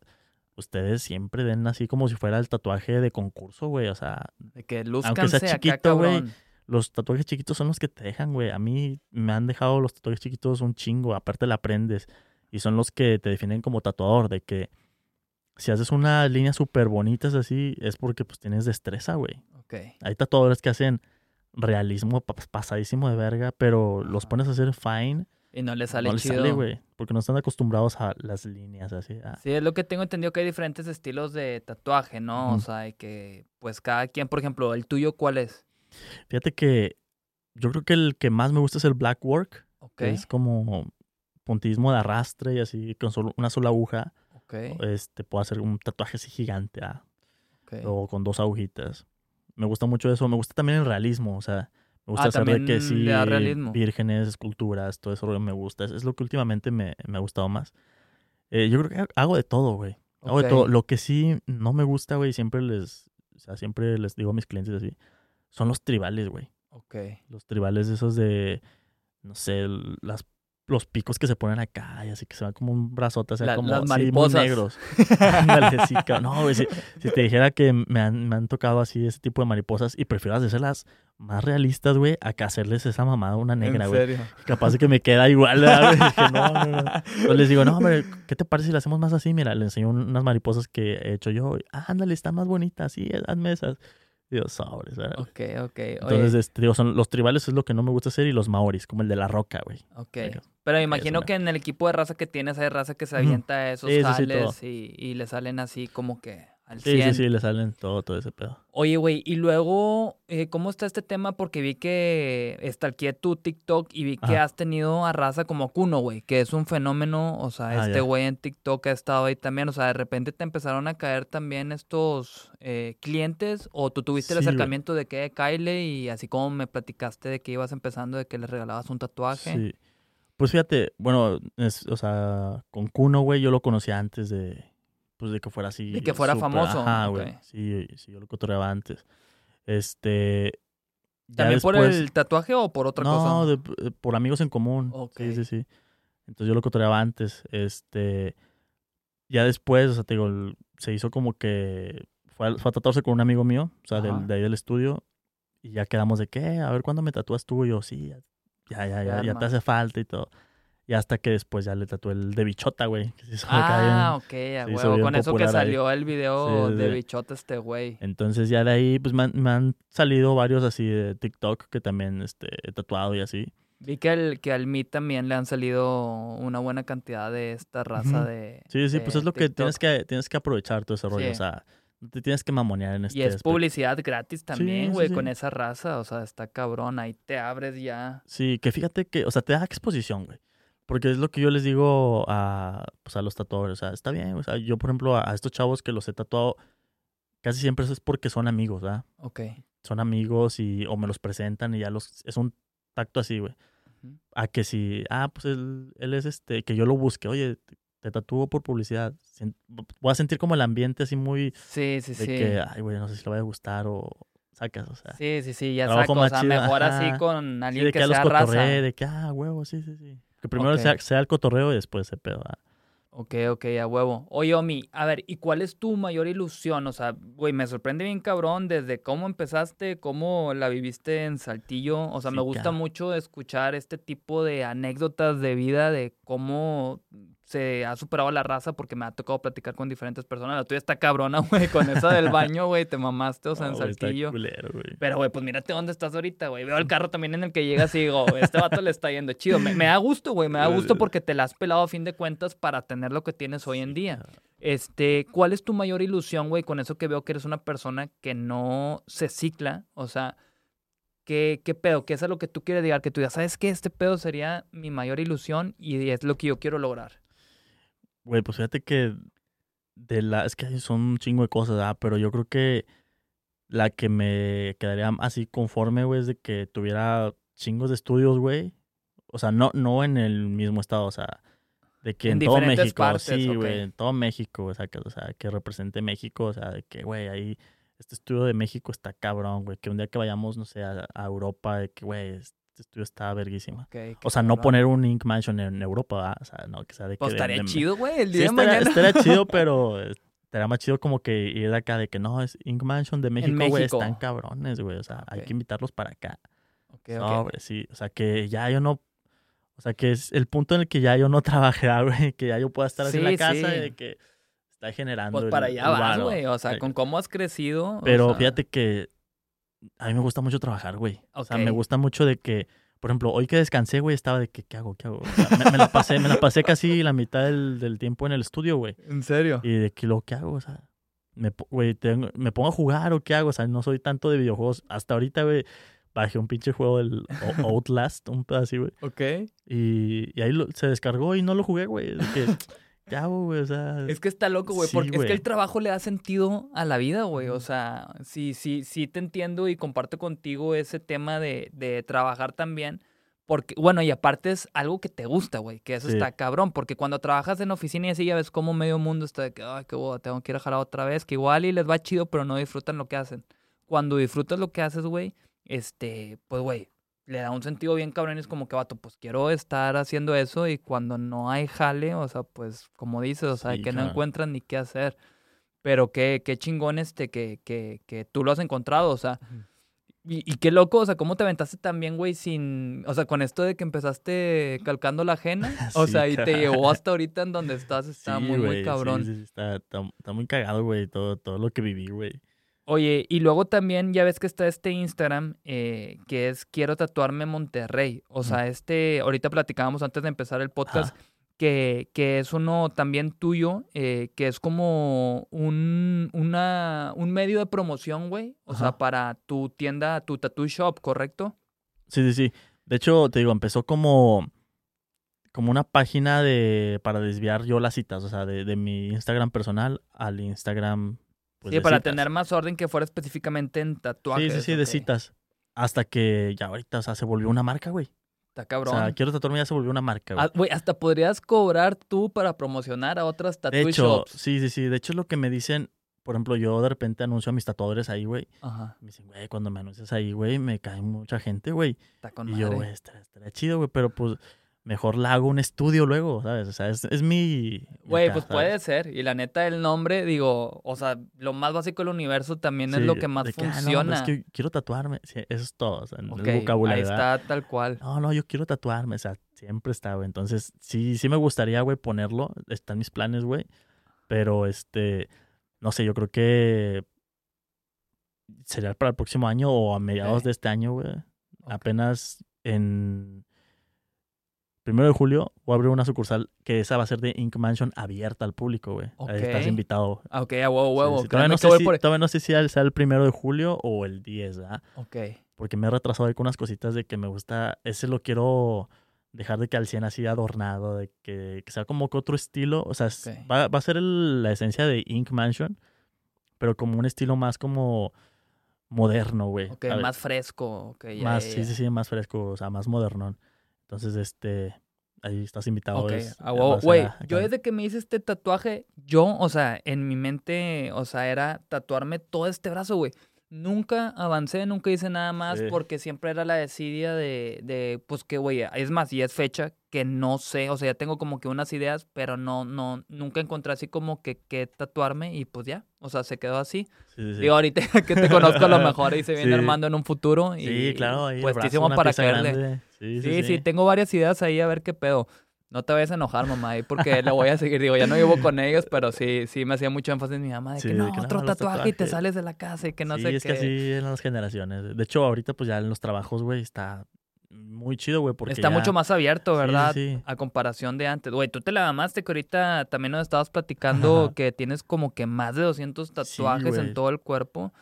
ustedes siempre den así como si fuera el tatuaje de concurso, güey, o sea, De que Aunque sea chiquito, güey, los tatuajes chiquitos son los que te dejan, güey. A mí me han dejado los tatuajes chiquitos un chingo, aparte la aprendes. Y son los que te definen como tatuador, de que si haces unas líneas súper bonitas así, es porque pues tienes destreza, güey. Ok. Hay tatuadores que hacen realismo pa- pasadísimo de verga, pero los pones a hacer fine, Y no le sale no chido. sale, güey. Porque no están acostumbrados a las líneas así. ah. Sí, es lo que tengo entendido que hay diferentes estilos de tatuaje, ¿no? O sea, y que pues cada quien, por ejemplo, el tuyo, ¿cuál es? Fíjate que yo creo que el que más me gusta es el black work. Ok, que es como puntismo de arrastre y así con solo una sola aguja. ok, Este, puedo hacer un tatuaje así gigante, ah, ok. o con dos agujitas. Me gusta mucho eso. Me gusta también el realismo, o sea, me gusta Ah, hacer de que sí, vírgenes, esculturas, todo eso me gusta. Es, es lo que últimamente me, me ha gustado más. Eh, yo creo que hago de todo, güey. Hago de todo. Lo que sí no me gusta, güey, siempre les, o sea, siempre les digo a mis clientes así, son los tribales, güey. Ok. Los tribales esos de, no sé, las, los picos que se ponen acá y así que se van como un brazote, o sea, La- como las sí, mariposas. negros. Ándale, sí. No, güey, si, si te dijera que me han, me han tocado así ese tipo de mariposas y prefiero hacerlas más realistas, güey, a que hacerles esa mamada una negra, ¿En güey. serio? Capaz de que me queda igual, ¿verdad, güey? Dije, no, no, no. Entonces les digo, no, hombre, ¿qué te parece si le hacemos más así? Mira, le enseño un- unas mariposas que he hecho yo. Ah, ándale, están más bonitas, sí, hazme esas. Dios. Oye, Entonces, este, digo, son, los tribales es lo que no me gusta hacer y los maoris, como el de la roca, güey. ok. Pero me imagino que en el equipo de raza que tienes hay raza que se avienta esos Sí, sí, sí, jales y, y le salen así como que al Sí, 100. sí, sí, le salen todo, todo ese pedo. Oye, güey, y luego, eh, ¿cómo está este tema? Porque vi que estalqué tu TikTok y vi que Ajá. has tenido a raza como Kuno, güey, que es un fenómeno. O sea, Ah, este güey en TikTok ha estado ahí también. O sea, de repente te empezaron a caer también estos eh, clientes o tú tuviste el Sí, acercamiento de que Kyle y así como me platicaste de que ibas empezando, de que le regalabas un tatuaje. Sí. Pues fíjate, bueno, es- o sea, con Kuno, güey, yo lo conocía antes de, pues de que fuera así. De que fuera famoso, Ajá, güey. Sí, sí, yo lo cotorreaba antes. Este. ¿También por el tatuaje o por otra no, cosa? de- eh, por amigos en común. Ok. Sí, sí, sí. Entonces yo lo cotorreaba antes. Este. Ya después, o sea, te digo, se hizo como que. Fue a, fue a tatuarse con un amigo mío, o sea, del, de ahí del estudio. Y ya quedamos de que, a ver, ¿cuándo me tatúas tú? Y yo, sí, ya, ya, ya, ya, te hace falta y todo. Y hasta que después ya le tatué el de bichota, güey. Ah, ok, a huevo. Con eso que ahí. salió el video Sí, de sí. bichota este güey. Entonces ya de ahí, pues me han, me han salido varios así de TikTok que también este, he tatuado y así. Vi que al, que al Meet también le han salido una buena cantidad de esta raza de. Sí, sí, de pues es lo que tienes que, tienes que aprovechar todo ese rollo. Sí. O sea, no te tienes que mamonear en este Y es aspecto. publicidad gratis también, sí, güey, sí. con esa raza. O sea, está cabrón. Ahí te abres ya. Sí, que fíjate que, o sea, te da exposición, güey. Porque es lo que yo les digo a, pues, a los tatuadores. O sea, está bien. O sea, yo, por ejemplo, a, a estos chavos que los he tatuado, casi siempre es porque son amigos, ¿verdad? Ok. Son amigos y, o me los presentan y ya los, es un tacto así, güey. A que si, ah, pues él, él es este, que yo lo busque, oye, te, tatúo por publicidad. Voy a sentir como el ambiente así muy Sí, sí, de sí. que, ay, güey, no sé si le vaya a gustar o sacas, o sea. Sí, sí, sí, ya saco. O sea, chido, mejor así con Sí, alguien de que, que, ya los sea raza. de que, ah, huevo, sí, sí, sí. Que primero Ok. sea, sea el cotorreo y después ese pedo. ah. Ok, ok, a huevo. Oye, Omi, a ver, ¿y cuál es tu mayor ilusión? O sea, güey, me sorprende bien cabrón desde cómo empezaste, cómo la viviste en Saltillo. O sea, Sí, me gusta mucho escuchar este tipo de anécdotas de vida, de cómo se ha superado la raza, porque me ha tocado platicar con diferentes personas. La tuya está cabrona, güey, con esa del baño, güey, te mamaste, o sea, en Saltillo. culero. Pero, güey, pues mírate dónde estás ahorita, güey. Veo el carro también en el que llegas y digo, este vato le está yendo chido. Me, me da gusto, güey. Me da gusto porque te la has pelado a fin de cuentas para tener lo que tienes hoy en día. Este, ¿cuál es tu mayor ilusión, güey? Con eso que veo que eres una persona que no se cicla. O sea, ¿qué, qué pedo? ¿Qué es a lo que tú quieres llegar? Que tú ya sabes que este pedo sería mi mayor ilusión y es lo que yo quiero lograr. Güey, pues fíjate que de la, es que son un chingo de cosas, ¿verdad? Pero yo creo que la que me quedaría así conforme, güey, es de que tuviera chingos de estudios, güey. O sea, no, no en el mismo estado, o sea, de que En en, todo México, partes, sí, güey, en todo México, o sea, que, o sea, que represente México, o sea, de que, güey, ahí, este estudio de México está cabrón, güey, que un día que vayamos, no sé, a, a Europa, de que, güey, este estudio está verguísima. O sea, no poner un Ink Mansion en Europa, ¿verdad? o sea, no, que sea de que... Pues de- estaría de- chido, güey. El Sí, día de mañana. estaría chido, pero estaría más chido como que ir de acá de que no, es Ink Mansion de México, güey, están cabrones, güey. O sea, hay Ok. que invitarlos para acá. Ok, ok. Sobre, sí. O sea, que ya yo no. O sea, que es el punto en el que ya yo no trabajé, ah, güey. Que ya yo pueda estar así en la casa sí. y de que está generando. Pues el- para allá el vas, güey. O sea, con cómo has crecido. o Pero sea, fíjate que a mí me gusta mucho trabajar, güey. O sea, me gusta mucho de que, por ejemplo, hoy que descansé, güey, estaba de que, ¿qué hago? ¿Qué hago? O sea, me, me la pasé, me la pasé casi la mitad del, del tiempo en el estudio, güey. ¿En serio? Y de que lo que hago, o sea, me, güey, tengo- me pongo a jugar o qué hago, o sea, no soy tanto de videojuegos. Hasta ahorita, güey, bajé un pinche juego del Outlast, un pedacito, güey. Ok. Y, y ahí lo- se descargó y no lo jugué, güey. De que, ¿qué hago, güey? O sea, Es que está loco, güey, Sí, porque es que el trabajo le da sentido a la vida, güey. O sea, sí, sí, sí te entiendo y comparto contigo ese tema de, de trabajar también. Porque, bueno, y aparte es algo que te gusta, güey, que eso Sí. está cabrón, porque cuando trabajas en oficina y así ya ves como medio mundo está de que, ay, qué boda, tengo que ir a jalar otra vez, que igual y les va chido, pero no disfrutan lo que hacen. Cuando disfrutas lo que haces, güey, este, pues, güey, le da un sentido bien cabrón y es como que, vato, pues quiero estar haciendo eso y cuando no hay jale, o sea, pues, como dices, o sea, Sí, que no cabrón. encuentran ni qué hacer. Pero qué, qué chingón este que, que, que tú lo has encontrado, o sea, y, y qué loco, o sea, cómo te aventaste también, güey, sin, o sea, con esto de que empezaste calcando la ajena, o Sí, sea, y te llevó hasta ahorita en donde estás, está sí, muy, muy güey, sí, cabrón. Sí, sí, está, está, está muy cagado, güey, todo, todo lo que viví, güey. Oye, y luego también ya ves que está este Instagram eh, que es Quiero tatuarme Monterrey. O sea, este, ahorita platicábamos antes de empezar el podcast que, que, es uno también tuyo, eh, que es como un, una, un medio de promoción, güey. O sea, para tu tienda, tu tattoo shop, ¿correcto? Sí, sí, sí. De hecho, te digo, empezó como, como una página de para desviar yo las citas, o sea, de, de mi Instagram personal al Instagram pues, sí, para tener más orden que fuera específicamente en tatuajes. Sí, sí, sí, de citas. Hasta que ya ahorita, o sea, se volvió una marca, güey. Está cabrón. O sea, quiero tatuarme ya se volvió una marca, güey. Ah, güey, hasta podrías cobrar tú para promocionar a otras tattoo de hecho, Sí, sí, sí. De hecho, es lo que me dicen, por ejemplo, yo de repente anuncio a mis tatuadores ahí, güey. Ajá. Me dicen, güey, cuando me anuncias ahí, güey, me cae mucha gente, güey. Está con y yo, güey, estaría chido, güey, pero pues mejor la hago un estudio luego, ¿sabes? O sea, es, mi... Güey, pues puede ser. Y la neta, el nombre, digo, o sea, lo más básico del universo también es lo que más ah, funciona. es que quiero tatuarme. Sí, eso es todo, o sea, el vocabulario. Ahí está, tal cual. No, no, yo quiero tatuarme, o sea, siempre está, güey. Entonces, sí, sí me gustaría, güey, ponerlo. Están mis planes, güey. Pero, este, no sé, yo creo que sería para el próximo año o a mediados de este año, güey. Apenas en primero de julio voy a abrir una sucursal que esa va a ser de Ink Mansion abierta al público, güey. Ahí estás invitado. Ah, ok, a huevo, huevo. Todavía, no sé si, todavía, no sé, si, sea el primero de julio o el 10, ¿verdad? Ok. Porque me he retrasado ahí con unas cositas de que me gusta. Ese lo quiero dejar de que al 100 así adornado, de que, sea como que otro estilo. O sea, va, va, a ser la esencia de Ink Mansion, pero como un estilo más como moderno, güey. Ok, más fresco. Okay, más, sí, sí, sí, más fresco, o sea, más moderno. Entonces, este, ahí estás invitado. Ok, Güey, yo desde que me hice este tatuaje, yo, o sea, en mi mente, o sea, era tatuarme todo este brazo, güey. Nunca avancé, nunca hice nada más porque siempre era la desidia de, de pues que, güey, es más, y es fecha que no sé, o sea, ya tengo como que unas ideas, pero no, no, nunca encontré así como que, que tatuarme y pues ya, o sea, se quedó así. Sí, sí, Digo, ahorita que te conozco a lo mejor y se viene armando en un futuro. Y, sí, claro, ahí puestísimo para caerle. Sí sí, sí, tengo varias ideas ahí a ver qué pedo. No te vayas a enojar, mamá, porque le voy a seguir. Digo, ya no vivo con ellos, pero sí, sí me hacía mucho énfasis mi mamá de que no, otro tatuaje y te sales de la casa y que no sé qué. Sí, es que así en las generaciones. De hecho, ahorita pues ya en los trabajos, güey, está muy chido, güey, porque Está mucho más abierto, ¿verdad? Sí, A comparación de antes. Güey, tú te la mamaste que ahorita también nos estabas platicando que tienes como que más de 200 tatuajes en todo el cuerpo.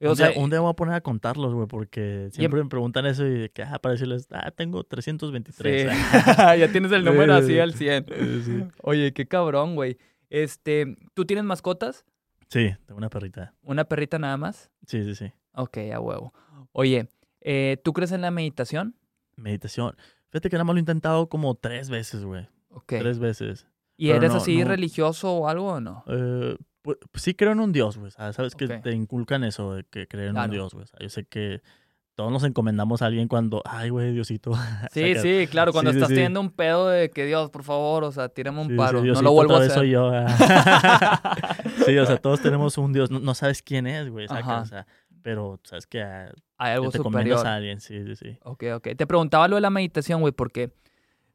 O un, sea, día, un, día, voy a poner a contarlos, güey, porque siempre me preguntan eso y que, ah, para decirles, ah, tengo 323. Sí. ya tienes el número así al 100. Oye, qué cabrón, güey. Este, ¿tú tienes mascotas? Sí, tengo una perrita. ¿Una perrita nada más? Sí, sí, sí. Ok, a huevo. Oye, eh, ¿tú crees en la meditación? Meditación. Fíjate que nada más lo he intentado como tres veces, güey. Ok. Tres veces. ¿Y eres así religioso o algo o no? Eh, pues, sí creo en un Dios, güey. Sabes que te inculcan eso de que creen en un Dios, güey. Yo sé que todos nos encomendamos a alguien cuando, ay, güey, Diosito. Sí, sí, claro, cuando estás teniendo un pedo de que Dios, por favor, o sea, tírame un paro, no lo vuelvo a hacer. Soy yo. sí, o sea, todos tenemos un Dios, no, sabes quién es, güey, o sea, pero sabes que hay algo te superior. a alguien, sí, sí, sí. Ok, ok. Te preguntaba lo de la meditación, güey, porque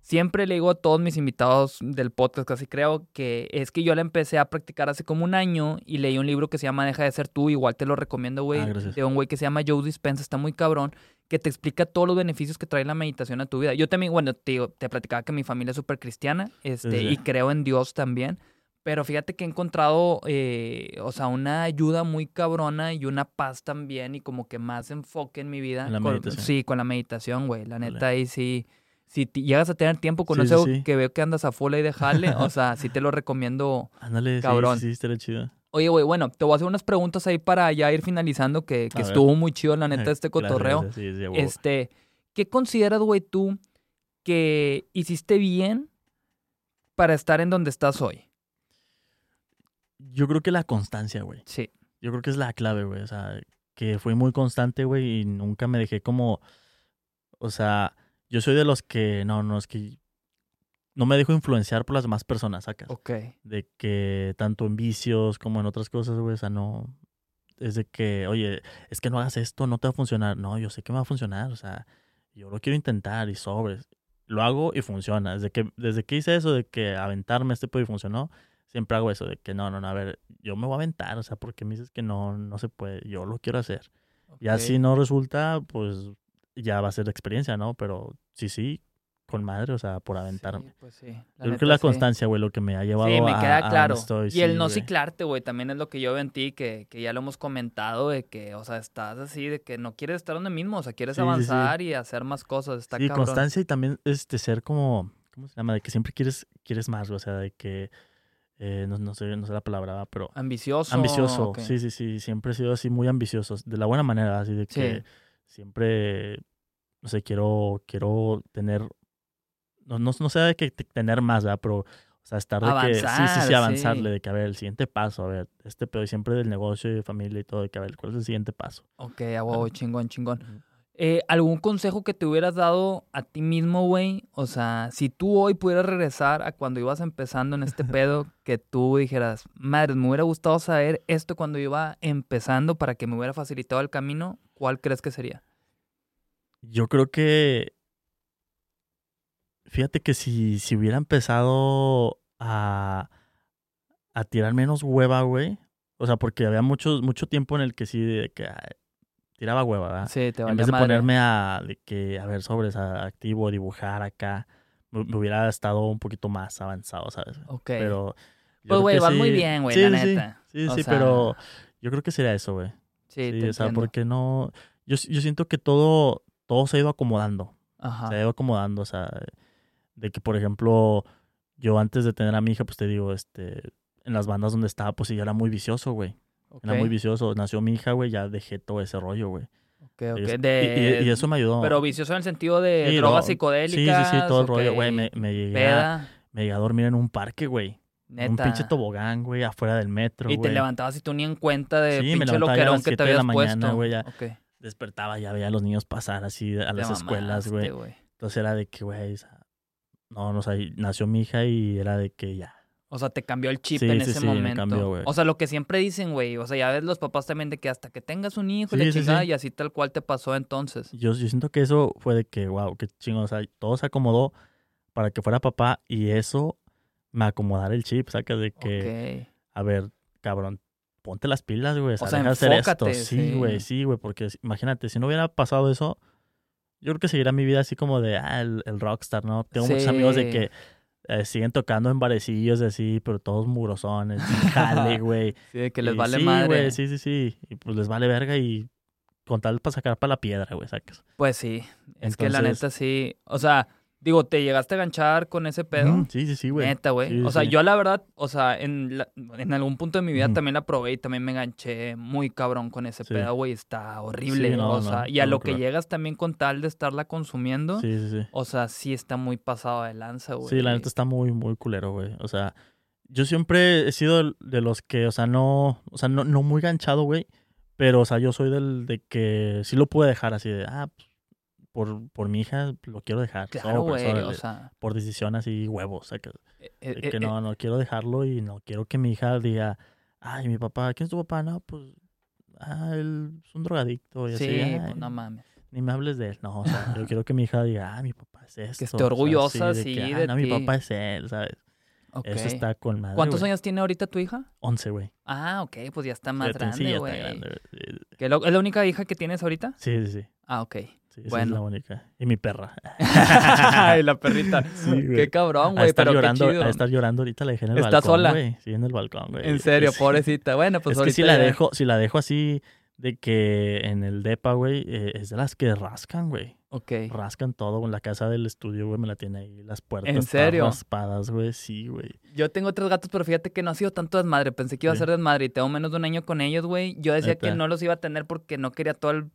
siempre le digo a todos mis invitados del podcast, casi creo, que es que yo la empecé a practicar hace como un año y leí un libro que se llama Deja de ser tú, igual te lo recomiendo, güey, ah, de un güey que se llama Joe Dispenza, está muy cabrón, que te explica todos los beneficios que trae la meditación a tu vida. Yo también, bueno, te, te platicaba que mi familia es súper cristiana este, y creo en Dios también. Pero fíjate que he encontrado, eh, o sea, una ayuda muy cabrona y una paz también y como que más enfoque en mi vida. la meditación. Sí, con la meditación, güey. La neta ahí sí si llegas a tener tiempo con eso que veo que andas a full y de jale, o sea, sí te lo recomiendo. Ándale, cabrón. sí, sí, chido. Oye, güey, bueno, te voy a hacer unas preguntas ahí para ya ir finalizando, que, que estuvo muy chido, la neta, este cotorreo. este, ¿qué consideras, güey, tú que hiciste bien para estar en donde estás hoy? Yo creo que la constancia, güey. Sí. Yo creo que es la clave, güey. O sea, que fui muy constante, güey, y nunca me dejé como, o sea, yo soy de los que, no, no, es que no me dejo influenciar por las demás personas, ¿sacas? Ok. De que tanto en vicios como en otras cosas, güey, o sea, no. Es de que, oye, es que no hagas esto, no te va a funcionar. No, yo sé que me va a funcionar, o sea, yo lo quiero intentar y sobres. Lo hago y funciona. Desde que, desde que hice eso de que aventarme este pedo y funcionó, siempre hago eso de que no, no, no, a ver, yo me voy a aventar, o sea, porque me dices que no, no se puede, yo lo quiero hacer. Y así no resulta, pues ya va a ser experiencia, ¿no? Pero sí, sí, con madre, o sea, por aventarme. Sí, pues sí. Yo creo que la sí. constancia, güey, lo que me ha llevado Sí, me a- queda a claro. estoy, y el no güey. ciclarte, güey, también es lo que yo veo en ti, que, que ya lo hemos comentado, de que, o sea, estás así, de que no quieres estar donde mismo, o sea, quieres avanzar y hacer más cosas, está Sí, cabrón. constancia y también este ser como, ¿cómo se llama? De que siempre quieres, quieres más, o sea, de que, eh, no, no sé, no sé la palabra, pero Ambicioso. ambicioso, sí, sí, sí, siempre he sido así muy ambicioso, de la buena manera, así de que siempre, no sé, quiero, quiero tener, no, no, no sé de que te- tener más, ¿verdad? Pero, o sea, estar de que, sí, sí, sí, sí. avanzarle, de que, a ver, el siguiente paso, a ver, este pedo, y siempre del negocio y de familia y todo, de que, a ver, ¿cuál es el siguiente paso? Ok, a huevo, chingón, chingón. Eh, ¿Algún consejo que te hubieras dado a ti mismo, güey? O sea, si tú hoy pudieras regresar a cuando ibas empezando en este pedo, que tú dijeras, madre, me hubiera gustado saber esto cuando iba empezando para que me hubiera facilitado el camino, ¿cuál crees que sería? Yo creo que. Fíjate que si, si hubiera empezado a, a tirar menos hueva, güey. O sea, porque había mucho, mucho tiempo en el que sí, de que ay, tiraba hueva, ¿verdad? Sí, te en vez de madre. ponerme a, de que, a ver, sobres, a- activo, dibujar acá, me, me hubiera estado un poquito más avanzado, ¿sabes? Ok. Pero. Pues, güey, vas muy bien, güey, sí, la sí. neta. Sí, O sí, sea, pero yo creo que sería eso, güey. Sí, Sí, te o sea, entiendo. porque no. Yo, yo siento que todo, todo se ha ido acomodando. Ajá. Se ha ido acomodando. O sea, de que, por ejemplo, yo antes de tener a mi hija, pues te digo, este, en las bandas donde estaba, pues sí, yo era muy vicioso, güey. Era muy vicioso. Nació mi hija, güey, ya dejé todo ese rollo, güey. ok, ok. Y es- De- y, y- y eso me ayudó. Pero vicioso en el sentido de Sí, drogas no, Sí, psicodélicas. sí, sí, todo el rollo, güey. Me, me, llegué a, me llegué a dormir en un parque, güey. En Un neta. pinche tobogán, güey, afuera del metro, Y te levantabas y tú ni en cuenta de Sí, pinche loquerón que te siete de la habías mañana, puesto. güey, ya. Ok. Despertaba, ya veía a los niños pasar así a las escuelas, güey. Entonces era de que, güey, o sea, no, no, o sea, nació mi hija y era de que ya. O sea, te cambió el chip Sí, en sí, ese sí, me momento. cambió, güey. o sea, lo que siempre dicen, güey. O sea, ya ves los papás también de que hasta que tengas un hijo la sí, chingada, sí. y así tal cual te pasó entonces. Yo, yo siento que eso fue de que, wow, qué chingón, o sea, todo se acomodó para que fuera papá y eso me acomodara el chip, sacas de que, Ok. a ver, cabrón, ponte las pilas, güey, o sea, de hacer enfócate, esto. sí. Sí, güey, sí, güey, porque imagínate, si no hubiera pasado eso, yo creo que seguiría mi vida así como de, ah, el, el rockstar, ¿no? Tengo muchos amigos de que eh, siguen tocando en barecillos así, pero todos mugrosones, sin jale, güey. Sí, de que les Y vale sí, madre. güey, sí, sí, sí. Y pues les vale verga y con tal para sacar para la piedra, güey, sacas. Pues sí. Es que la neta sí. O sea, digo, te llegaste a ganchar con ese pedo. Sí, sí, sí, güey. Neta, güey. Sí, o sea, sí. yo la verdad, o sea, en, la- en algún punto de mi vida también la probé y también me enganché muy cabrón con ese Sí. pedo, güey. Está horrible. No, o no, sea, y a no lo que llegas también con tal de estarla consumiendo, Sí, sí, sí. o sea, sí está muy pasado de lanza, güey. Sí, la neta está muy, muy culero, güey. O sea, yo siempre he sido de los que, o sea, no, o sea, no, no muy ganchado, güey. Pero, o sea, yo soy del de que sí lo pude dejar así de, ah, pues, por, por mi hija lo quiero dejar. Claro, sobres, güey. O órale. sea, por decisión así, huevos. O sea, que, eh, eh, que eh, no, no quiero dejarlo y no quiero que mi hija diga, ay, mi papá, ¿quién es tu papá? No, pues, ah, él es un drogadicto. Y sí, así, pues "Ay, no mames. ni me hables de él. No, o sea, yo quiero que mi hija diga, ah, mi papá es esto. esté o sea, orgullosa, de sí, que, "Ah, de no, mi ti". papá es él, ¿sabes? Eso está con madre. ¿Cuántos años tiene ahorita tu hija? 11, güey. Ah, ok, pues ya está más sí, grande, ya güey. está grande. güey. ¿Que lo- ¿Es la única hija que tienes ahorita? Sí, sí, sí. Ah, ok. Sí esa Bueno. es la única. Y mi perra. Ay, la perrita. Sí, güey. Qué cabrón, a güey, estar pero llorando, qué chido. a estar llorando ahorita la dejé en el ¿Está balcón, sola? güey. Sí, en el balcón, güey. En serio, pobrecita. Bueno, pues es que ahorita si la ya- dejo, si la dejo así de que en el depa, güey, eh, es de las que rascan, güey. Ok. Rascan todo. En la casa del estudio, güey, me la tiene ahí. Las puertas ¿En serio? raspadas, güey. Sí, güey. Yo tengo tres gatos, pero fíjate que no ha sido tanto desmadre. Pensé que iba a ser desmadre y tengo menos de un año con ellos, güey. Yo decía que no los iba a tener porque no quería todo el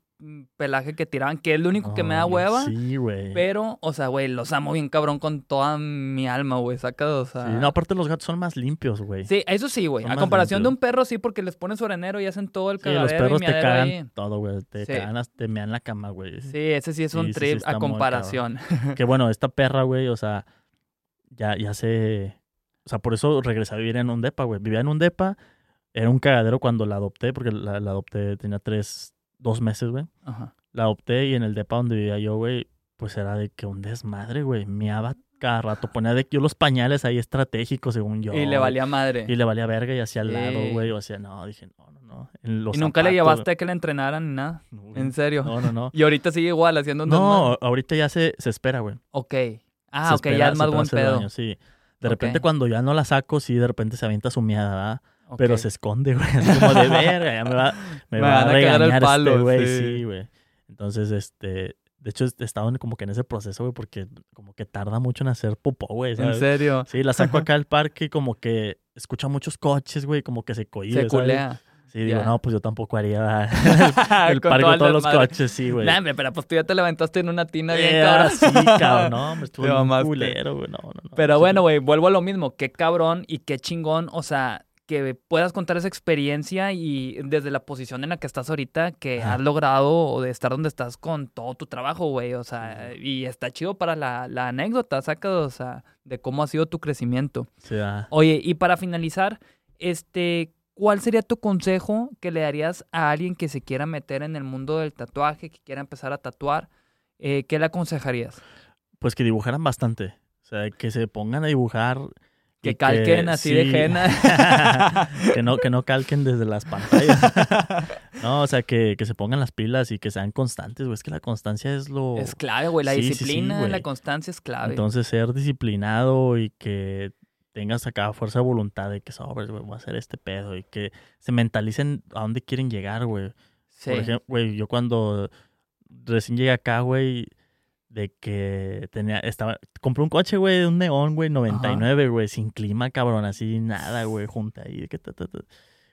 pelaje que tiraban, que es lo único que me da hueva. Sí, güey. Pero, o sea, güey, los amo bien cabrón con toda mi alma, güey. Saca, o sea. Sí, no, aparte los gatos son más limpios, güey. Sí, eso sí, güey. A comparación de un perro, sí, porque les pones su arenero y hacen todo el Sí, los cagadero perros y te cagan ahí. todo, güey. Te Sí. cagan, te mean la cama, güey. Sí, ese sí es un sí, trip a comparación. Que bueno, esta perra, güey, o sea, ya, ya se... O sea, por eso regresé a vivir en un depa, güey. Vivía en un depa, era un cagadero cuando la adopté, porque la, la adopté, tenía tres, dos meses, güey. Ajá. La adopté y en el depa donde vivía yo, güey, pues era de que un desmadre, güey. Meaba cada rato. Ponía de yo los pañales ahí estratégicos, según yo. Y le valía madre. Y le valía verga y hacía al lado, güey. O hacía, no, dije, no, no, no. En los y nunca le llevaste a que le entrenaran ni nada. No. En serio. No, no, no. Y ahorita sigue igual haciendo un desmadre. No, ahorita ya se, se espera, güey. Ok. Ah, Se ok, espera- ya es más buen pedo. daño, sí. De repente cuando ya no la saco, sí, de repente se avienta su miada, ¿verdad? Pero se esconde, güey. Como de verga, ya me va, me Me va van a a cagar el regañar palo, este güey. sí. Sí, güey. Entonces, este... De hecho, he estado en- como que en ese proceso, güey, porque como que tarda mucho en hacer popó, güey. En serio. Sí, la saco acá al parque y como que escucha muchos coches, güey, como que se cohíbe, Se ¿sabes? culea. Sí, digo, no, pues yo tampoco haría el parque con todos los coches, sí, güey. Nah, pero pues tú ya te levantaste en una tina bien Eh, cabrón. sí, cabrón, no, me estuvo bien culero, güey, no, no, no. Pero Sí, bueno, güey, vuelvo a lo mismo. Qué cabrón y qué chingón. O sea, que puedas contar esa experiencia y desde la posición en la que estás ahorita, que Ajá. has logrado de estar donde estás con todo tu trabajo, güey. O sea, y está chido para la, la anécdota, saca, o sea, de cómo ha sido tu crecimiento. Sí, ah. Oye, y para finalizar, este, ¿cuál sería tu consejo que le darías a alguien que se quiera meter en el mundo del tatuaje, que quiera empezar a tatuar? Eh, ¿Qué le aconsejarías? Pues que dibujaran bastante. O sea, que se pongan a dibujar. Que calquen así de sí, henna. que, no, que no calquen desde las pantallas. no, o sea, que, que se pongan las pilas y que sean constantes, güey. Es que la constancia es lo... Es clave, güey. La Sí, sí, sí, disciplina, la constancia es clave. Entonces, ser disciplinado y que tengas acá fuerza de voluntad de que sobres, güey, voy a hacer este pedo y que se mentalicen a dónde quieren llegar, güey. sí. Por ejemplo, güey, yo cuando recién llegué acá, güey, de que tenía, estaba, compré un coche, güey, de un neón, güey, 99, güey, sin clima, cabrón, así, nada, güey, junta ahí, de que ta, ta, ta.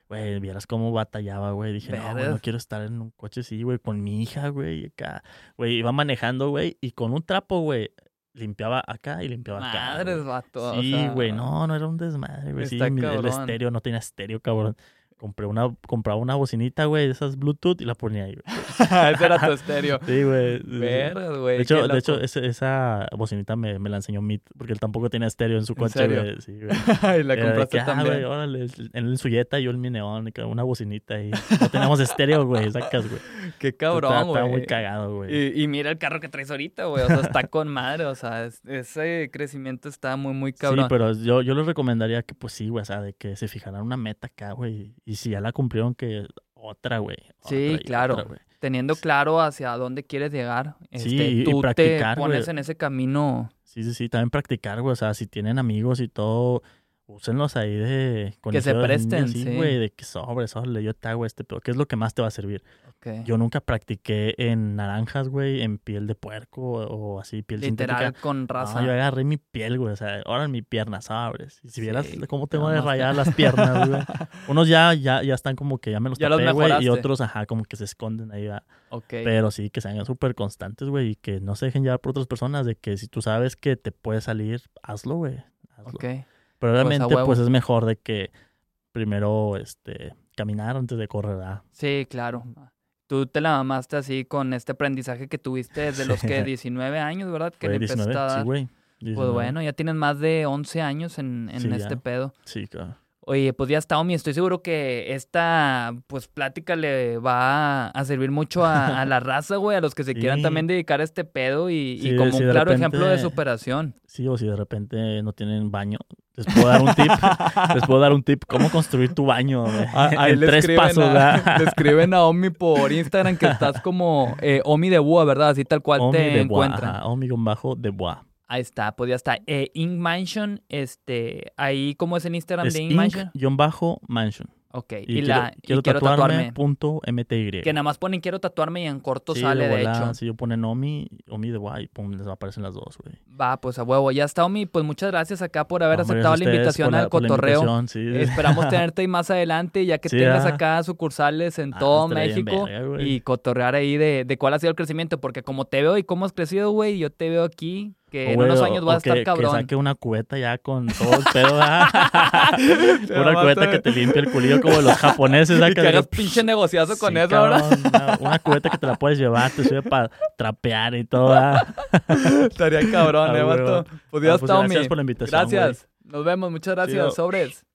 Güey, vieras cómo batallaba, güey. Dije, no, güey, no quiero estar en un coche así, güey, con mi hija, güey, acá. Güey, iba manejando, güey, y con un trapo, güey, limpiaba acá y limpiaba acá. Madres, vato. o Sí, sea, güey, no, no era un desmadre, güey. Sí, mi- el estéreo no tenía estéreo, cabrón. Compré una, compraba una bocinita, güey, de esas Bluetooth y la ponía ahí, güey. Ese era tu estéreo. Sí, güey. Vergas, güey. De hecho, de hecho ese- esa bocinita me, me la enseñó Meet, porque él tampoco tenía estéreo en su ¿En coche, güey. Sí, güey. y la Era compraste que, ah, también. güey, órale, en su Jetta, yo en mi neón, y una bocinita ahí. No teníamos estéreo, güey, sacas, güey. Qué cabrón, güey. muy cagado, güey. Y, y mira el carro que traes ahorita, güey. O sea, está con madre. O sea, es- ese crecimiento está muy, muy cabrón. Sí, pero yo, yo les recomendaría que, pues sí, güey, o sea, de que se fijaran una meta acá, güey. Y si ya la cumplieron, que otra, güey. Sí, y claro. otra. Teniendo claro hacia dónde quieres llegar, este, y- y tú te practicar, pones güey. en ese camino. Sí, sí, sí, también practicar, güey. O sea, si tienen amigos y todo, úsenlos ahí de... con Que se de presten, niños, sí. güey, de que sobre, sobre, yo te hago este pedo. ¿Qué es lo que más te va a servir? Yo nunca practiqué en naranjas, güey, en piel de puerco o, o así, piel Literal sintética. con raza. No, yo agarré mi piel, güey. O sea, ahora en mi pierna, ¿sabes? Y si vieras cómo te tengo de rayar las piernas, güey. Unos ya, ya, ya están como que ya me los Ya tapé, güey. Y otros, ajá, como que se esconden ahí. Ok. Pero sí, que sean súper constantes, güey. Y que no se dejen llevar por otras personas. De que si tú sabes que te puede salir, hazlo, güey. Ok. Pero obviamente, huevo. pues es mejor de que primero, este, caminar antes de correr, ¿verdad? Sí, claro. Tú te la mamaste así con este aprendizaje que tuviste desde los que 19 años, ¿verdad? Que le 19, empezaste a sí, dar. güey. Pues 19. bueno, ya tienes más de 11 años en, en Sí, este ya. pedo. Sí, claro. Oye, pues ya está, Omi. Estoy seguro que esta pues plática le va a servir mucho a, a la raza, güey, a los que se quieran también dedicar a este pedo y, como si un claro ejemplo de superación. Sí, o si de repente no tienen baño, les puedo dar un tip. les puedo dar un tip cómo construir tu baño güey, Ah, Ahí en tres pasos. a- le escriben a Omi por Instagram que estás como eh, Omi de Búa, ¿verdad? Así tal cual Omi te de encuentran. ajá, Omi con bajo de Bois. Ahí está, pues ya está. Eh, Ink Mansion, este, ahí, ¿cómo es el Instagram Es de Ink Mansion? Ink-mansion. Ok, Y, y, quiero, la, y quiero quiero tatuarme, tatuarme. punto MTY. Que nada más ponen quiero tatuarme y en corto Sí, sale, de, hecho. Si yo ponen Omi, Omi de Bois, y pum, les aparecen las dos, güey. Va, pues a huevo. Ya está, Omi. Pues muchas gracias acá por haber Hombre, aceptado la invitación la- al la cotorreo. sí. Esperamos tenerte ahí más adelante, ya que Sí, tengas ah. acá sucursales en Ah, todo México verga, y cotorrear ahí de, de cuál ha sido el crecimiento, porque como te veo y cómo has crecido, güey, yo te veo aquí que O, en unos años o vas a estar que- Que cabrón. saque una cubeta ya con todo el pedo. ¿verdad? una cubeta que te limpie el culillo como los japoneses. Y que de- hagas pinche negociazo con eso cabrón, Una, una cubeta que te la puedes llevar, te sirve para trapear y todo. ¿verdad? Estaría cabrón, Ah, eh, vato. Pues Ah, pues gracias por la invitación, Gracias. Nos vemos. Muchas gracias. Sobres.